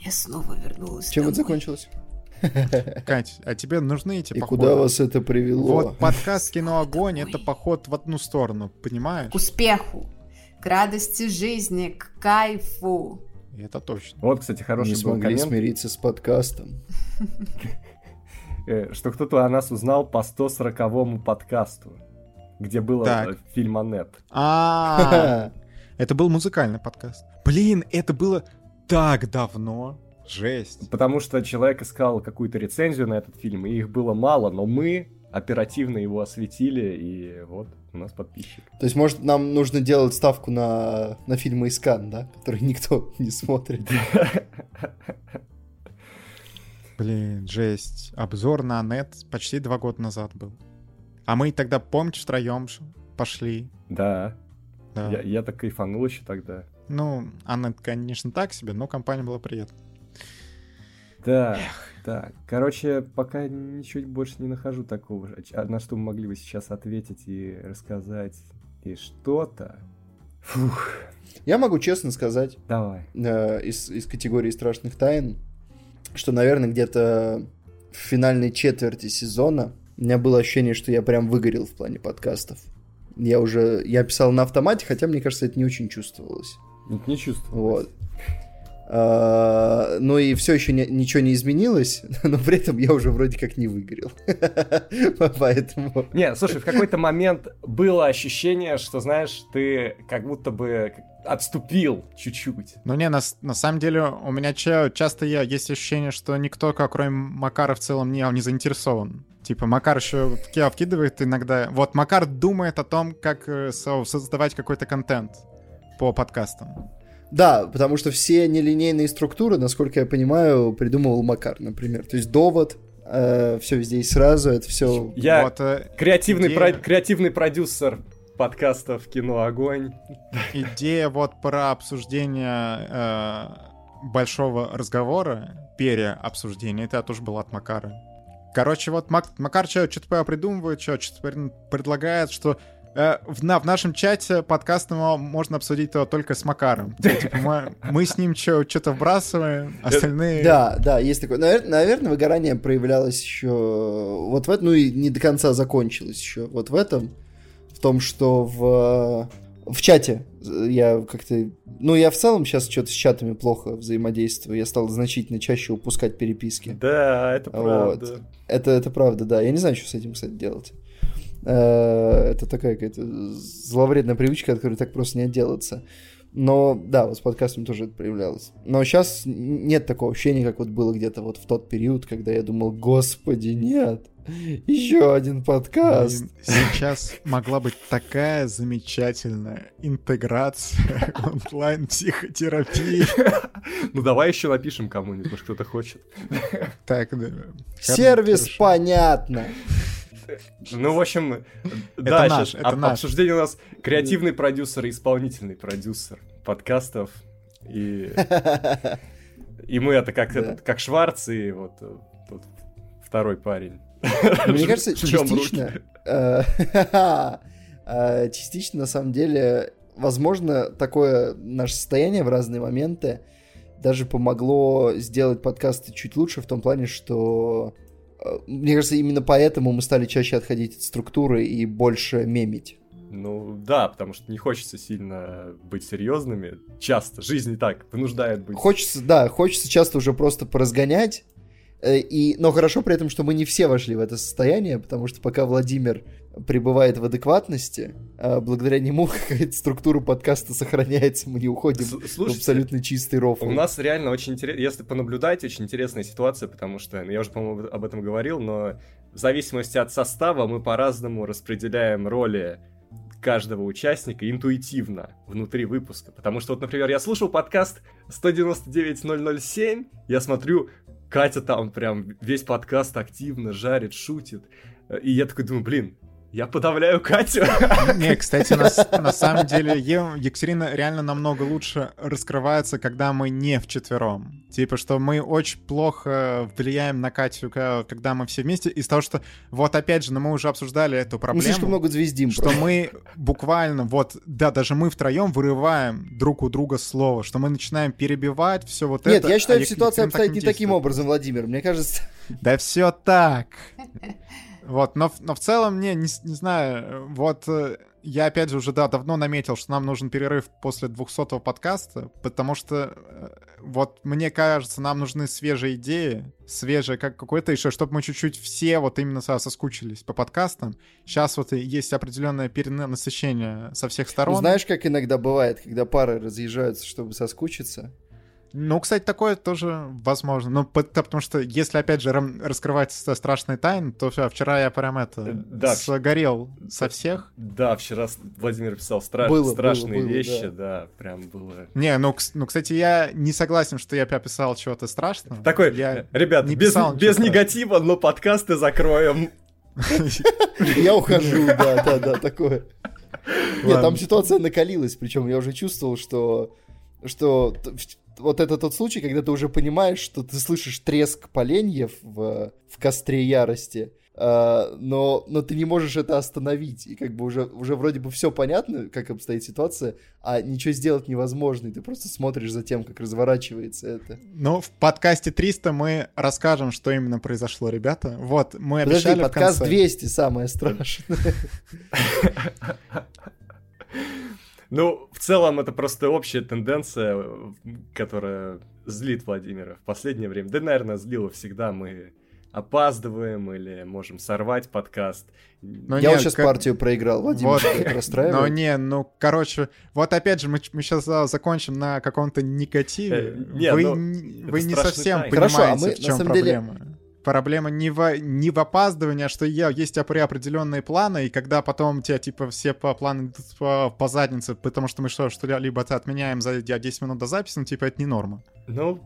Я снова вернулась. Чем это закончилось? Кать, а тебе нужны эти И походы? куда вас это привело? Вот подкаст «Кино Огонь» — это поход в одну сторону, понимаешь? К успеху, к радости жизни, к кайфу. Это точно. Вот, кстати, хороший Не был смогли коммент, смириться с подкастом. э, что кто-то о нас узнал по 140-му подкасту, где был э, фильм Анет. А, это был музыкальный подкаст. Блин, это было так давно. Жесть. Потому что человек искал какую-то рецензию на этот фильм, и их было мало, но мы оперативно его осветили, и вот у нас подписчик. То есть, может, нам нужно делать ставку на, на фильмы из Кан, да? Которые никто не смотрит. Блин, жесть. Обзор на нет почти два года назад был. А мы тогда, помните, втроем пошли. Да, Да. я, я так кайфанул еще тогда. Ну, Аннет, конечно, так себе, но компания была приятная. Так, так. Короче, пока ничего больше не нахожу такого, же, на что мы могли бы сейчас ответить и рассказать и что-то. Фух, Я могу честно сказать, давай. э, из, из категории страшных тайн, что, наверное, где-то в финальной четверти сезона у меня было ощущение, что я прям выгорел в плане подкастов. Я уже, я писал на автомате, хотя, мне кажется, это не очень чувствовалось. Не, не чувствую. Вот. А, Ну и все еще не- ничего не изменилось, но при этом я уже вроде как не выгорел. Поэтому... Не, слушай, в какой-то момент было ощущение, что, знаешь, ты как будто бы отступил чуть-чуть. Ну не, на, на самом деле у меня ча- часто я, есть ощущение, что никто, как кроме Макара, в целом не, не заинтересован. Типа Макар еще в Киа вкидывает иногда. Вот Макар думает о том, как э, со- создавать какой-то контент по подкастам. Да, потому что все нелинейные структуры, насколько я понимаю, придумывал Макар, например. То есть довод, все везде и сразу, это все... Я Вот, э, креативный, идея- про- креативный продюсер подкастов «Кино Огонь». идея вот про обсуждение э, большого разговора, переобсуждение, это тоже было от Макара. Короче, вот Мак- Макар что-то придумывает, что-то предлагает, что э, в, на, в нашем чате подкастного можно обсудить то только с Макаром. Типа мы, мы с ним что-то вбрасываем, остальные... Да, да, есть такое. Навер- Наверное, выгорание проявлялось еще вот в этом, ну и не до конца закончилось еще вот в этом, в том, что в в чате я как-то... Ну, я в целом сейчас что-то с чатами плохо взаимодействую. Я стал значительно чаще упускать переписки. Да, это Вот. правда. Это, это правда, да. Я не знаю, что с этим, кстати, делать. Э, Это такая какая-то зловредная привычка, от которой так просто не отделаться. Но да, вот с подкастом тоже это проявлялось. Но сейчас нет такого ощущения, как вот было где-то вот в тот период, когда я думал, господи, нет, еще один подкаст. Блин, Сейчас могла быть такая замечательная интеграция онлайн-психотерапии. Ну давай еще напишем кому-нибудь, может кто-то хочет. Так, да. Сервис понятно. Ну, в общем, да, наш, сейчас об- наш. обсуждение у нас креативный продюсер и исполнительный продюсер подкастов. И, и мы это как, Да. этот, как Шварц и вот э, тот второй парень. Мне кажется, частично... руки. э, э, Частично, на самом деле, возможно, такое наше состояние в разные моменты даже помогло сделать подкасты чуть лучше в том плане, что мне кажется, именно поэтому мы стали чаще отходить от структуры и больше мемить. Ну да, потому что не хочется сильно быть серьезными. Часто. Жизнь и так вынуждает быть. Хочется, да, хочется часто уже просто поразгонять. э, И, но хорошо при этом, что мы не все вошли в это состояние, потому что пока Владимир пребывает в адекватности, а благодаря нему какая-то структура подкаста сохраняется, мы не уходим С- в Слушайте, абсолютно чистый рофл. У нас реально очень интересно, если понаблюдать, очень интересная ситуация, потому что, ну, я уже, по-моему, об этом говорил, но в зависимости от состава мы по-разному распределяем роли каждого участника интуитивно внутри выпуска. Потому что, вот, например, я слушал подкаст 199007, я смотрю, Катя там прям весь подкаст активно жарит, шутит. И я такой думаю, блин, Я подавляю Катю. Не, кстати, на, на самом деле Екатерина реально намного лучше раскрывается, когда мы не вчетвером. Типа, что мы очень плохо влияем на Катю, когда мы все вместе. Из того, что вот опять же, но мы уже обсуждали эту проблему. Мы слишком много звездим. Что просто. мы буквально, вот, да, даже мы втроем вырываем друг у друга слово, что мы начинаем перебивать все вот Нет, это. Нет, я считаю, а ситуация обстоит не таким образом, Владимир. Мне кажется... Да все так. Вот, но, но в целом, не, не, не знаю, вот э, я опять же уже, да, давно наметил, что нам нужен перерыв после 200-го подкаста, потому что э, вот мне кажется, нам нужны свежие идеи, свежие как какое-то еще, чтобы мы чуть-чуть все вот именно соскучились по подкастам. Сейчас вот есть определенное перенасыщение со всех сторон. Ну, знаешь, как иногда бывает, когда пары разъезжаются, чтобы соскучиться? Ну, кстати, такое тоже возможно. Ну, потому что если, опять же, раскрывать страшные тайны, то все, вчера я прям это э, да, сгорел со всех. Да, вчера Владимир писал стра... было, страшные было, было, вещи, да. да, прям было. Не, ну, ну, кстати, я не согласен, что я описал чего-то страшного. Такой, я ребят, не без, без негатива, но подкасты закроем. Я ухожу, да, да, да, такое. Нет, там ситуация накалилась, причем я уже чувствовал, что что вот это тот случай, когда ты уже понимаешь, что ты слышишь треск поленьев в, в костре ярости, Uh, но, но ты не можешь это остановить, и как бы уже, уже вроде бы все понятно, как обстоит ситуация, а ничего сделать невозможно, и ты просто смотришь за тем, как разворачивается это. Ну, в подкасте 300 мы расскажем, что именно произошло, ребята. Вот, мы Подожди, обещали подкаст в конце... 200 самое страшное. Ну, в целом, это просто общая тенденция, которая злит Владимира в последнее время. Да, наверное, злила всегда. Мы опаздываем или можем сорвать подкаст. Но Я нет, сейчас как... партию проиграл, Владимир, вот. это расстраивает? Ну не, ну, короче, вот опять же, мы, мы сейчас закончим на каком-то негативе. Э, нет, вы, ну, вы не совсем тайна. понимаете, Хорошо, а мы, в чем проблема. Деле проблема не в, не в опаздывании, а что я, есть определенные планы, и когда потом тебя, типа, все по планы идут по, по заднице, потому что мы что, что-либо отменяем за 10 минут до записи, ну, типа, это не норма. Ну,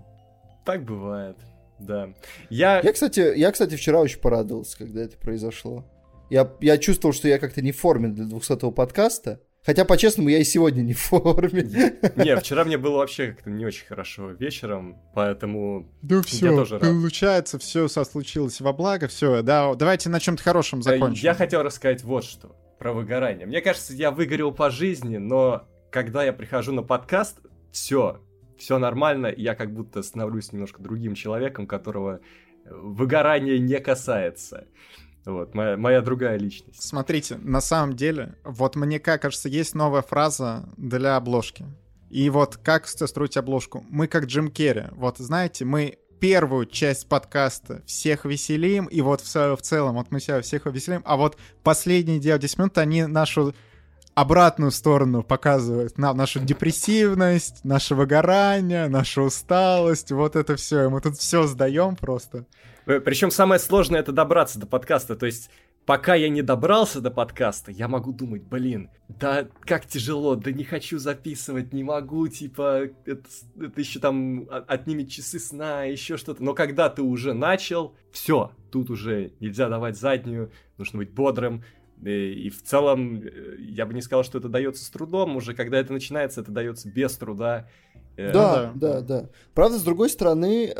так бывает, да. Я... Я, кстати, я, кстати, вчера очень порадовался, когда это произошло. Я, я чувствовал, что я как-то не в форме для 200-го подкаста, Хотя, по-честному, я и сегодня не в форме. Не, вчера мне было вообще как-то не очень хорошо вечером, поэтому да все, я тоже рад. получается, все случилось во благо, все, да, давайте на чем-то хорошем э, закончим. Я хотел рассказать вот что, про выгорание. Мне кажется, я выгорел по жизни, но когда я прихожу на подкаст, все, все нормально, я как будто становлюсь немножко другим человеком, которого выгорание не касается. Вот, моя, моя другая личность. Смотрите, на самом деле, вот мне кажется, есть новая фраза для обложки. И вот как строить обложку? Мы как Джим Керри. Вот знаете, мы первую часть подкаста всех веселим, и вот в, в целом вот мы себя всех веселим, а вот последние 10 минут они нашу обратную сторону показывают нам нашу депрессивность, наше выгорание, нашу усталость, вот это все. Мы тут все сдаем просто. Э, Причем самое сложное это добраться до подкаста. То есть, пока я не добрался до подкаста, я могу думать, блин, да как тяжело, да не хочу записывать, не могу, типа, это, это еще там отнимет часы сна, еще что-то. Но когда ты уже начал, все, тут уже нельзя давать заднюю, нужно быть бодрым. И, э, и в целом, э, я бы не сказал, что это дается с трудом, уже когда это начинается, это дается без труда. Да, да, да, да. Правда, с другой стороны,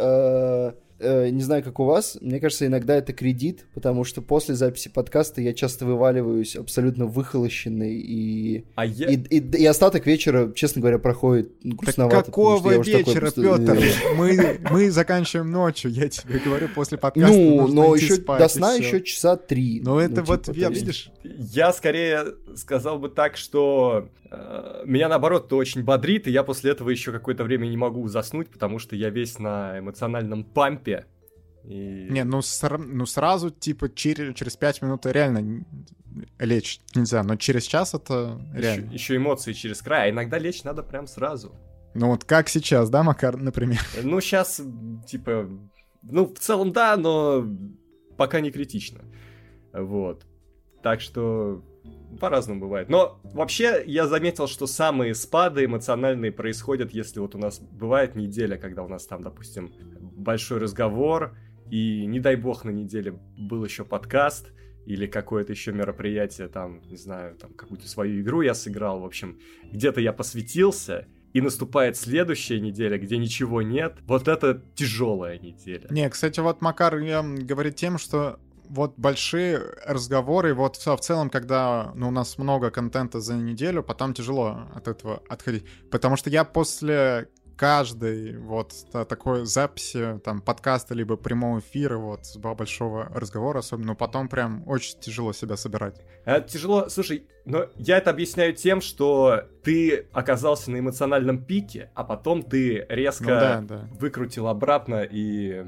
э, э, не знаю, как у вас, мне кажется, иногда это кредит, потому что после записи подкаста я часто вываливаюсь абсолютно выхолощенный, и, а я... и, и, и остаток вечера, честно говоря, проходит грустновато. Так какого вечера, такой, Петр? мы, мы заканчиваем ночью, я тебе говорю, после подкаста Ну, но еще спать, до сна еще часа три. Ну, это ну, вот, типа, я, видишь... Я скорее сказал бы так, что э, меня, наоборот, то очень бодрит, и я после этого еще какое-то время не могу заснуть, потому что я весь на эмоциональном пампе. И... Не, ну, ср- ну сразу, типа, через, через 5 минут реально лечь нельзя, но через час это реально. Еще, еще эмоции через край, а иногда лечь надо прям сразу. Ну вот как сейчас, да, Макар, например? Ну сейчас, типа, ну в целом да, но пока не критично. Вот. Так что по-разному бывает. Но вообще я заметил, что самые спады эмоциональные происходят, если вот у нас бывает неделя, когда у нас там, допустим, большой разговор, и не дай бог на неделе был еще подкаст, или какое-то еще мероприятие, там, не знаю, там, какую-то свою игру я сыграл, в общем, где-то я посвятился, и наступает следующая неделя, где ничего нет, вот это тяжелая неделя. Не, кстати, вот Макар говорит тем, что вот большие разговоры, вот все в целом, когда ну, у нас много контента за неделю, потом тяжело от этого отходить. Потому что я после каждой вот такой записи, там, подкаста, либо прямого эфира, вот, большого разговора особенно, но потом прям очень тяжело себя собирать. Это тяжело, слушай, но я это объясняю тем, что ты оказался на эмоциональном пике, а потом ты резко ну, да, да. выкрутил обратно и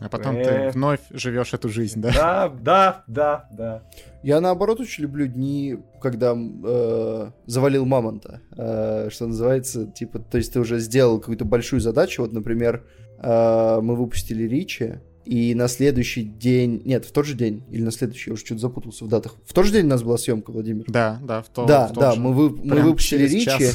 а потом э... ты вновь живешь эту жизнь, да? Да, да, да, да. Я наоборот очень люблю дни, когда э, завалил мамонта, э, что называется, типа, то есть ты уже сделал какую-то большую задачу, вот, например, э, мы выпустили Ричи, и на следующий день, нет, в тот же день, или на следующий, я уже что-то запутался в датах. В тот же день у нас была съемка, Владимир? Да, да, в, то, да, в тот да, же. мы, вы, мы выпустили Ричи,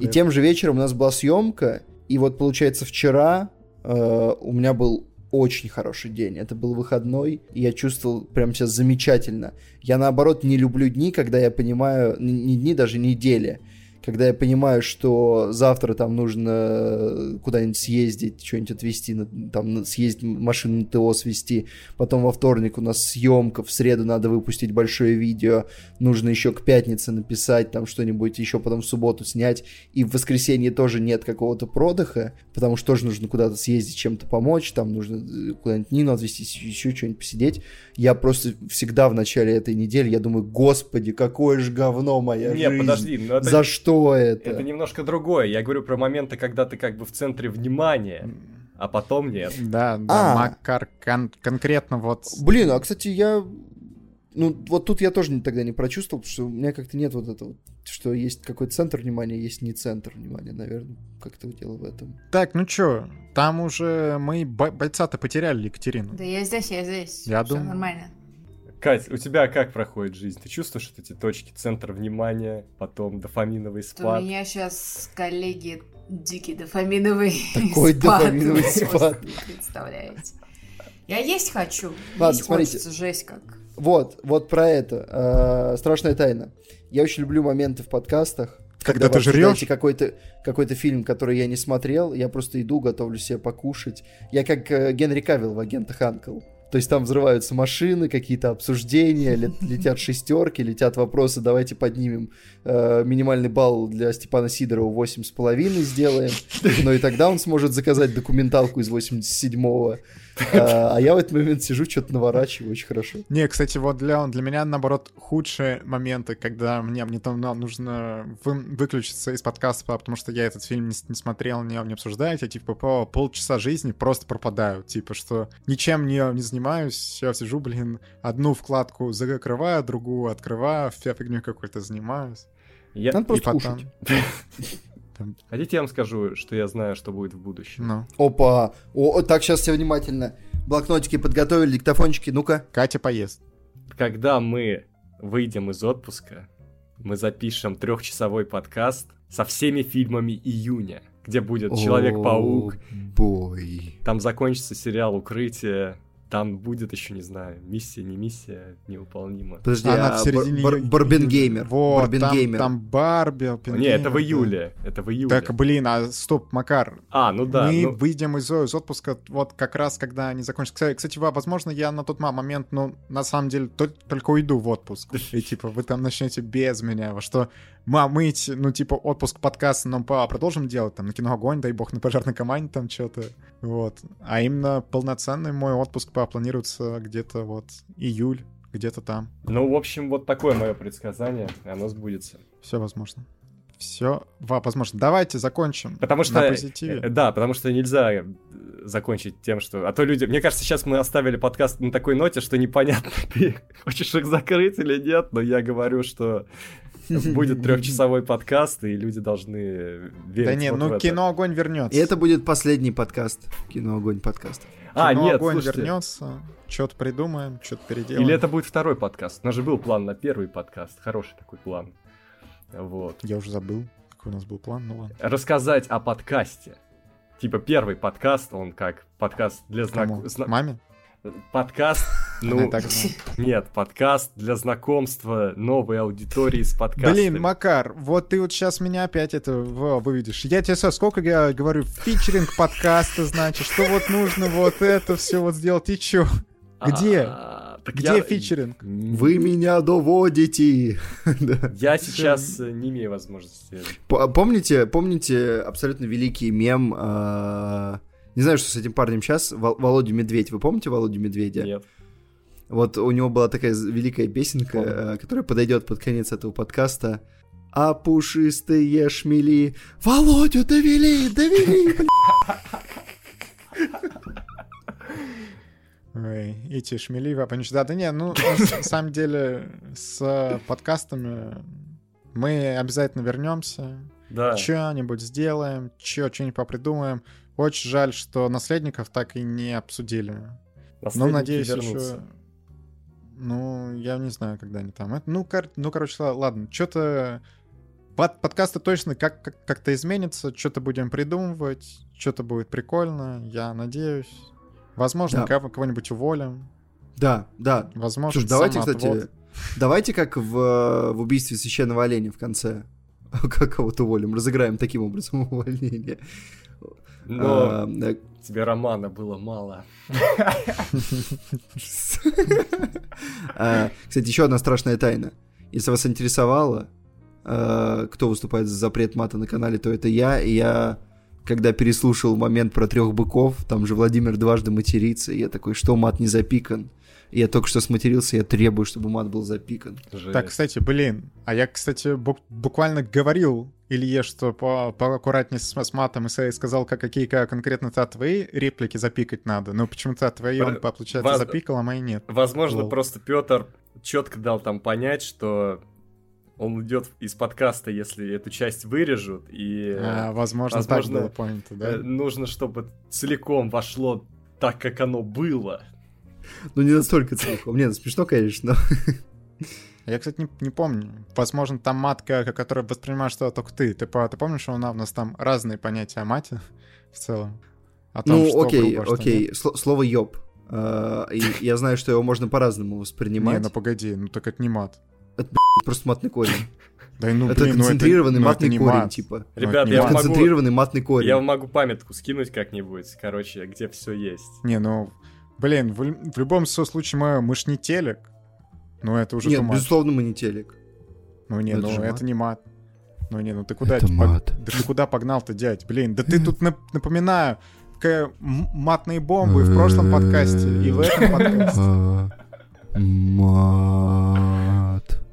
и тем же вечером у нас была съемка, и вот, получается, вчера э, у меня был очень хороший день. Это был выходной, и я чувствовал прям сейчас замечательно. Я наоборот не люблю дни, когда я понимаю, не дни, даже недели, когда я понимаю, что завтра там нужно куда-нибудь съездить, что-нибудь отвезти, там съездить машину на ТО свести, потом во вторник у нас съемка, в среду надо выпустить большое видео, нужно еще к пятнице написать там что-нибудь, еще потом в субботу снять, и в воскресенье тоже нет какого-то продыха, потому что тоже нужно куда-то съездить, чем-то помочь, там нужно э, куда-нибудь Нину отвезти, еще что-нибудь посидеть. Я просто всегда в начале этой недели, я думаю, господи, какое же говно моя Нет, жизнь. подожди, ну это... За что это? Это немножко другое. Я говорю про моменты, когда ты как бы в центре внимания, а потом нет. Да, да, а. Макар кон- конкретно вот... Блин, а, кстати, я... Ну, вот тут я тоже тогда не прочувствовал, потому что у меня как-то нет вот этого, что есть какой-то центр внимания, есть не центр внимания, наверное, как-то дело в этом. Так, ну чё, там уже мы бойца-то потеряли, Екатерину. Да я здесь, я здесь. Я Всё думаю. нормально. Кать, у тебя как проходит жизнь? Ты чувствуешь вот эти точки, центр внимания, потом дофаминовый спад? У меня сейчас, коллеги, дикий дофаминовый Такой спад. дофаминовый спад. представляете. Я есть хочу. Ладно, есть смотрите. Хочется, жесть как. Вот, вот про это. Э, страшная тайна. Я очень люблю моменты в подкастах, когда, когда ты жрешь какой-то какой-то фильм, который я не смотрел, я просто иду, готовлю себе покушать. Я как э, Генри Кавилл в агентах Анкл. То есть там взрываются машины, какие-то обсуждения, летят шестерки, летят вопросы, давайте поднимем э, минимальный балл для Степана Сидорова 8,5 сделаем. Но и тогда он сможет заказать документалку из 87-го. А, а я в этот момент сижу, что-то наворачиваю, очень хорошо. Не, кстати, вот для, для меня, наоборот, худшие моменты, когда мне, мне там нужно вы, выключиться из подкаста, потому что я этот фильм не, не смотрел, не, не обсуждаю, я, типа, по полчаса жизни просто пропадаю, типа, что ничем не, не занимаюсь, я сижу, блин, одну вкладку закрываю, другую открываю, вся фигню какой-то занимаюсь. Я... Надо просто потом... Хотите, я вам скажу, что я знаю, что будет в будущем? Ну. Опа! О, так, сейчас все внимательно. Блокнотики подготовили, диктофончики, ну-ка. Катя поест. Когда мы выйдем из отпуска, мы запишем трехчасовой подкаст со всеми фильмами июня, где будет Человек-паук. Бой. Там закончится сериал Укрытие, там будет еще, не знаю, миссия, не миссия, невыполнима. Подожди, Она а в середине... Бар- Барбенгеймер. Вот, Барбенгеймер. Там, там Барби, Не, это в июле, да. это в июле. Так, блин, а стоп, Макар. А, ну да. Мы ну... выйдем из, из отпуска вот как раз, когда они закончатся. Кстати, возможно, я на тот момент, ну, на самом деле, только уйду в отпуск. И типа вы там начнете без меня, во что мы, ну, типа, отпуск подкаста нам по продолжим делать, там, на кино огонь, дай бог, на пожарной команде там что-то, вот. А именно полноценный мой отпуск планируется где-то вот июль, где-то там. Ну, в общем, вот такое мое предсказание, оно сбудется. Все возможно. Все возможно. Давайте закончим. Потому что на позитиве. Э, да, потому что нельзя э, закончить тем, что. А то люди. Мне кажется, сейчас мы оставили подкаст на такой ноте, что непонятно, ты хочешь их закрыть или нет, но я говорю, что будет трехчасовой подкаст, и люди должны верить. Да нет, ну кино огонь вернется. И это будет последний подкаст. Кино огонь подкаст. А, нет, огонь вернется, что-то придумаем, что-то переделаем. Или это будет второй подкаст. У нас же был план на первый подкаст. Хороший такой план. Вот. Я уже забыл, какой у нас был план, ну ладно. Рассказать о подкасте. Типа первый подкаст, он как подкаст для знак... Маме? Подкаст Ну, нет, подкаст для знакомства новой аудитории с подкастами. Блин, Макар, вот ты вот сейчас меня опять это выведешь. Я тебе сколько я говорю, фичеринг подкаста, значит, что вот нужно вот это все вот сделать, и чё? Где? А, Где фичеринг? Вы меня доводите. Я сейчас э, не имею возможности. Помните, помните абсолютно великий мем а, не знаю, что с этим парнем сейчас. Володя Медведь. Вы помните Володю Медведя? Нет. Вот у него была такая великая песенка, Помню. Э, которая подойдет под конец этого подкаста. А пушистые шмели Володю довели, довели, Ой, эти шмели, вапанич. Да, да не, ну, на самом деле, с подкастами мы обязательно вернемся. Да. Что-нибудь сделаем, что-нибудь попридумаем. Очень жаль, что наследников так и не обсудили. Но надеюсь, вернутся. еще. Ну, я не знаю, когда они там. Ну, кор... ну короче, ладно. Что-то под подкасты точно как- как- как-то изменится, что-то будем придумывать, что-то будет прикольно, я надеюсь. Возможно, да. кого-нибудь уволим. Да, да. Возможно, Слушай, давайте, кстати, давайте как в, в убийстве священного оленя в конце. Как кого-то уволим, разыграем таким образом увольнение. Но а, тебе романа было мало. А, кстати, еще одна страшная тайна. Если вас интересовало, а, кто выступает за запрет мата на канале, то это я. И я, когда переслушал момент про трех быков, там же Владимир дважды матерится, и я такой, что мат не запикан? Я только что сматерился, я требую, чтобы мат был запикан. Жесть. Так, кстати, блин, а я, кстати, буквально говорил Илье, что по поаккуратнее с, с матом, и сказал, как, какие как конкретно-то твои реплики запикать надо. Но почему-то твои он, получается, Воз... запикал, а мои нет. Возможно, Лол. просто Петр четко дал там понять, что он уйдет из подкаста, если эту часть вырежут, и... А, возможно, возможно так было понято, да? Э, нужно, чтобы целиком вошло так, как оно было. Ну, не настолько целиком. Нет, смешно, конечно, но... Я, кстати, не, не помню. Возможно, там матка, которая воспринимаешь что только ты. Ты, ты помнишь, что у нас там разные понятия о мате в целом? О том, ну, что окей, грубо, окей. Что Слово ёб. Uh, и я знаю, что его можно по-разному воспринимать. Не, ну погоди, ну так это не мат. Это, просто матный корень. Да, ну, это блин, концентрированный ну, это, матный ну, корень, мат. типа. Ребят, я могу... концентрированный матный корень. Я могу памятку скинуть как-нибудь, короче, где все есть. Не, ну, блин, в, в любом случае мы, мы ж не телек. Ну, это уже Нет, безусловно, мы не телек. Ну, не, ну, это не мат. Ну, не, ну ты куда, это типа, мат. да ты куда погнал-то, дядь? Блин, да ты тут, напоминаю, матные бомбы в прошлом подкасте и в этом подкасте. Мат.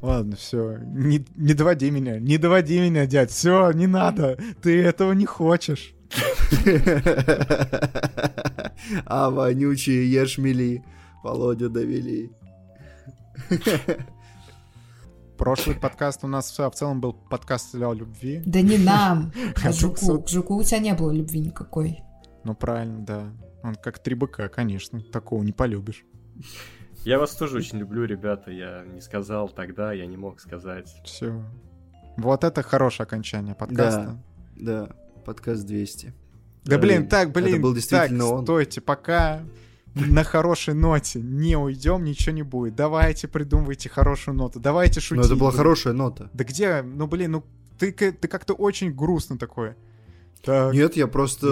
Ладно, все, не, не доводи меня, не доводи меня, дядь, все, не надо, ты этого не хочешь. А вонючие ешмели Володя довели. Прошлый подкаст у нас в целом был подкаст о любви. Да не нам, а Жуку. К Жуку у тебя не было любви никакой. Ну правильно, да. Он как три быка, конечно. Такого не полюбишь. Я вас тоже очень люблю, ребята. Я не сказал тогда, я не мог сказать. Все. Вот это хорошее окончание подкаста. Да, да. Подкаст 200. Да, блин, так, блин, это был действительно так, он. стойте, пока на хорошей ноте не уйдем, ничего не будет. Давайте придумывайте хорошую ноту, давайте шутить. Ну это была хорошая нота. Да где? Ну блин, ну ты, ты как-то очень грустно такой. Так. Нет, я просто,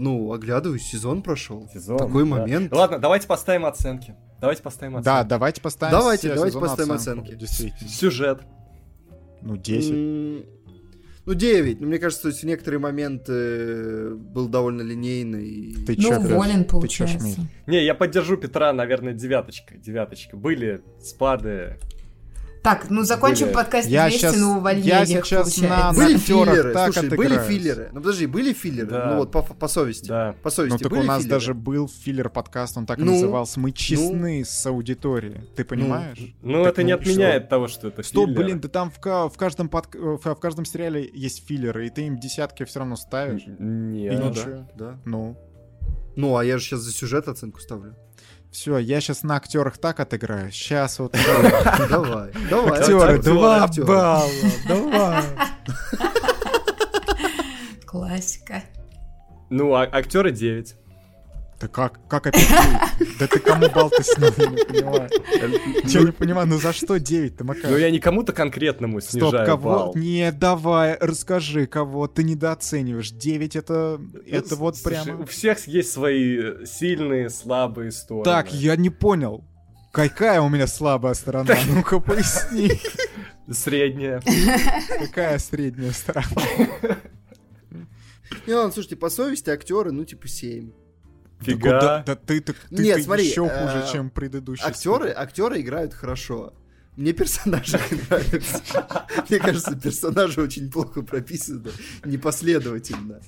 ну, оглядываюсь, сезон прошел. Сезон. Такой да. момент. Ладно, давайте поставим оценки. Давайте поставим оценки. Да, давайте поставим. Давайте, давайте поставим оценки. Действительно. Сюжет. Ну, 10. Ну, 9. Ну, мне кажется, то есть в некоторые моменты был довольно линейный. Ты ну, чё, волен, получается. Чё, Не, я поддержу Петра, наверное, девяточка. Девяточка. Были спады, так, ну закончим были... подкаст я 200 сейчас, на увольнениях, Я сейчас на, были филлеры, так слушай, были филлеры. Ну подожди, были филлеры? Да. Ну вот по, по совести. Да. По совести Ну так у нас филлеры? даже был филлер подкаст, он так ну, назывался. Мы честны ну, с аудиторией. Ты понимаешь? Ну, ну это не отменяет что? того, что это Стоп, филлер. блин, да там в, в, каждом под, в, в каждом сериале есть филлеры, и ты им десятки все равно ставишь. Нет. И ну, ничего. Да, да. Ну. Ну, а я же сейчас за сюжет оценку ставлю. Все, я сейчас на актерах так отыграю. Сейчас вот. Давай, давай. Актеры, два балла, давай. Классика. Ну, а актеры 9. Да как? Как опять 9? Да ты кому снял? Я не понимаю. Я не понимаю, ну за что 9-то, Макар? Ну я не кому-то конкретному снижаю Стоп, кого? балл. Не, давай, расскажи, кого ты недооцениваешь. 9 это, это вот Слушай, прямо... У всех есть свои сильные, слабые стороны. Так, я не понял. Какая у меня слабая сторона? Ну-ка поясни. Средняя. Какая средняя сторона? Не, ладно, слушайте, по совести актеры, ну, типа, 7. Фига. Да, да ты, ты, ты, Нет, ты смотри, еще э, хуже, чем предыдущий. Актеры, актеры играют хорошо. Мне персонажи нравятся. Мне кажется, персонажи очень плохо прописаны, непоследовательно.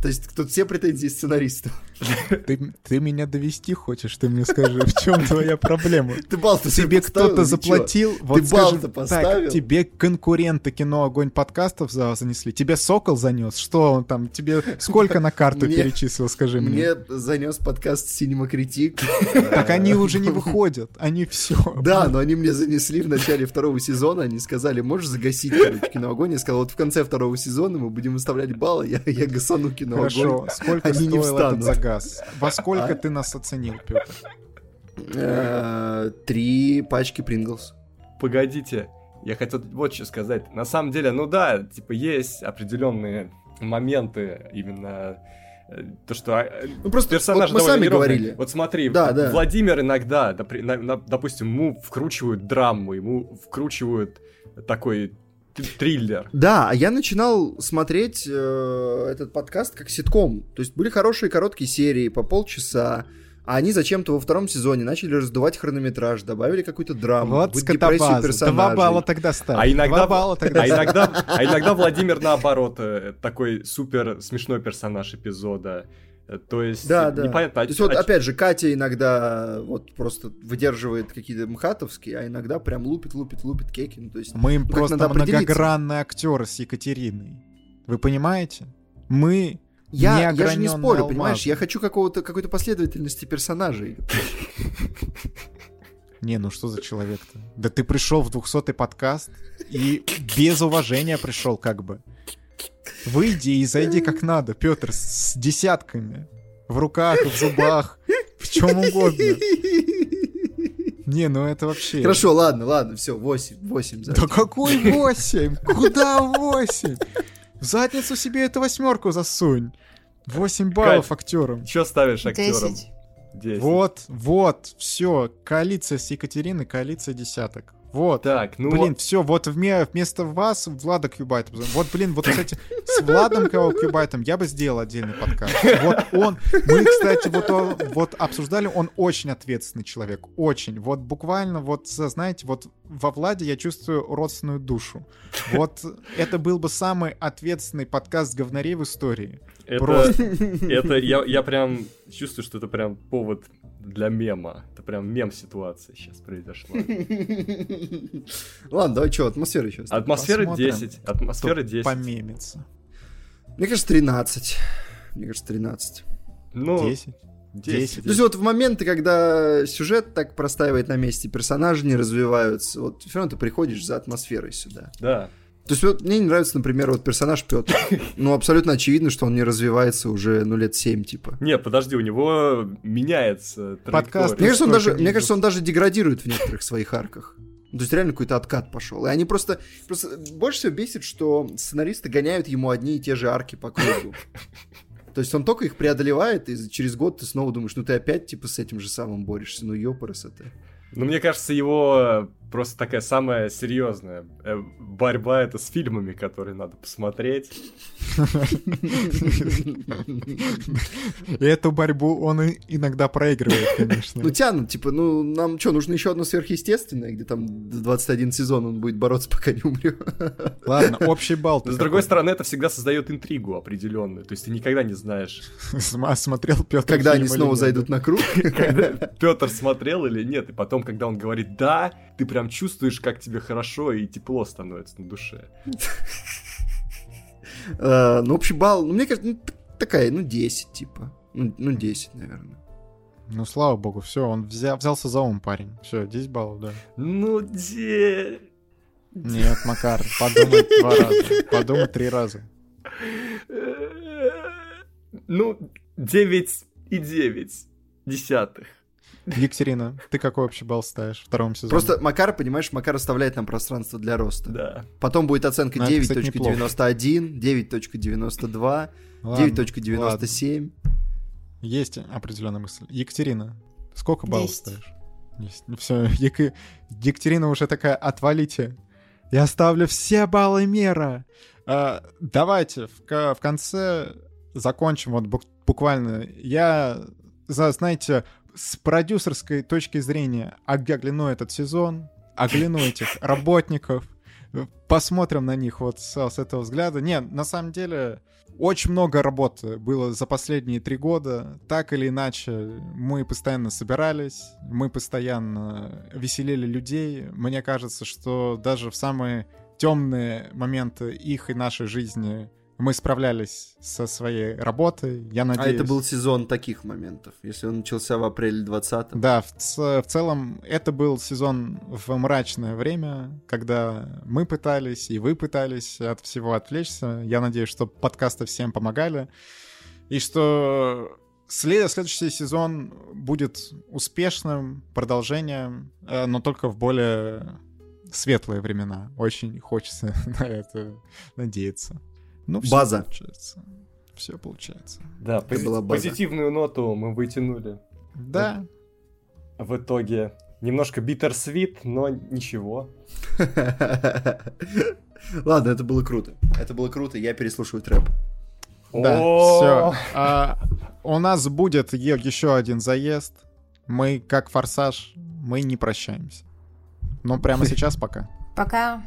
То есть тут все претензии сценаристу. Ты, ты меня довести хочешь, ты мне скажи, в чем твоя проблема? Ты себе Тебе кто-то заплатил, вот Ты скажи, так, тебе конкуренты кино «Огонь» подкастов за- занесли, тебе Сокол занес, что он там, тебе сколько на карту перечислил, скажи мне? Мне занес подкаст Critic. Так они уже не выходят, они все. Да, но они мне занесли в начале второго сезона, они сказали, можешь загасить, короче, киноогонь. Я сказал, вот в конце второго сезона мы будем выставлять баллы, я, я гасану. Хорошо, сколько Они не стоил этот встанут. загаз? Во сколько А? ты нас оценил, Петр? Э, Три пачки Принглс. Погодите, я хотел вот что сказать. На самом деле, ну да, типа есть определенные моменты именно э, то, что э, Ну просто персонаж вот мы сами неровный. говорили. Вот смотри, Да, да. Владимир иногда, допустим, ему вкручивают драму, ему вкручивают такой триллер. Да, а я начинал смотреть э, этот подкаст как ситком. То есть были хорошие короткие серии по полчаса, а они зачем-то во втором сезоне начали раздувать хронометраж, добавили какую-то драму, Вот депрессию персонажей. Два балла тогда ставь. А иногда, Два балла тогда а, иногда, а иногда Владимир наоборот э, такой супер смешной персонаж эпизода. Э, То есть Да, да. непонятно. а То есть чё- вот а опять же, Катя иногда вот просто выдерживает какие-то мхатовские, а иногда прям лупит, лупит, лупит кеки. Ну, то есть, Мы как просто надо определиться? многогранные актеры с Екатериной. Вы понимаете? Мы я, я же не спорю, алмазы. понимаешь? Я хочу какого-то, какой-то последовательности персонажей. Не, ну что за человек-то? Да ты пришел в 200-й подкаст и без уважения пришел как бы. Выйди и зайди как надо, Петр, с десятками. В руках, в зубах, в чем угодно. Не, ну это вообще... Хорошо, ладно, ладно, все, 8, 8 за. Да какой 8? Куда 8? В задницу себе эту восьмерку засунь. 8 баллов актерам. Чё ставишь актерам? Десять. 10. Вот, вот, все. Коалиция с Екатериной, коалиция десяток. Вот. Так, ну блин, все, вот вме- вместо вас Влада Кьюбайт. Вот, блин, вот, кстати, с Владом Кьюбайтом Кьюбайтом я бы сделал отдельный подкаст. Вот он, мы, кстати, вот, о- вот обсуждали, он очень ответственный человек, очень. Вот буквально, вот, знаете, вот во Владе я чувствую родственную душу. Вот это был бы самый ответственный подкаст говнарей в истории. Это, просто. это я, я прям чувствую, что это прям повод для мема. Это прям мем ситуация сейчас произошла. Ладно, давай что, атмосфера еще. Атмосфера Посмотрим, 10. Атмосфера Кто 10. Помемится. Мне кажется, 13. Мне кажется, 13. Ну, 10. 10. То есть вот в моменты, когда сюжет так простаивает на месте, персонажи не развиваются, вот все равно ты приходишь за атмосферой сюда. Да. То есть вот мне не нравится, например, вот персонаж Петр. Ну, абсолютно очевидно, что он не развивается уже, ну, лет 7, типа. Не, подожди, у него меняется Подкаст. Мне кажется, он даже, не мне кажется, он даже деградирует в некоторых своих арках. То есть реально какой-то откат пошел. И они просто, просто больше всего бесит, что сценаристы гоняют ему одни и те же арки по кругу. То есть он только их преодолевает, и через год ты снова думаешь, ну ты опять типа с этим же самым борешься, ну ёпарас это. Ну, мне кажется, его просто такая самая серьезная э, борьба это с фильмами, которые надо посмотреть. И эту борьбу он иногда проигрывает, конечно. Ну тянут, типа, ну нам что, нужно еще одно сверхъестественное, где там 21 сезон он будет бороться, пока не умрет. Ладно, общий балл. С другой стороны, это всегда создает интригу определенную. То есть ты никогда не знаешь. Смотрел Петр Когда они снова зайдут на круг. Петр смотрел или нет. И потом, когда он говорит «да», ты прям чувствуешь, как тебе хорошо и тепло становится на душе. Э, Ну, общий балл, ну, мне кажется, ну, такая, ну, 10, типа. Ну, ну, 10, наверное. Ну, слава богу, все, он взя- взялся за ум, парень. Все, 10 баллов, да. Ну, где... Нет, Макар, подумай два раза. Подумай три раза. Ну, 9 и 9 десятых. Екатерина, ты какой вообще балл ставишь в втором сезоне? Просто Макар, понимаешь, Макар оставляет нам пространство для роста. Да. Потом будет оценка 9.91, 9.92, 9.97. Есть определенная мысль. Екатерина, сколько баллов ставишь? Ну все, Ек... Екатерина уже такая, отвалите. Я ставлю все баллы мира. А, давайте в, в конце закончим вот буквально. Я, знаете, с продюсерской точки зрения огляну этот сезон, огляну этих работников, посмотрим на них вот с, с этого взгляда. Не, на самом деле, очень много работы было за последние три года. Так или иначе, мы постоянно собирались, мы постоянно веселили людей. Мне кажется, что даже в самые темные моменты их и нашей жизни мы справлялись со своей работой, я надеюсь. А это был сезон таких моментов, если он начался в апреле 20 Да, в, в целом это был сезон в мрачное время, когда мы пытались и вы пытались от всего отвлечься. Я надеюсь, что подкасты всем помогали. И что след... следующий сезон будет успешным продолжением, э, но только в более светлые времена. Очень хочется на это надеяться. Ну, все База. Получается. Все получается. Да, пози- была база. позитивную ноту мы вытянули. Да. В итоге немножко битер-свит, но ничего. Ладно, это было круто. Это было круто, я переслушиваю трэп. Да, все. А, у нас будет еще один заезд. Мы, как форсаж, мы не прощаемся. Но прямо сейчас пока. Пока.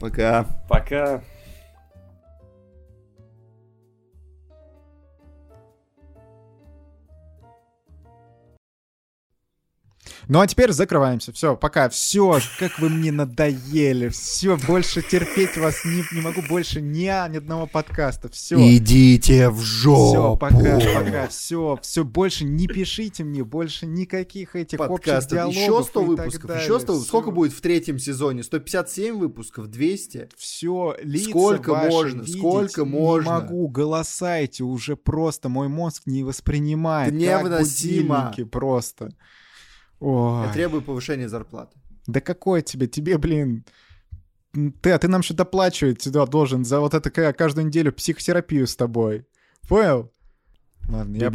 Пока. Пока. Ну а теперь закрываемся. Все, пока. Все, как вы мне надоели. Все, больше терпеть вас не, не могу больше ни, ни одного подкаста. Все. Идите в жопу. Все, пока, пока. Все, все, больше не пишите мне, больше никаких этих Подкастов. общих диалогов Еще 100 выпусков, еще 100 выпусков. Сколько будет в третьем сезоне? 157 выпусков, 200? Все, лица Сколько можно, сколько можно? Не могу, голоса эти уже просто мой мозг не воспринимает. Невыносимо. Как просто. Ой. Я требую повышения зарплаты. Да какой тебе? Тебе, блин, ты, а ты нам что-то доплачивать сюда должен за вот это каждую неделю психотерапию с тобой. Понял? Ладно, я...